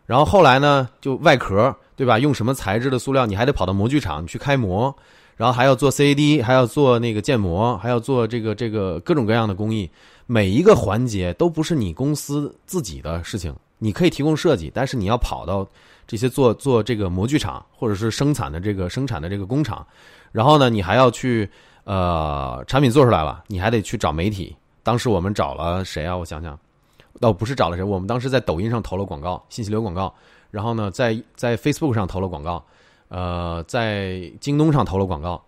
Speaker 1: 然后后来呢，就外壳对吧？用什么材质的塑料？你还得跑到模具厂去开模，然后还要做 CAD，还要做那个建模，还要做这个这个各种各样的工艺。每一个环节都不是你公司自己的事情，你可以提供设计，但是你要跑到这些做做这个模具厂或者是生产的这个生产的这个工厂，然后呢，你还要去。呃，产品做出来了，你还得去找媒体。当时我们找了谁啊？我想想，倒不是找了谁，我们当时在抖音上投了广告，信息流广告。然后呢，在在 Facebook 上投了广告，呃，在京东上投了广告。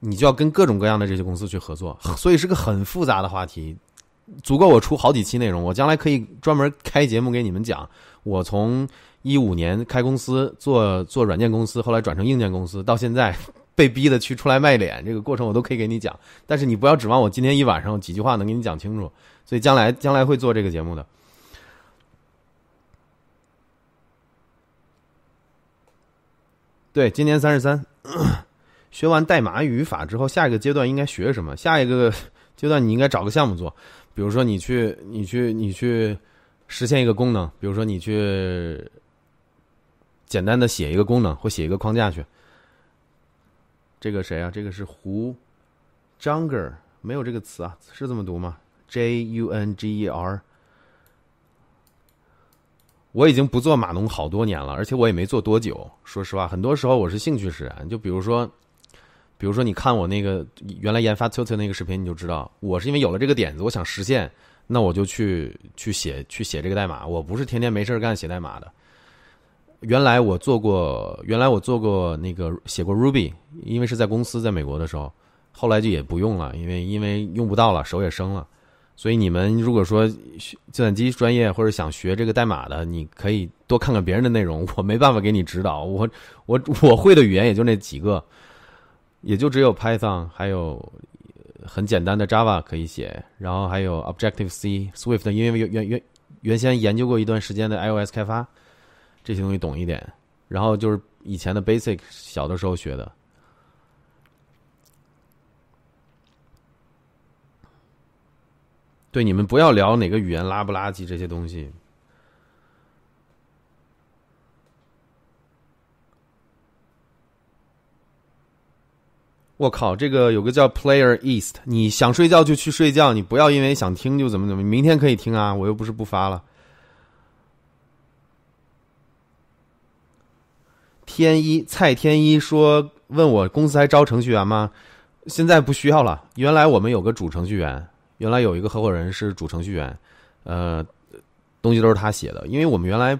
Speaker 1: 你就要跟各种各样的这些公司去合作，所以是个很复杂的话题，足够我出好几期内容。我将来可以专门开节目给你们讲。我从一五年开公司做做软件公司，后来转成硬件公司，到现在。被逼的去出来卖脸，这个过程我都可以给你讲，但是你不要指望我今天一晚上几句话能给你讲清楚，所以将来将来会做这个节目的。对，今年三十三，学完代码语法之后，下一个阶段应该学什么？下一个 阶段你应该找个项目做，比如说你去你去你去实现一个功能，比如说你去简单的写一个功能或写一个框架去。这个谁啊？这个是胡，Junger，没有这个词啊，是这么读吗？J U N G E R。我已经不做码农好多年了，而且我也没做多久。说实话，很多时候我是兴趣使然。就比如说，比如说，你看我那个原来研发 Tutor 那个视频，你就知道，我是因为有了这个点子，我想实现，那我就去去写去写这个代码。我不是天天没事干写代码的。原来我做过，原来我做过那个写过 Ruby，因为是在公司在美国的时候，后来就也不用了，因为因为用不到了，手也生了。所以你们如果说学计算机专业或者想学这个代码的，你可以多看看别人的内容，我没办法给你指导。我我我会的语言也就那几个，也就只有 Python，还有很简单的 Java 可以写，然后还有 Objective C、Swift，因为原原原原先研究过一段时间的 iOS 开发。这些东西懂一点，然后就是以前的 basic，小的时候学的。对，你们不要聊哪个语言垃不垃圾这些东西。我靠，这个有个叫 Player East，你想睡觉就去睡觉，你不要因为想听就怎么怎么，明天可以听啊，我又不是不发了。天一蔡天一说：“问我公司还招程序员吗？现在不需要了。原来我们有个主程序员，原来有一个合伙人是主程序员，呃，东西都是他写的。因为我们原来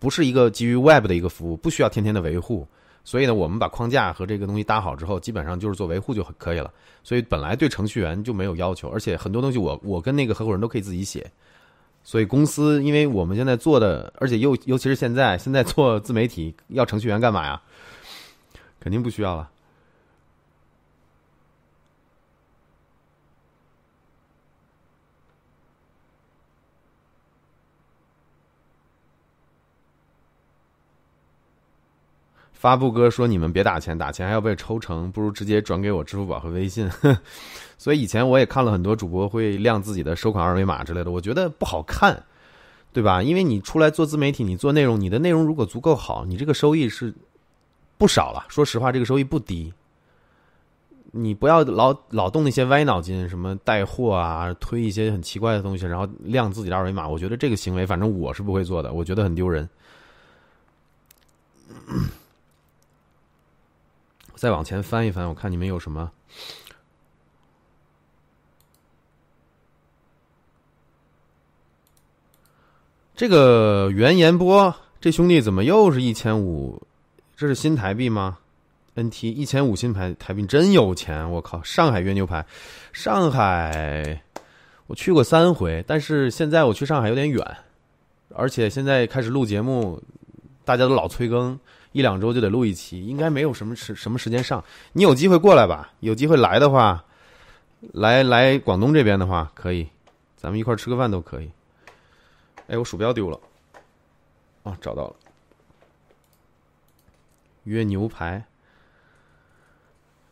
Speaker 1: 不是一个基于 Web 的一个服务，不需要天天的维护，所以呢，我们把框架和这个东西搭好之后，基本上就是做维护就可以了。所以本来对程序员就没有要求，而且很多东西我我跟那个合伙人都可以自己写。”所以公司，因为我们现在做的，而且又尤其是现在，现在做自媒体要程序员干嘛呀？肯定不需要了。发布哥说：“你们别打钱，打钱还要被抽成，不如直接转给我支付宝和微信。”所以以前我也看了很多主播会亮自己的收款二维码之类的，我觉得不好看，对吧？因为你出来做自媒体，你做内容，你的内容如果足够好，你这个收益是不少了。说实话，这个收益不低。你不要老老动那些歪脑筋，什么带货啊，推一些很奇怪的东西，然后亮自己的二维码。我觉得这个行为，反正我是不会做的，我觉得很丢人。再往前翻一翻，我看你们有什么。这个袁延波，这兄弟怎么又是一千五？这是新台币吗？NT 一千五新台台币真有钱！我靠，上海约牛排，上海我去过三回，但是现在我去上海有点远，而且现在开始录节目，大家都老催更。一两周就得录一期，应该没有什么时什么时间上。你有机会过来吧？有机会来的话，来来广东这边的话可以，咱们一块吃个饭都可以。哎，我鼠标丢了，哦，找到了。约牛排。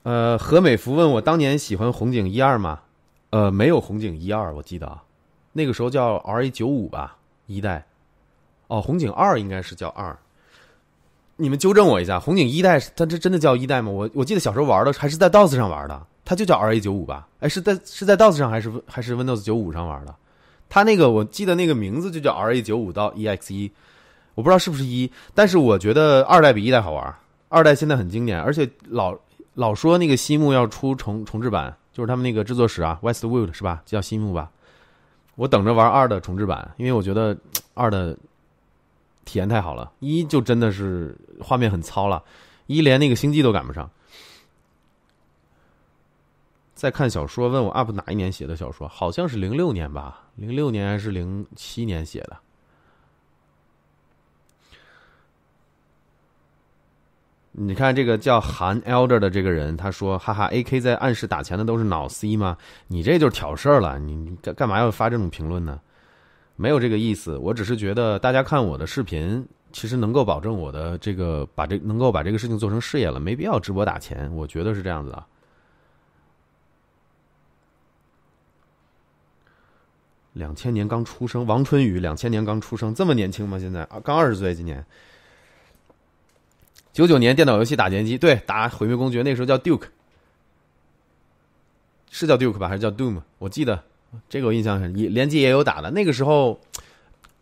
Speaker 1: 呃，何美福问我当年喜欢红警一二吗？呃，没有红警一二，我记得那个时候叫 R A 九五吧，一代。哦，红警二应该是叫二。你们纠正我一下，红警一代它这真的叫一代吗？我我记得小时候玩的还是在 DOS 上玩的，它就叫 R A 九五吧？哎，是在是在 DOS 上还是还是 Windows 九五上玩的？它那个我记得那个名字就叫 R A 九五到 E X 一，我不知道是不是一，但是我觉得二代比一代好玩，二代现在很经典，而且老老说那个西木要出重重置版，就是他们那个制作室啊，Westwood 是吧？叫西木吧？我等着玩二的重置版，因为我觉得二的。体验太好了，一就真的是画面很糙了，一连那个星际都赶不上。在看小说，问我 UP 哪一年写的小说？好像是零六年吧，零六年还是零七年写的？你看这个叫韩 Elder 的这个人，他说：“哈哈，AK 在暗示打钱的都是脑 C 吗？你这就是挑事儿了，你你干干嘛要发这种评论呢？”没有这个意思，我只是觉得大家看我的视频，其实能够保证我的这个把这能够把这个事情做成事业了，没必要直播打钱，我觉得是这样子的。两千年刚出生，王春雨两千年刚出生，这么年轻吗？现在啊，刚二十岁，今年。九九年电脑游戏打劫机，对，打毁灭公爵，那时候叫 Duke，是叫 Duke 吧，还是叫 Doom？我记得。这个我印象很，联机也有打的。那个时候，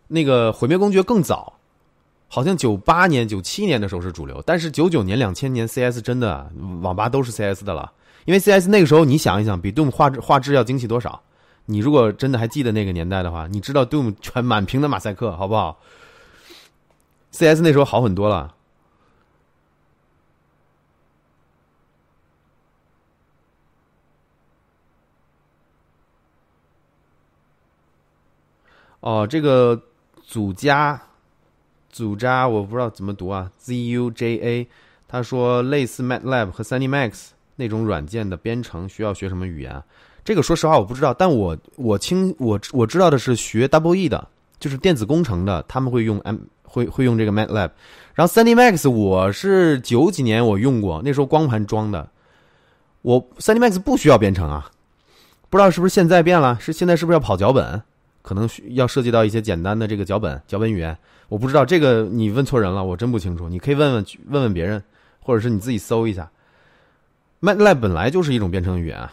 Speaker 1: 那个毁灭公爵更早，好像九八年、九七年的时候是主流。但是九九年、两千年，CS 真的网吧都是 CS 的了。因为 CS 那个时候，你想一想，比 Doom 画质画质要精细多少？你如果真的还记得那个年代的话，你知道 Doom 全满屏的马赛克，好不好？CS 那时候好很多了。哦，这个祖家，祖扎我不知道怎么读啊，Z U J A，他说类似 MATLAB 和 3D Max 那种软件的编程需要学什么语言？这个说实话我不知道，但我我清我我知道的是学 Double E 的，就是电子工程的，他们会用 M 会会用这个 MATLAB，然后 3D Max 我是九几年我用过，那时候光盘装的，我 3D Max 不需要编程啊，不知道是不是现在变了，是现在是不是要跑脚本？可能需要涉及到一些简单的这个脚本、脚本语言，我不知道这个你问错人了，我真不清楚。你可以问问问问别人，或者是你自己搜一下。MATLAB 本来就是一种编程语言，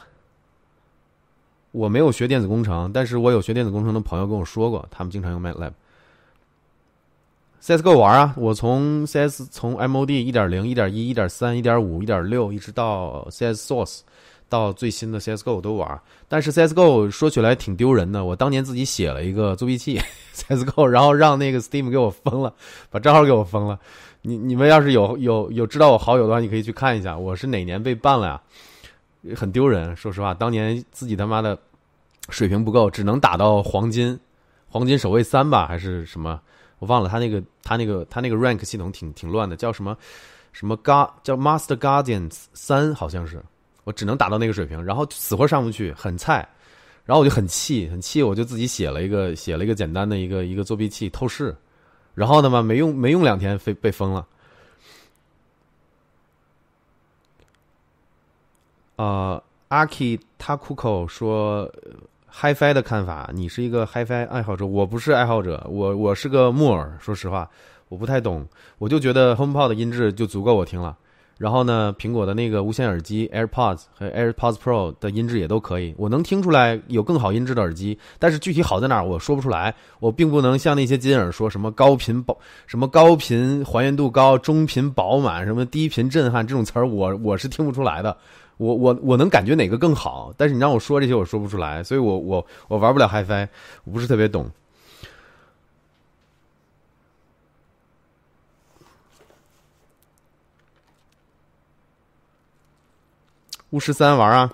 Speaker 1: 我没有学电子工程，但是我有学电子工程的朋友跟我说过，他们经常用 MATLAB。CSGO 玩啊，我从 CS 从 MOD 一点零、一点一、一点三、一点五、一点六，一直到 CS Source。到最新的 CSGO 都玩，但是 CSGO 说起来挺丢人的。我当年自己写了一个作弊器 CSGO，然后让那个 Steam 给我封了，把账号给我封了。你你们要是有有有知道我好友的话，你可以去看一下，我是哪年被办了呀？很丢人，说实话，当年自己他妈的水平不够，只能打到黄金，黄金守卫三吧，还是什么？我忘了他那个他那个他那个 rank 系统挺挺乱的，叫什么什么 g 叫 Master Guardians 三，好像是。我只能达到那个水平，然后死活上不去，很菜，然后我就很气，很气，我就自己写了一个写了一个简单的一个一个作弊器透视，然后呢嘛，没用没用两天被被封了。啊，阿 k 他 k 口说，HiFi 的看法，你是一个 HiFi 爱好者，我不是爱好者，我我是个木耳，说实话，我不太懂，我就觉得 HomePod 的音质就足够我听了。然后呢，苹果的那个无线耳机 AirPods 和 AirPods Pro 的音质也都可以，我能听出来有更好音质的耳机，但是具体好在哪儿我说不出来，我并不能像那些金耳说什么高频饱、什么高频还原度高、中频饱满、什么低频震撼这种词儿，我我是听不出来的。我我我能感觉哪个更好，但是你让我说这些我说不出来，所以我我我玩不了 HiFi，我不是特别懂。巫师三玩啊，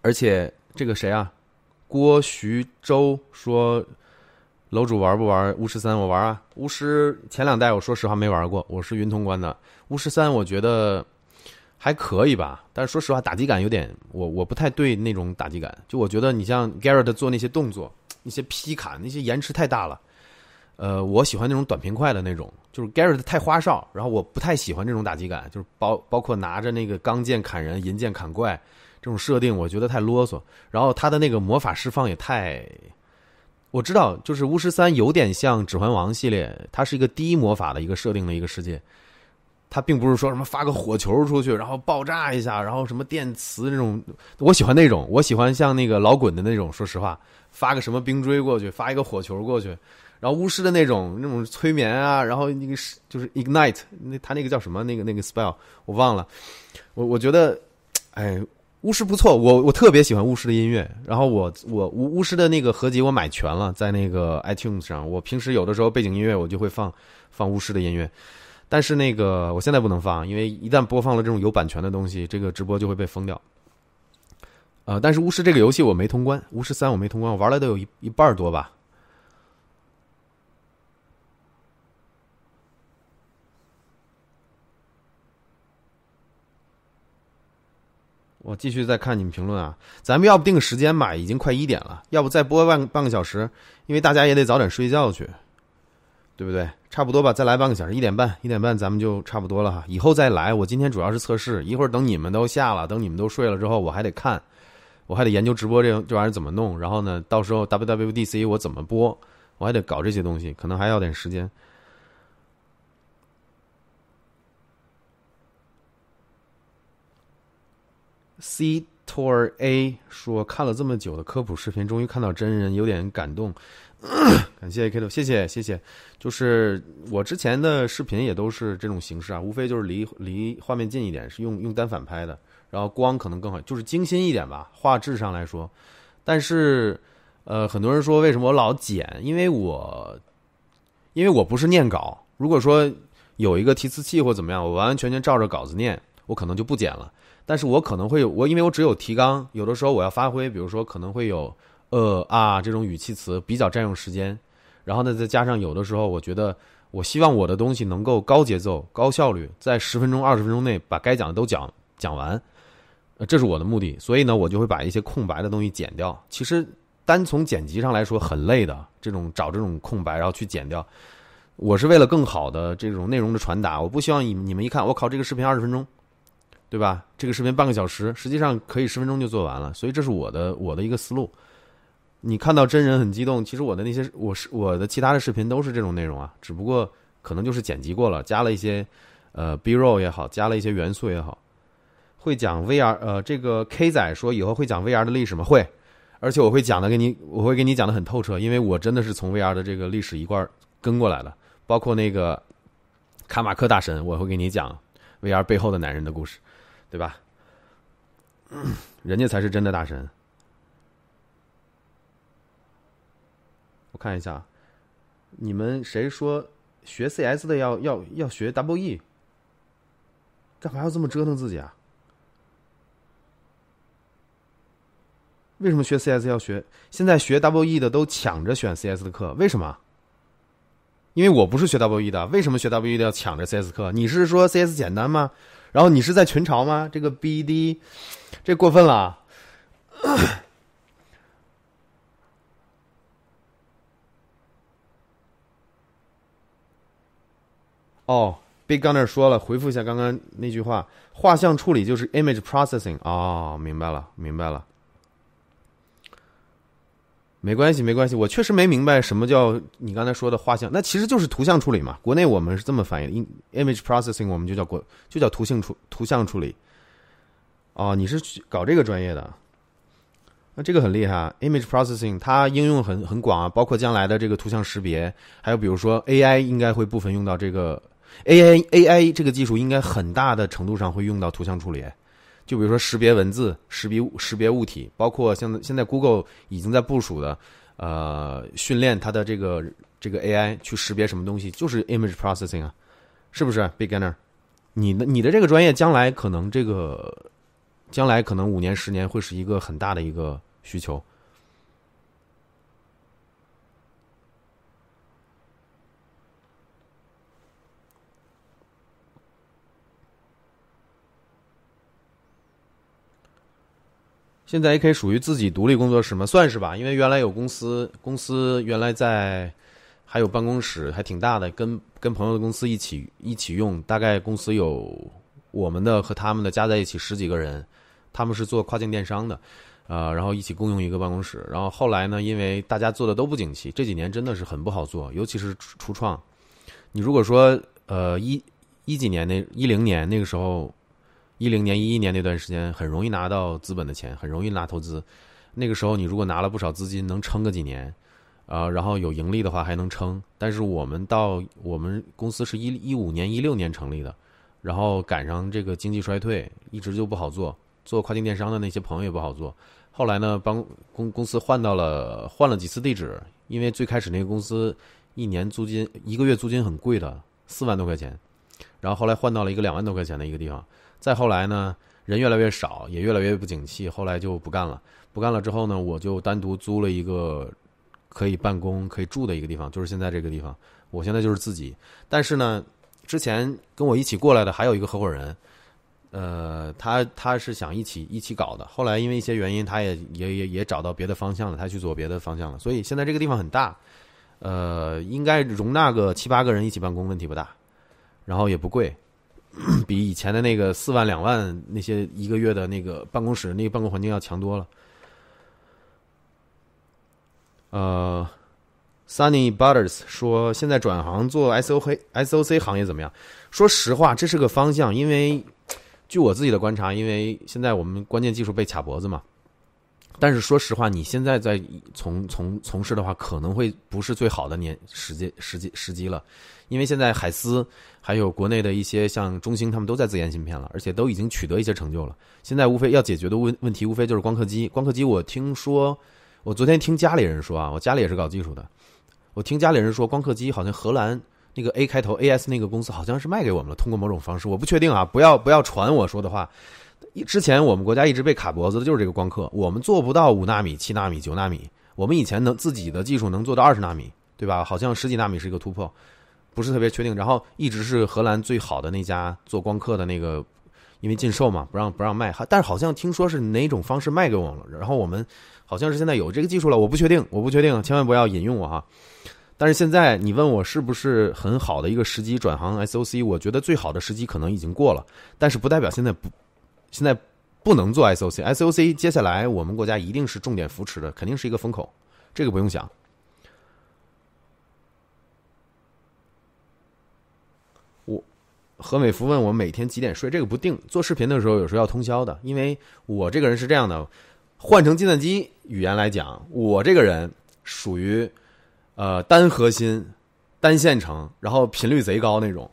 Speaker 1: 而且这个谁啊，郭徐州说，楼主玩不玩巫师三？我玩啊。巫师前两代我说实话没玩过，我是云通关的。巫师三我觉得还可以吧，但是说实话打击感有点，我我不太对那种打击感。就我觉得你像 Garrett 做那些动作，那些劈砍，那些延迟太大了。呃，我喜欢那种短平快的那种，就是 Garrett 太花哨，然后我不太喜欢这种打击感，就是包包括拿着那个钢剑砍人、银剑砍怪这种设定，我觉得太啰嗦。然后他的那个魔法释放也太，我知道，就是巫师三有点像指环王系列，它是一个低魔法的一个设定的一个世界，它并不是说什么发个火球出去，然后爆炸一下，然后什么电磁那种，我喜欢那种，我喜欢像那个老滚的那种，说实话，发个什么冰锥过去，发一个火球过去。然后巫师的那种那种催眠啊，然后那个是就是 ignite，那他那个叫什么？那个那个 spell 我忘了。我我觉得，哎，巫师不错，我我特别喜欢巫师的音乐。然后我我巫巫师的那个合集我买全了，在那个 iTunes 上。我平时有的时候背景音乐我就会放放巫师的音乐，但是那个我现在不能放，因为一旦播放了这种有版权的东西，这个直播就会被封掉。呃，但是巫师这个游戏我没通关，巫师三我没通关，我玩了都有一一半多吧。我继续再看你们评论啊，咱们要不定个时间吧，已经快一点了，要不再播半半个小时，因为大家也得早点睡觉去，对不对？差不多吧，再来半个小时，一点半，一点半咱们就差不多了哈。以后再来，我今天主要是测试，一会儿等你们都下了，等你们都睡了之后，我还得看，我还得研究直播这这玩意儿怎么弄，然后呢，到时候 WWDC 我怎么播，我还得搞这些东西，可能还要点时间。C Tour A 说看了这么久的科普视频，终于看到真人，有点感动。感谢 Kido，，谢谢谢谢。就是我之前的视频也都是这种形式啊，无非就是离离画面近一点，是用用单反拍的，然后光可能更好，就是精心一点吧，画质上来说。但是呃，很多人说为什么我老剪？因为我因为我不是念稿。如果说有一个提词器或怎么样，我完完全全照着稿子念，我可能就不剪了。但是我可能会有我，因为我只有提纲，有的时候我要发挥，比如说可能会有呃啊这种语气词比较占用时间，然后呢再加上有的时候我觉得我希望我的东西能够高节奏、高效率，在十分钟、二十分钟内把该讲的都讲讲完，这是我的目的，所以呢我就会把一些空白的东西剪掉。其实单从剪辑上来说很累的，这种找这种空白然后去剪掉，我是为了更好的这种内容的传达，我不希望你你们一看我靠这个视频二十分钟。对吧？这个视频半个小时，实际上可以十分钟就做完了，所以这是我的我的一个思路。你看到真人很激动，其实我的那些我是我的其他的视频都是这种内容啊，只不过可能就是剪辑过了，加了一些呃 B roll 也好，加了一些元素也好。会讲 VR，呃，这个 K 仔说以后会讲 VR 的历史吗？会，而且我会讲的给你，我会给你讲的很透彻，因为我真的是从 VR 的这个历史一块跟过来的，包括那个卡马克大神，我会给你讲 VR 背后的男人的故事。对吧？人家才是真的大神。我看一下，你们谁说学 CS 的要要要学 WE？干嘛要这么折腾自己啊？为什么学 CS 要学？现在学 WE 的都抢着选 CS 的课，为什么？因为我不是学 WE 的，为什么学 WE 的要抢着 CS 课？你是说 CS 简单吗？然后你是在群嘲吗？这个 BD，这过分了。哦，Big Gunner 说了，回复一下刚刚那句话，画像处理就是 image processing 哦，明白了，明白了。没关系，没关系，我确实没明白什么叫你刚才说的画像，那其实就是图像处理嘛。国内我们是这么翻译，image processing 我们就叫国就叫图像处图像处理。哦，你是搞这个专业的，那这个很厉害，image processing 它应用很很广啊，包括将来的这个图像识别，还有比如说 AI 应该会部分用到这个 AI AI 这个技术应该很大的程度上会用到图像处理。就比如说识别文字、识别识别物体，包括像现在 Google 已经在部署的，呃，训练它的这个这个 AI 去识别什么东西，就是 image processing 啊，是不是？Beginner，你的你的这个专业将来可能这个将来可能五年十年会是一个很大的一个需求。现在 AK 属于自己独立工作室吗？算是吧，因为原来有公司，公司原来在，还有办公室，还挺大的，跟跟朋友的公司一起一起用。大概公司有我们的和他们的加在一起十几个人，他们是做跨境电商的，呃，然后一起共用一个办公室。然后后来呢，因为大家做的都不景气，这几年真的是很不好做，尤其是初创。你如果说呃一一几年那一零年那个时候。一零年、一一年那段时间，很容易拿到资本的钱，很容易拿投资。那个时候，你如果拿了不少资金，能撑个几年，啊，然后有盈利的话还能撑。但是我们到我们公司是一一五年、一六年成立的，然后赶上这个经济衰退，一直就不好做。做跨境电商的那些朋友也不好做。后来呢，帮公公司换到了换了几次地址，因为最开始那个公司一年租金一个月租金很贵的，四万多块钱，然后后来换到了一个两万多块钱的一个地方。再后来呢，人越来越少，也越来越不景气，后来就不干了。不干了之后呢，我就单独租了一个可以办公、可以住的一个地方，就是现在这个地方。我现在就是自己，但是呢，之前跟我一起过来的还有一个合伙人，呃，他他是想一起一起搞的。后来因为一些原因，他也也也也找到别的方向了，他去做别的方向了。所以现在这个地方很大，呃，应该容纳个七八个人一起办公，问题不大，然后也不贵。比以前的那个四万两万那些一个月的那个办公室那个办公环境要强多了。呃，Sunny Butters 说现在转行做 S O 黑 SOC 行业怎么样？说实话，这是个方向，因为据我自己的观察，因为现在我们关键技术被卡脖子嘛。但是说实话，你现在在从从从事的话，可能会不是最好的年时间时机时机了，因为现在海思还有国内的一些像中兴，他们都在自研芯片了，而且都已经取得一些成就了。现在无非要解决的问问题，无非就是光刻机。光刻机，我听说，我昨天听家里人说啊，我家里也是搞技术的，我听家里人说，光刻机好像荷兰那个 A 开头 AS 那个公司好像是卖给我们了，通过某种方式，我不确定啊，不要不要传我说的话。之前我们国家一直被卡脖子的就是这个光刻，我们做不到五纳米、七纳米、九纳米。我们以前能自己的技术能做到二十纳米，对吧？好像十几纳米是一个突破，不是特别确定。然后一直是荷兰最好的那家做光刻的那个，因为禁售嘛，不让不让卖。但是好像听说是哪种方式卖给我们了。然后我们好像是现在有这个技术了，我不确定，我不确定，千万不要引用我哈。但是现在你问我是不是很好的一个时机转行 SOC，我觉得最好的时机可能已经过了，但是不代表现在不。现在不能做 SOC，SOC 接下来我们国家一定是重点扶持的，肯定是一个风口，这个不用想。我何美福问我每天几点睡，这个不定。做视频的时候有时候要通宵的，因为我这个人是这样的，换成计算机语言来讲，我这个人属于呃单核心、单线程，然后频率贼高那种，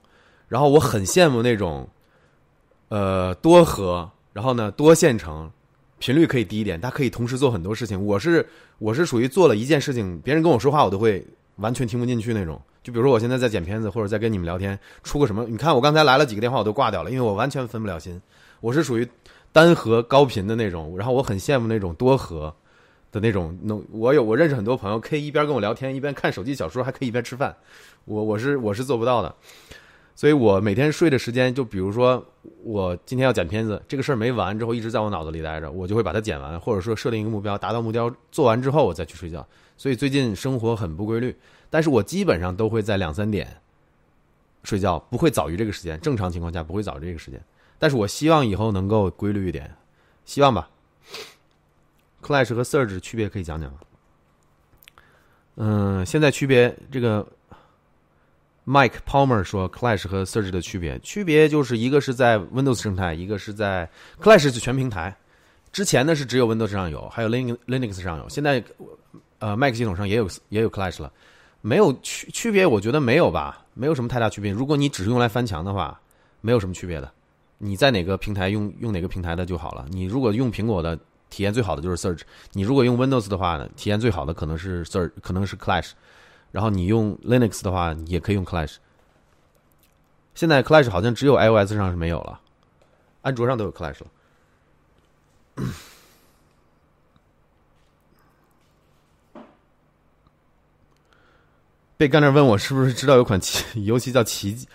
Speaker 1: 然后我很羡慕那种。呃，多核，然后呢，多线程，频率可以低一点，它可以同时做很多事情。我是我是属于做了一件事情，别人跟我说话，我都会完全听不进去那种。就比如说我现在在剪片子，或者在跟你们聊天，出个什么，你看我刚才来了几个电话，我都挂掉了，因为我完全分不了心。我是属于单核高频的那种，然后我很羡慕那种多核的那种。能我有我认识很多朋友，可以一边跟我聊天，一边看手机小说，还可以一边吃饭。我我是我是做不到的。所以我每天睡的时间，就比如说我今天要剪片子，这个事儿没完之后，一直在我脑子里待着，我就会把它剪完，或者说设定一个目标，达到目标做完之后，我再去睡觉。所以最近生活很不规律，但是我基本上都会在两三点，睡觉，不会早于这个时间。正常情况下不会早于这个时间，但是我希望以后能够规律一点，希望吧。Clash 和 Surge 区别可以讲讲吗？嗯，现在区别这个 Mike Palmer 说 Clash 和 Surge 的区别，区别就是一个是在 Windows 生态，一个是在 Clash 是全平台。之前呢是只有 Windows 上有，还有 Linux Linux 上有，现在呃 Mac 系统上也有也有 Clash 了，没有区区别，我觉得没有吧，没有什么太大区别。如果你只是用来翻墙的话，没有什么区别的。你在哪个平台用用哪个平台的就好了。你如果用苹果的，体验最好的就是 Surge；你如果用 Windows 的话呢，体验最好的可能是 Surge，可能是 Clash。然后你用 Linux 的话，也可以用 Clash。现在 Clash 好像只有 iOS 上是没有了，安卓上都有 Clash 了。被干那问我是不是知道有款奇游戏叫《奇迹》，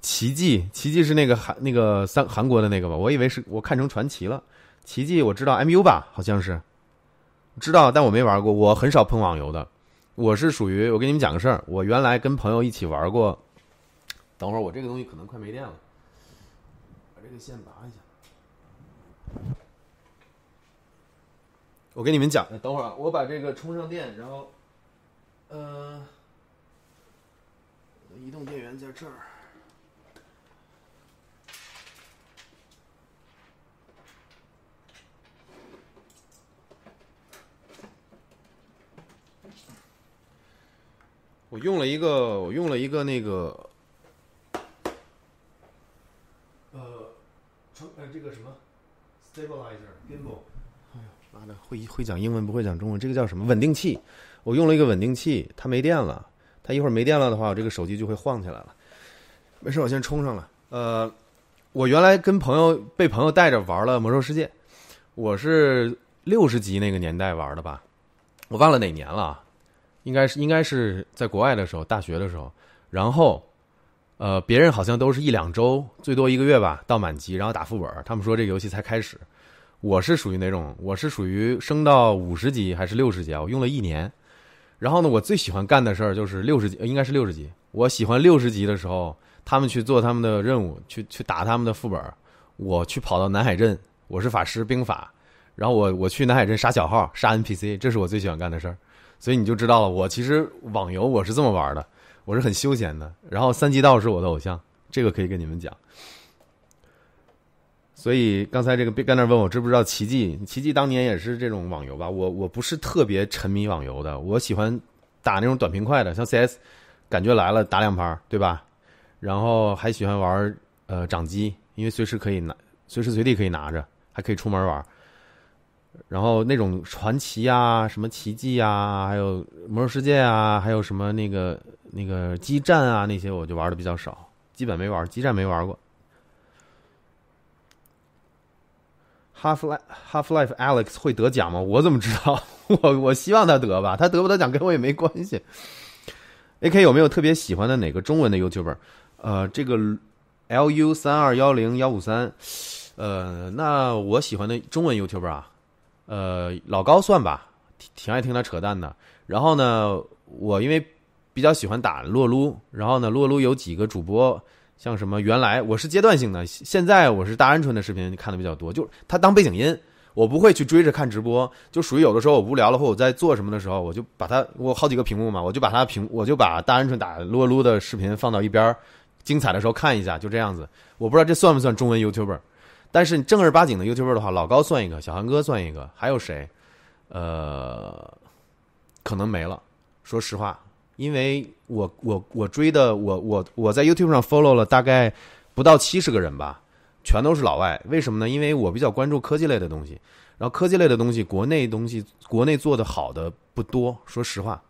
Speaker 1: 奇迹，奇迹是那个韩那个三韩国的那个吧？我以为是我看成传奇了。奇迹我知道 MU 吧，好像是知道，但我没玩过。我很少碰网游的，我是属于我跟你们讲个事儿，我原来跟朋友一起玩过。等会儿我这个东西可能快没电了，把这个线拔一下。我跟你们讲，等会儿我把这个充上电，然后，呃。移动电源在这儿。我用了一个，我用了一个那个，呃，成呃这个什么，stabilizer gimbal。哎呦妈的，会会讲英文不会讲中文，这个叫什么稳定器？我用了一个稳定器，它没电了。它一会儿没电了的话，我这个手机就会晃起来了。没事，我先充上了。呃，我原来跟朋友被朋友带着玩了《魔兽世界》，我是六十级那个年代玩的吧，我忘了哪年了，应该是应该是在国外的时候，大学的时候。然后，呃，别人好像都是一两周，最多一个月吧，到满级，然后打副本。他们说这个游戏才开始，我是属于那种，我是属于升到五十级还是六十级啊？我用了一年。然后呢，我最喜欢干的事儿就是六十级，应该是六十级。我喜欢六十级的时候，他们去做他们的任务，去去打他们的副本，我去跑到南海镇，我是法师兵法，然后我我去南海镇杀小号、杀 NPC，这是我最喜欢干的事儿。所以你就知道了，我其实网游我是这么玩的，我是很休闲的。然后三级道是我的偶像，这个可以跟你们讲。所以刚才这个在那问我知不知道奇迹？奇迹当年也是这种网游吧？我我不是特别沉迷网游的，我喜欢打那种短平快的，像 CS，感觉来了打两盘，对吧？然后还喜欢玩呃掌机，因为随时可以拿，随时随地可以拿着，还可以出门玩。然后那种传奇啊，什么奇迹啊，还有魔兽世界啊，还有什么那个那个激战啊，那些我就玩的比较少，基本没玩，激战没玩过。Half Life Half Life Alex 会得奖吗？我怎么知道？我我希望他得吧，他得不得奖跟我也没关系。AK 有没有特别喜欢的哪个中文的 YouTuber？呃，这个 LU 三二幺零幺五三，呃，那我喜欢的中文 YouTuber 啊，呃，老高算吧，挺挺爱听他扯淡的。然后呢，我因为比较喜欢打撸撸，然后呢，撸撸有几个主播。像什么？原来我是阶段性的，现在我是大鹌鹑的视频看的比较多，就他当背景音，我不会去追着看直播，就属于有的时候我无聊了或我在做什么的时候，我就把它我好几个屏幕嘛，我就把它屏我就把大鹌鹑打撸撸的视频放到一边，精彩的时候看一下，就这样子。我不知道这算不算中文 YouTuber，但是正儿八经的 YouTuber 的话，老高算一个，小韩哥算一个，还有谁？呃，可能没了。说实话。因为我我我追的我我我在 YouTube 上 follow 了大概不到七十个人吧，全都是老外。为什么呢？因为我比较关注科技类的东西，然后科技类的东西，国内东西国内做的好的不多。说实话，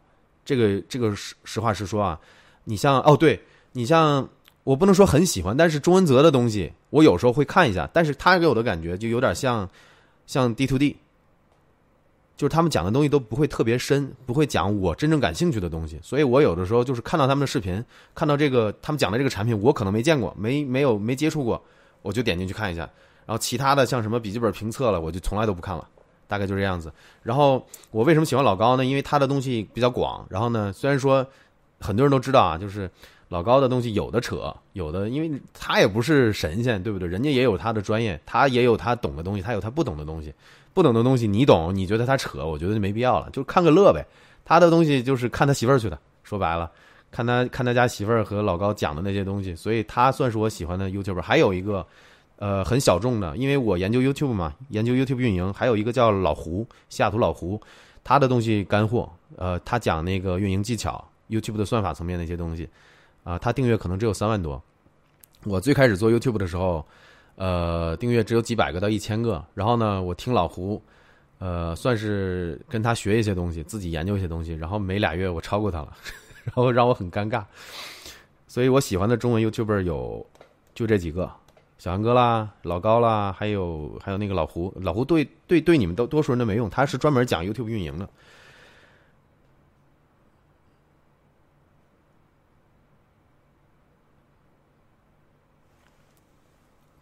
Speaker 1: 这个这个实实话实说啊，你像哦，对你像我不能说很喜欢，但是钟文泽的东西我有时候会看一下，但是他给我的感觉就有点像像 D to D。就是他们讲的东西都不会特别深，不会讲我真正感兴趣的东西，所以我有的时候就是看到他们的视频，看到这个他们讲的这个产品，我可能没见过，没没有没接触过，我就点进去看一下。然后其他的像什么笔记本评测了，我就从来都不看了，大概就这样子。然后我为什么喜欢老高呢？因为他的东西比较广。然后呢，虽然说很多人都知道啊，就是老高的东西有的扯，有的因为他也不是神仙，对不对？人家也有他的专业，他也有他懂的东西，他有他不懂的东西，不懂的东西你懂，你觉得他扯，我觉得就没必要了，就看个乐呗。他的东西就是看他媳妇儿去的，说白了，看他看他家媳妇儿和老高讲的那些东西，所以他算是我喜欢的 YouTube。还有一个，呃，很小众的，因为我研究 YouTube 嘛，研究 YouTube 运营，还有一个叫老胡，西雅图老胡，他的东西干货，呃，他讲那个运营技巧，YouTube 的算法层面的一些东西。啊，他订阅可能只有三万多。我最开始做 YouTube 的时候，呃，订阅只有几百个到一千个。然后呢，我听老胡，呃，算是跟他学一些东西，自己研究一些东西。然后没俩月我超过他了，然后让我很尴尬。所以我喜欢的中文 YouTuber 有就这几个，小杨哥啦，老高啦，还有还有那个老胡。老胡对对对你们都多数人都没用，他是专门讲 YouTube 运营的。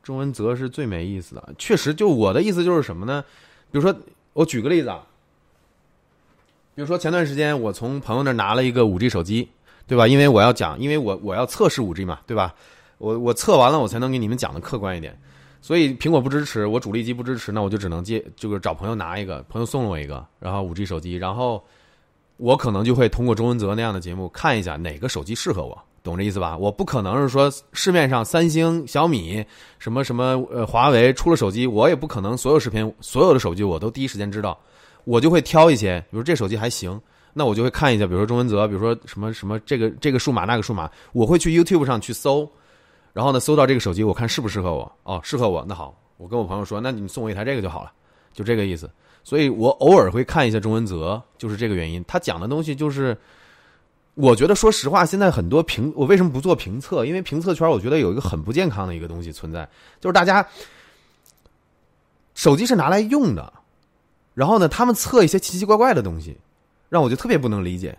Speaker 1: 钟文泽是最没意思的，确实，就我的意思就是什么呢？比如说，我举个例子啊，比如说前段时间我从朋友那拿了一个五 G 手机，对吧？因为我要讲，因为我我要测试五 G 嘛，对吧？我我测完了，我才能给你们讲的客观一点。所以苹果不支持，我主力机不支持，那我就只能借，就是找朋友拿一个，朋友送了我一个，然后五 G 手机，然后我可能就会通过钟文泽那样的节目看一下哪个手机适合我。懂这意思吧？我不可能是说市面上三星、小米、什么什么呃华为出了手机，我也不可能所有视频、所有的手机我都第一时间知道。我就会挑一些，比如这手机还行，那我就会看一下，比如说钟文泽，比如说什么什么这个这个数码那个数码，我会去 YouTube 上去搜，然后呢搜到这个手机，我看适不适合我。哦，适合我，那好，我跟我朋友说，那你送我一台这个就好了，就这个意思。所以我偶尔会看一下钟文泽，就是这个原因。他讲的东西就是。我觉得，说实话，现在很多评我为什么不做评测？因为评测圈我觉得有一个很不健康的一个东西存在，就是大家手机是拿来用的，然后呢，他们测一些奇奇怪怪的东西，让我就特别不能理解。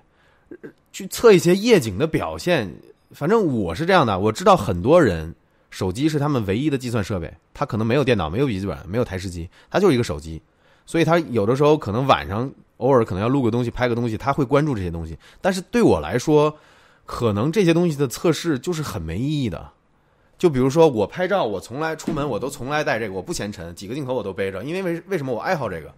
Speaker 1: 去测一些夜景的表现，反正我是这样的。我知道很多人手机是他们唯一的计算设备，他可能没有电脑，没有笔记本，没有台式机，他就是一个手机，所以他有的时候可能晚上。偶尔可能要录个东西、拍个东西，他会关注这些东西。但是对我来说，可能这些东西的测试就是很没意义的。就比如说我拍照，我从来出门我都从来带这个，我不嫌沉，几个镜头我都背着，因为为为什么我爱好这个？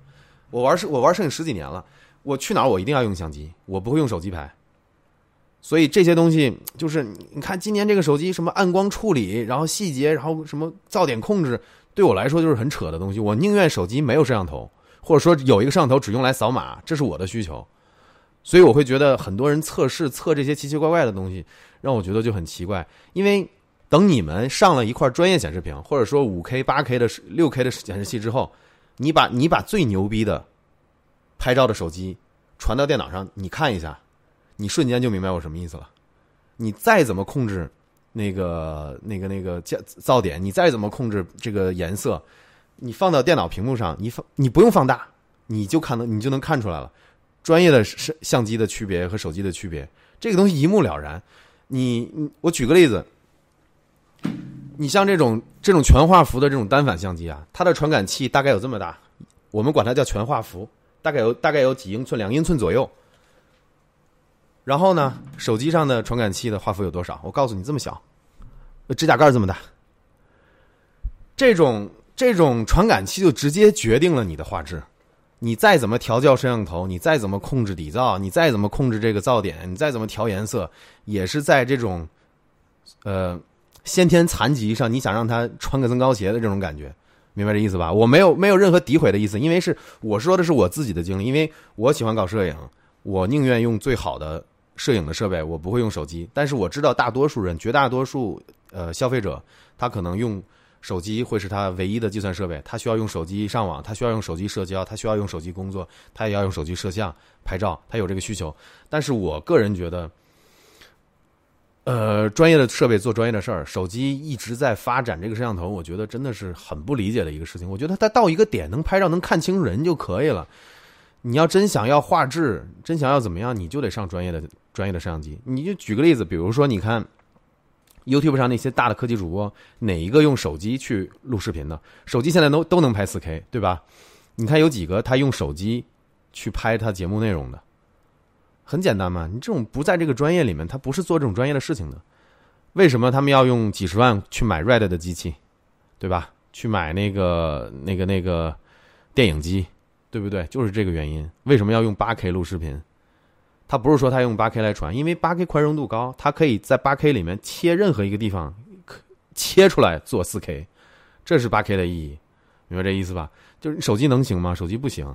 Speaker 1: 我玩摄我玩摄影十几年了，我去哪儿我一定要用相机，我不会用手机拍。所以这些东西就是你看今年这个手机什么暗光处理，然后细节，然后什么噪点控制，对我来说就是很扯的东西。我宁愿手机没有摄像头。或者说有一个摄像头只用来扫码，这是我的需求，所以我会觉得很多人测试测这些奇奇怪怪的东西，让我觉得就很奇怪。因为等你们上了一块专业显示屏，或者说五 K、八 K 的六 K 的显示器之后，你把你把最牛逼的拍照的手机传到电脑上，你看一下，你瞬间就明白我什么意思了。你再怎么控制那个那个那个噪噪点，你再怎么控制这个颜色。你放到电脑屏幕上，你放你不用放大，你就看能你就能看出来了，专业的是相机的区别和手机的区别，这个东西一目了然。你我举个例子，你像这种这种全画幅的这种单反相机啊，它的传感器大概有这么大，我们管它叫全画幅，大概有大概有几英寸，两英寸左右。然后呢，手机上的传感器的画幅有多少？我告诉你，这么小，指甲盖这么大，这种。这种传感器就直接决定了你的画质，你再怎么调教摄像头，你再怎么控制底噪，你再怎么控制这个噪点，你再怎么调颜色，也是在这种，呃，先天残疾上，你想让他穿个增高鞋的这种感觉，明白这意思吧？我没有没有任何诋毁的意思，因为是我说的是我自己的经历，因为我喜欢搞摄影，我宁愿用最好的摄影的设备，我不会用手机。但是我知道大多数人，绝大多数呃消费者，他可能用。手机会是他唯一的计算设备，他需要用手机上网，他需要用手机社交，他需要用手机工作，他也要用手机摄像、拍照，他有这个需求。但是我个人觉得，呃，专业的设备做专业的事儿，手机一直在发展这个摄像头，我觉得真的是很不理解的一个事情。我觉得它到一个点能拍照、能看清人就可以了。你要真想要画质，真想要怎么样，你就得上专业的专业的摄像机。你就举个例子，比如说，你看。YouTube 上那些大的科技主播，哪一个用手机去录视频的？手机现在都都能拍 4K，对吧？你看有几个他用手机去拍他节目内容的？很简单嘛，你这种不在这个专业里面，他不是做这种专业的事情的。为什么他们要用几十万去买 Red 的机器，对吧？去买那个那个那个电影机，对不对？就是这个原因。为什么要用八 K 录视频？他不是说他用八 K 来传，因为八 K 宽容度高，它可以在八 K 里面切任何一个地方，切出来做四 K，这是八 K 的意义，明白这意思吧？就是手机能行吗？手机不行。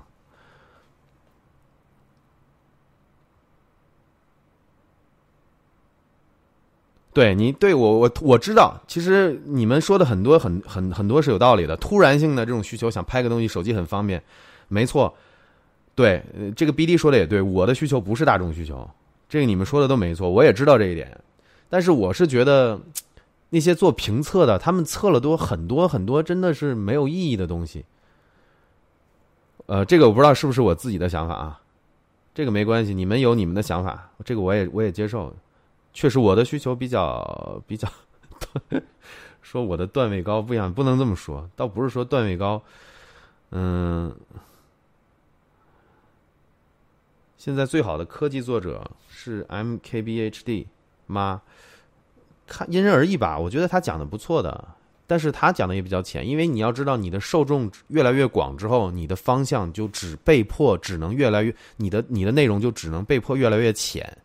Speaker 1: 对你对我我我知道，其实你们说的很多很很很多是有道理的。突然性的这种需求，想拍个东西，手机很方便，没错。对，这个 BD 说的也对，我的需求不是大众需求，这个你们说的都没错，我也知道这一点。但是我是觉得，那些做评测的，他们测了多很多很多，真的是没有意义的东西。呃，这个我不知道是不是我自己的想法啊，这个没关系，你们有你们的想法，这个我也我也接受。确实，我的需求比较比较，说我的段位高不一样，不能这么说，倒不是说段位高，嗯，现在最好的科技作者是 MKBHD 吗？看因人而异吧，我觉得他讲的不错的，但是他讲的也比较浅，因为你要知道，你的受众越来越广之后，你的方向就只被迫只能越来越，你的你的内容就只能被迫越来越浅。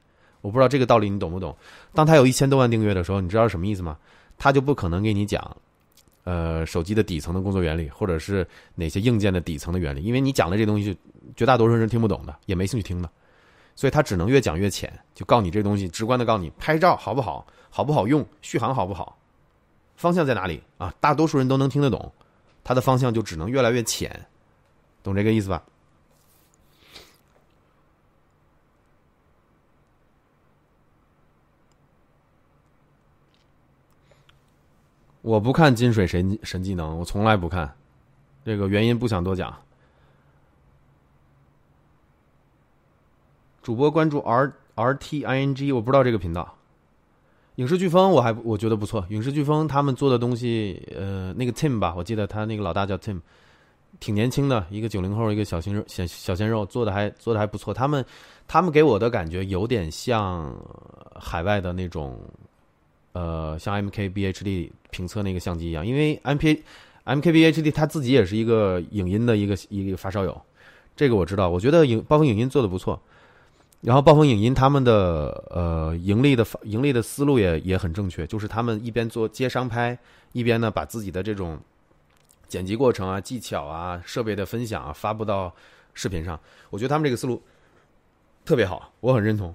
Speaker 1: 我不知道这个道理你懂不懂？当他有一千多万订阅的时候，你知道什么意思吗？他就不可能给你讲，呃，手机的底层的工作原理，或者是哪些硬件的底层的原理，因为你讲的这东西，绝大多数人听不懂的，也没兴趣听的，所以他只能越讲越浅，就告你这东西，直观的告你拍照好不好，好不好用，续航好不好，方向在哪里啊？大多数人都能听得懂，它的方向就只能越来越浅，懂这个意思吧？我不看金水神神技能，我从来不看，这个原因不想多讲。主播关注 R R T I N G，我不知道这个频道。影视飓风我还我觉得不错，影视飓风他们做的东西，呃，那个 Tim 吧，我记得他那个老大叫 Tim，挺年轻的，一个九零后，一个小鲜肉，小小鲜肉，做的还做的还不错。他们他们给我的感觉有点像海外的那种。呃，像 MKBHD 评测那个相机一样，因为 MP MKBHD 他自己也是一个影音的一个一个发烧友，这个我知道。我觉得影暴风影音做的不错，然后暴风影音他们的呃盈利的盈利的思路也也很正确，就是他们一边做接商拍，一边呢把自己的这种剪辑过程啊、技巧啊、设备的分享啊发布到视频上。我觉得他们这个思路特别好，我很认同。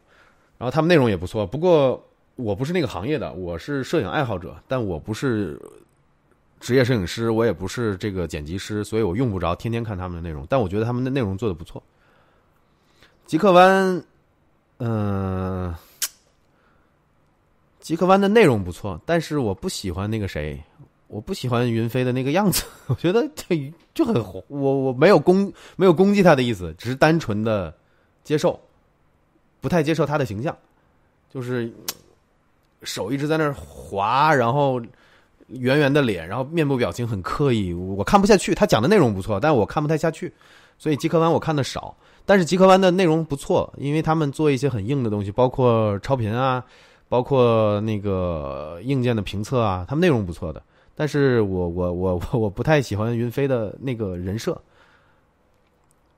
Speaker 1: 然后他们内容也不错，不过。我不是那个行业的，我是摄影爱好者，但我不是职业摄影师，我也不是这个剪辑师，所以我用不着天天看他们的内容。但我觉得他们的内容做的不错。极客湾，嗯，极客湾的内容不错，但是我不喜欢那个谁，我不喜欢云飞的那个样子，我觉得这就很我我没有攻没有攻击他的意思，只是单纯的接受，不太接受他的形象，就是。手一直在那儿滑，然后圆圆的脸，然后面部表情很刻意，我看不下去。他讲的内容不错，但我看不太下去，所以极客湾我看的少。但是极客湾的内容不错，因为他们做一些很硬的东西，包括超频啊，包括那个硬件的评测啊，他们内容不错的。但是我我我我不太喜欢云飞的那个人设。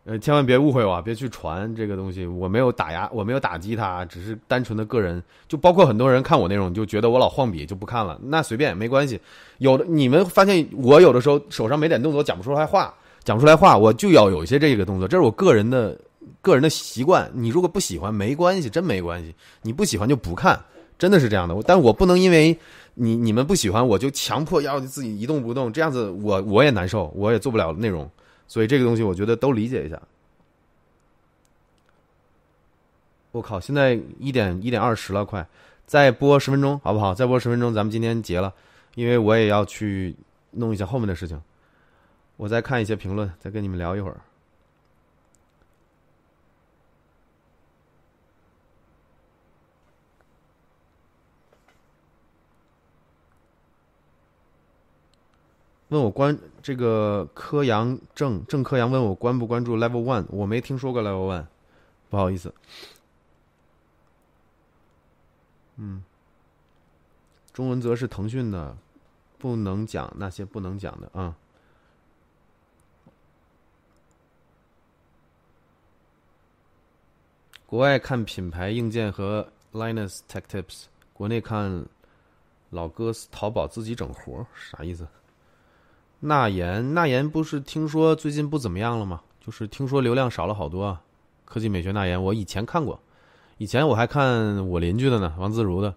Speaker 1: 呃，千万别误会我，别去传这个东西。我没有打压，我没有打击他，只是单纯的个人。就包括很多人看我内容，就觉得我老晃笔，就不看了。那随便，没关系。有的你们发现我有的时候手上没点动作，讲不出来话，讲不出来话，我就要有一些这个动作，这是我个人的个人的习惯。你如果不喜欢，没关系，真没关系。你不喜欢就不看，真的是这样的。但我不能因为你你们不喜欢，我就强迫要自己一动不动，这样子我我也难受，我也做不了内容。所以这个东西，我觉得都理解一下。我靠，现在一点一点二十了，快，再播十分钟好不好？再播十分钟，咱们今天结了，因为我也要去弄一下后面的事情。我再看一些评论，再跟你们聊一会儿。问我关这个柯阳郑郑柯阳问我关不关注 Level One，我没听说过 Level One，不好意思。嗯，中文则是腾讯的，不能讲那些不能讲的啊。国外看品牌硬件和 Linus Tech Tips，国内看老哥淘宝自己整活，啥意思？纳言，纳言不是听说最近不怎么样了吗？就是听说流量少了好多啊。科技美学纳言，我以前看过，以前我还看我邻居的呢，王自如的。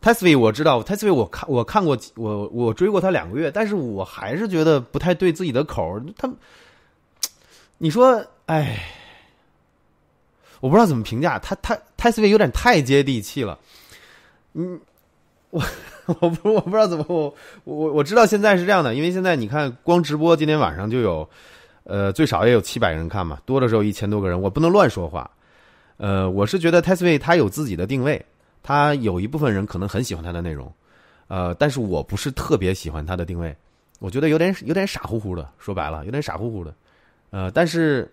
Speaker 1: Tesla 我知道，Tesla 我看我看过，我我追过他两个月，但是我还是觉得不太对自己的口他，你说，哎，我不知道怎么评价他，他 Tesla 有点太接地气了。嗯，我我不我不知道怎么我我我知道现在是这样的，因为现在你看光直播今天晚上就有，呃，最少也有七百人看嘛，多的时候一千多个人，我不能乱说话。呃，我是觉得 Tesla 它有自己的定位。他有一部分人可能很喜欢他的内容，呃，但是我不是特别喜欢他的定位，我觉得有点有点傻乎乎的，说白了有点傻乎乎的，呃，但是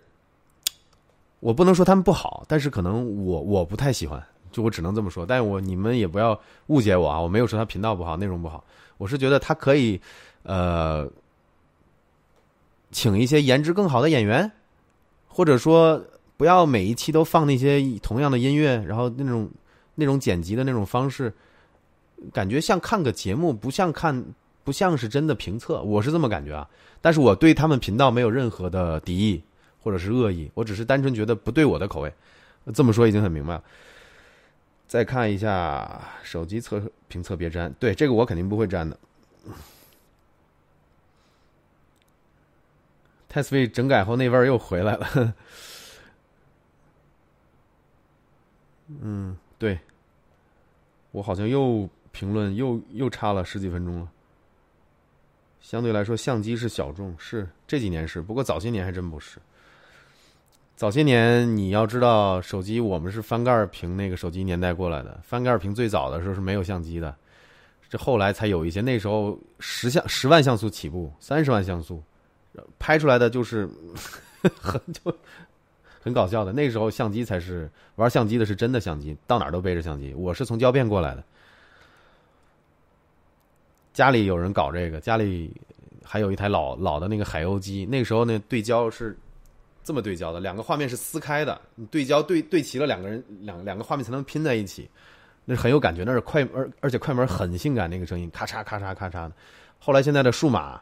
Speaker 1: 我不能说他们不好，但是可能我我不太喜欢，就我只能这么说，但我你们也不要误解我啊，我没有说他频道不好，内容不好，我是觉得他可以呃，请一些颜值更好的演员，或者说不要每一期都放那些同样的音乐，然后那种。那种剪辑的那种方式，感觉像看个节目，不像看，不像是真的评测。我是这么感觉啊。但是我对他们频道没有任何的敌意或者是恶意，我只是单纯觉得不对我的口味。这么说已经很明白了。再看一下手机测评测别粘，对这个我肯定不会粘的。Tesla 整改后那味儿又回来了。嗯。对，我好像又评论又又差了十几分钟了。相对来说，相机是小众，是这几年是，不过早些年还真不是。早些年你要知道，手机我们是翻盖屏那个手机年代过来的，翻盖屏最早的时候是没有相机的，这后来才有一些。那时候十像十万像素起步，三十万像素，拍出来的就是 很就。很搞笑的，那时候相机才是玩相机的，是真的相机，到哪都背着相机。我是从胶片过来的，家里有人搞这个，家里还有一台老老的那个海鸥机。那时候呢，对焦是这么对焦的，两个画面是撕开的，你对焦对对齐了，两个人两两个画面才能拼在一起，那是很有感觉，那是快而而且快门很性感，那个声音咔嚓咔嚓咔嚓的。后来现在的数码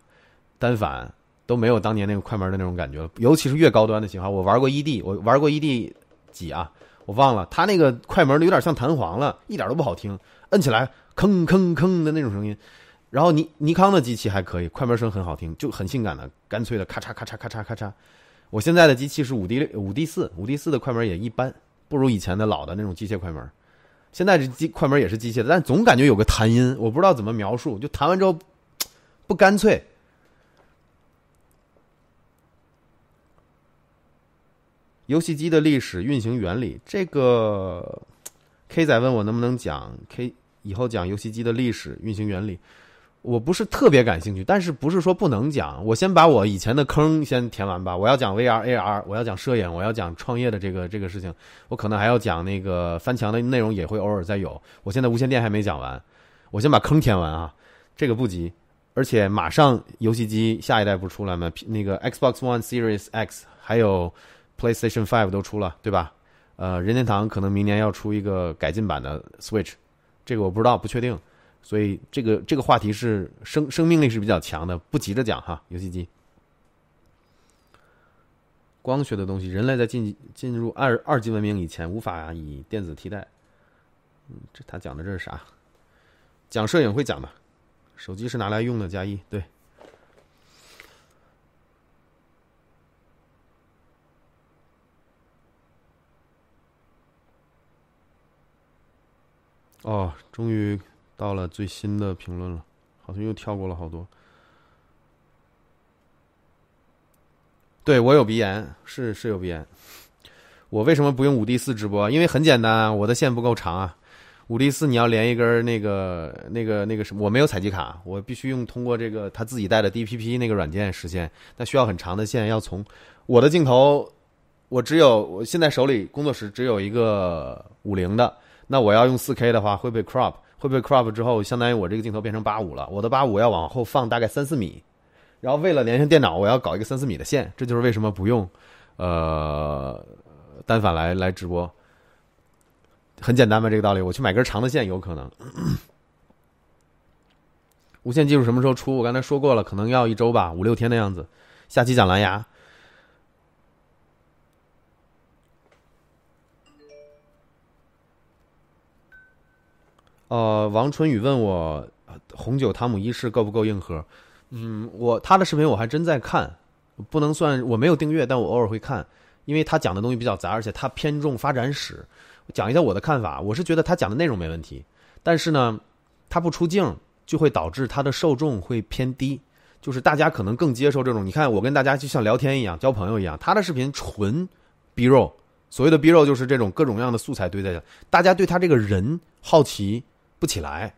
Speaker 1: 单反。都没有当年那个快门的那种感觉了，尤其是越高端的型号。我玩过 ED，我玩过 ED 几啊？我忘了，它那个快门的有点像弹簧了，一点都不好听，摁起来吭吭吭的那种声音。然后尼尼康的机器还可以，快门声很好听，就很性感的，干脆的咔嚓咔嚓咔嚓咔嚓。我现在的机器是五 D 六五 D 四，五 D 四的快门也一般，不如以前的老的那种机械快门。现在这机快门也是机械的，但总感觉有个弹音，我不知道怎么描述，就弹完之后 不干脆。游戏机的历史、运行原理，这个 K 仔问我能不能讲 K 以后讲游戏机的历史、运行原理，我不是特别感兴趣，但是不是说不能讲。我先把我以前的坑先填完吧。我要讲 VR、AR，我要讲摄影，我要讲创业的这个这个事情，我可能还要讲那个翻墙的内容，也会偶尔再有。我现在无线电还没讲完，我先把坑填完啊，这个不急。而且马上游戏机下一代不出来吗？那个 Xbox One Series X 还有。PlayStation Five 都出了，对吧？呃，任天堂可能明年要出一个改进版的 Switch，这个我不知道，不确定。所以这个这个话题是生生命力是比较强的，不急着讲哈。游戏机，光学的东西，人类在进进入二二级文明以前，无法以电子替代。嗯，这他讲的这是啥？讲摄影会讲的，手机是拿来用的，加一对。哦，终于到了最新的评论了，好像又跳过了好多。对我有鼻炎，是是有鼻炎。我为什么不用五 D 四直播？因为很简单啊，我的线不够长啊。五 D 四你要连一根那个那个那个什么，我没有采集卡，我必须用通过这个他自己带的 DPP 那个软件实现。那需要很长的线，要从我的镜头，我只有我现在手里工作室只有一个五零的。那我要用四 K 的话，会被 crop，会被 crop 之后，相当于我这个镜头变成八五了。我的八五要往后放大概三四米，然后为了连上电脑，我要搞一个三四米的线。这就是为什么不用呃单反来来直播。很简单吧，这个道理。我去买根长的线，有可能。无线技术什么时候出？我刚才说过了，可能要一周吧，五六天的样子。下期讲蓝牙。呃，王春雨问我红酒汤姆一世够不够硬核？嗯，我他的视频我还真在看，不能算我没有订阅，但我偶尔会看，因为他讲的东西比较杂，而且他偏重发展史。讲一下我的看法，我是觉得他讲的内容没问题，但是呢，他不出镜就会导致他的受众会偏低，就是大家可能更接受这种。你看我跟大家就像聊天一样，交朋友一样，他的视频纯 B 肉，所谓的 B 肉就是这种各种各样的素材堆在，大家对他这个人好奇。不起来，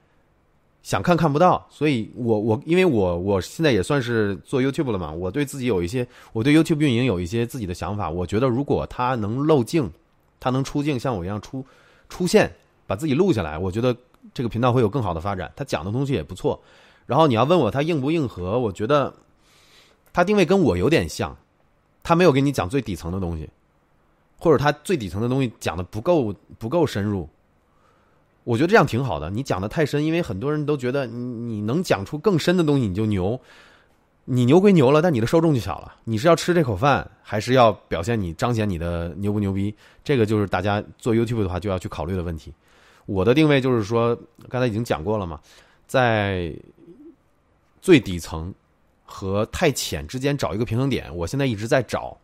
Speaker 1: 想看看不到，所以我我因为我我现在也算是做 YouTube 了嘛，我对自己有一些，我对 YouTube 运营有一些自己的想法。我觉得如果他能漏镜，他能出镜，像我一样出出现，把自己录下来，我觉得这个频道会有更好的发展。他讲的东西也不错。然后你要问我他硬不硬核，我觉得他定位跟我有点像，他没有给你讲最底层的东西，或者他最底层的东西讲的不够不够深入。我觉得这样挺好的。你讲的太深，因为很多人都觉得你你能讲出更深的东西，你就牛。你牛归牛了，但你的受众就小了。你是要吃这口饭，还是要表现你彰显你的牛不牛逼？这个就是大家做 YouTube 的话就要去考虑的问题。我的定位就是说，刚才已经讲过了嘛，在最底层和太浅之间找一个平衡点。我现在一直在找。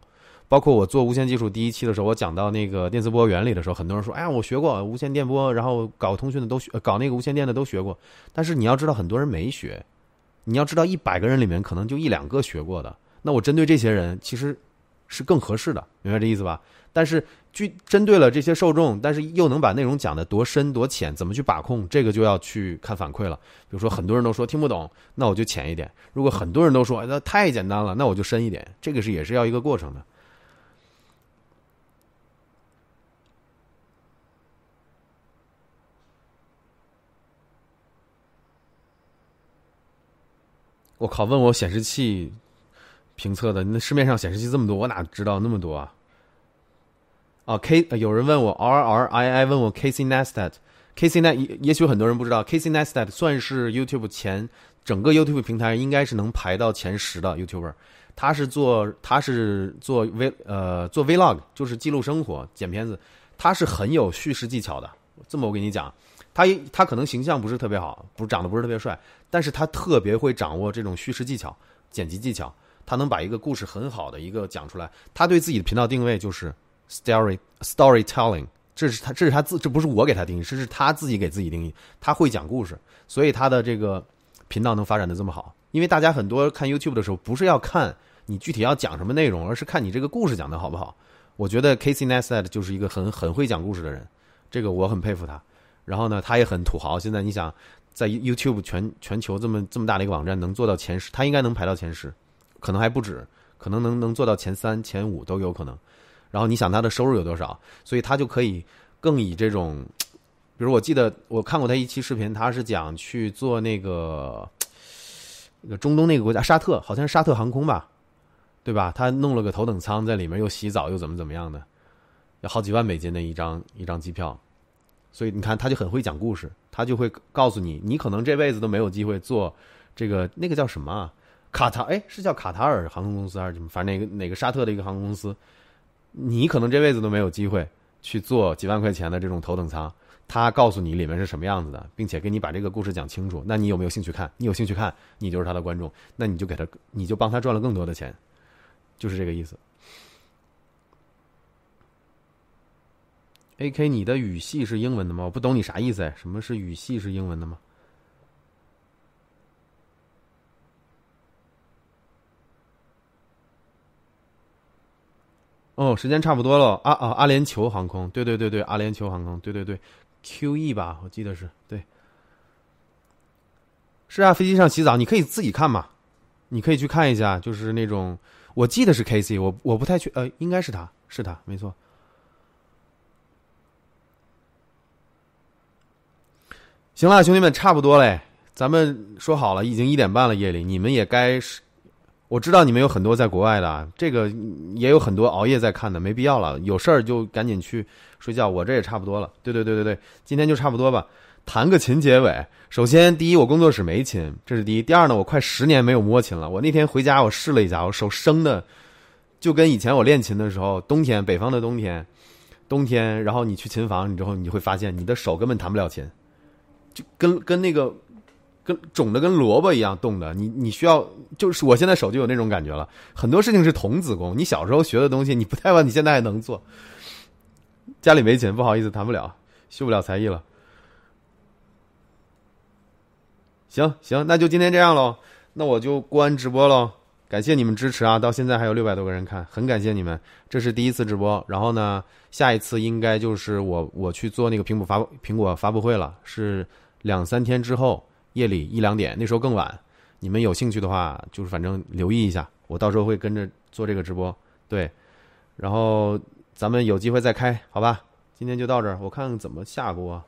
Speaker 1: 包括我做无线技术第一期的时候，我讲到那个电磁波原理的时候，很多人说：“哎呀，我学过无线电波，然后搞通讯的都学，搞那个无线电的都学过。”但是你要知道，很多人没学。你要知道，一百个人里面可能就一两个学过的。那我针对这些人，其实是更合适的，明白这意思吧？但是，具针对了这些受众，但是又能把内容讲的多深多浅，怎么去把控，这个就要去看反馈了。比如说，很多人都说听不懂，那我就浅一点；如果很多人都说那太简单了，那我就深一点。这个是也是要一个过程的。我靠！问我显示器评测的，那市面上显示器这么多，我哪知道那么多啊？啊，K 有人问我 R R I I 问我 Casey Neistat，Casey Neistat 也也许很多人不知道，Kc nestat 算是 YouTube 前整个 YouTube 平台应该是能排到前十的 YouTuber。他是做他是做 V 呃做 Vlog，就是记录生活剪片子，他是很有叙事技巧的。这么我跟你讲。他他可能形象不是特别好，不是长得不是特别帅，但是他特别会掌握这种叙事技巧、剪辑技巧，他能把一个故事很好的一个讲出来。他对自己的频道定位就是 story storytelling，这是他这是他自这不是我给他定义，这是他自己给自己定义。他会讲故事，所以他的这个频道能发展的这么好。因为大家很多看 YouTube 的时候，不是要看你具体要讲什么内容，而是看你这个故事讲的好不好。我觉得 Casey Neistat 就是一个很很会讲故事的人，这个我很佩服他。然后呢，他也很土豪。现在你想，在 YouTube 全全球这么这么大的一个网站能做到前十，他应该能排到前十，可能还不止，可能能能做到前三、前五都有可能。然后你想他的收入有多少，所以他就可以更以这种，比如我记得我看过他一期视频，他是讲去做那个那个中东那个国家沙特，好像是沙特航空吧，对吧？他弄了个头等舱在里面，又洗澡又怎么怎么样的，要好几万美金的一张一张机票。所以你看，他就很会讲故事，他就会告诉你，你可能这辈子都没有机会做这个那个叫什么啊？卡塔哎，是叫卡塔尔航空公司还是什么？反正哪个哪个沙特的一个航空公司，你可能这辈子都没有机会去做几万块钱的这种头等舱。他告诉你里面是什么样子的，并且给你把这个故事讲清楚。那你有没有兴趣看？你有兴趣看，你就是他的观众，那你就给他，你就帮他赚了更多的钱，就是这个意思。A K，你的语系是英文的吗？我不懂你啥意思哎？什么是语系是英文的吗？哦，时间差不多了。阿啊，阿联酋航空，对对对对，阿联酋航空，对对对，Q E 吧，我记得是对。是啊，飞机上洗澡，你可以自己看嘛，你可以去看一下，就是那种，我记得是 K C，我我不太确，呃，应该是他，是他，没错。行了，兄弟们，差不多嘞。咱们说好了，已经一点半了，夜里你们也该是。我知道你们有很多在国外的，这个也有很多熬夜在看的，没必要了。有事儿就赶紧去睡觉。我这也差不多了。对对对对对，今天就差不多吧。弹个琴结尾。首先，第一，我工作室没琴，这是第一。第二呢，我快十年没有摸琴了。我那天回家，我试了一下，我手生的，就跟以前我练琴的时候，冬天，北方的冬天，冬天，然后你去琴房，你之后你会发现，你的手根本弹不了琴，就跟跟那个。跟肿的跟萝卜一样冻的，你你需要就是我现在手就有那种感觉了。很多事情是童子功，你小时候学的东西，你不太忘，你现在还能做。家里没钱，不好意思，弹不了，秀不了才艺了。行行，那就今天这样喽，那我就关直播喽。感谢你们支持啊，到现在还有六百多个人看，很感谢你们。这是第一次直播，然后呢，下一次应该就是我我去做那个苹果发苹果发布会了，是两三天之后。夜里一两点，那时候更晚。你们有兴趣的话，就是反正留意一下，我到时候会跟着做这个直播。对，然后咱们有机会再开，好吧？今天就到这儿，我看看怎么下播。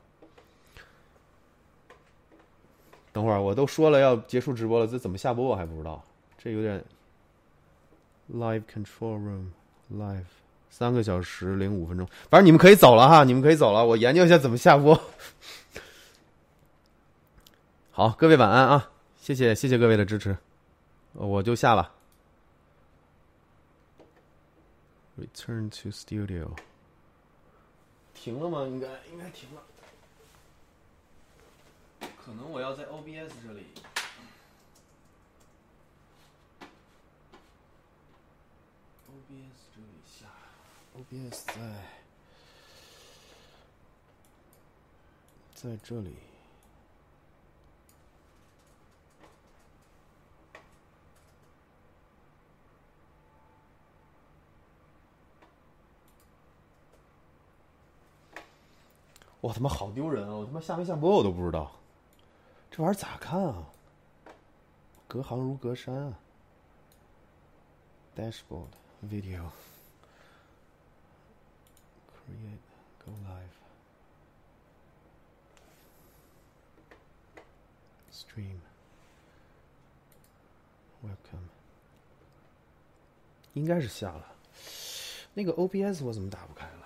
Speaker 1: 等会儿我都说了要结束直播了，这怎么下播我还不知道，这有点。Live control room live 三个小时零五分钟，反正你们可以走了哈，你们可以走了，我研究一下怎么下播。好，各位晚安啊！谢谢谢谢各位的支持，我就下了。Return to studio，停了吗？应该应该停了。可能我要在 OBS 这里。OBS 这里下，OBS 在在这里。我他妈好丢人啊！我他妈下没下播我都不知道，这玩意儿咋看啊？隔行如隔山啊！Dashboard video create go live stream welcome 应该是下了，那个 OBS 我怎么打不开了？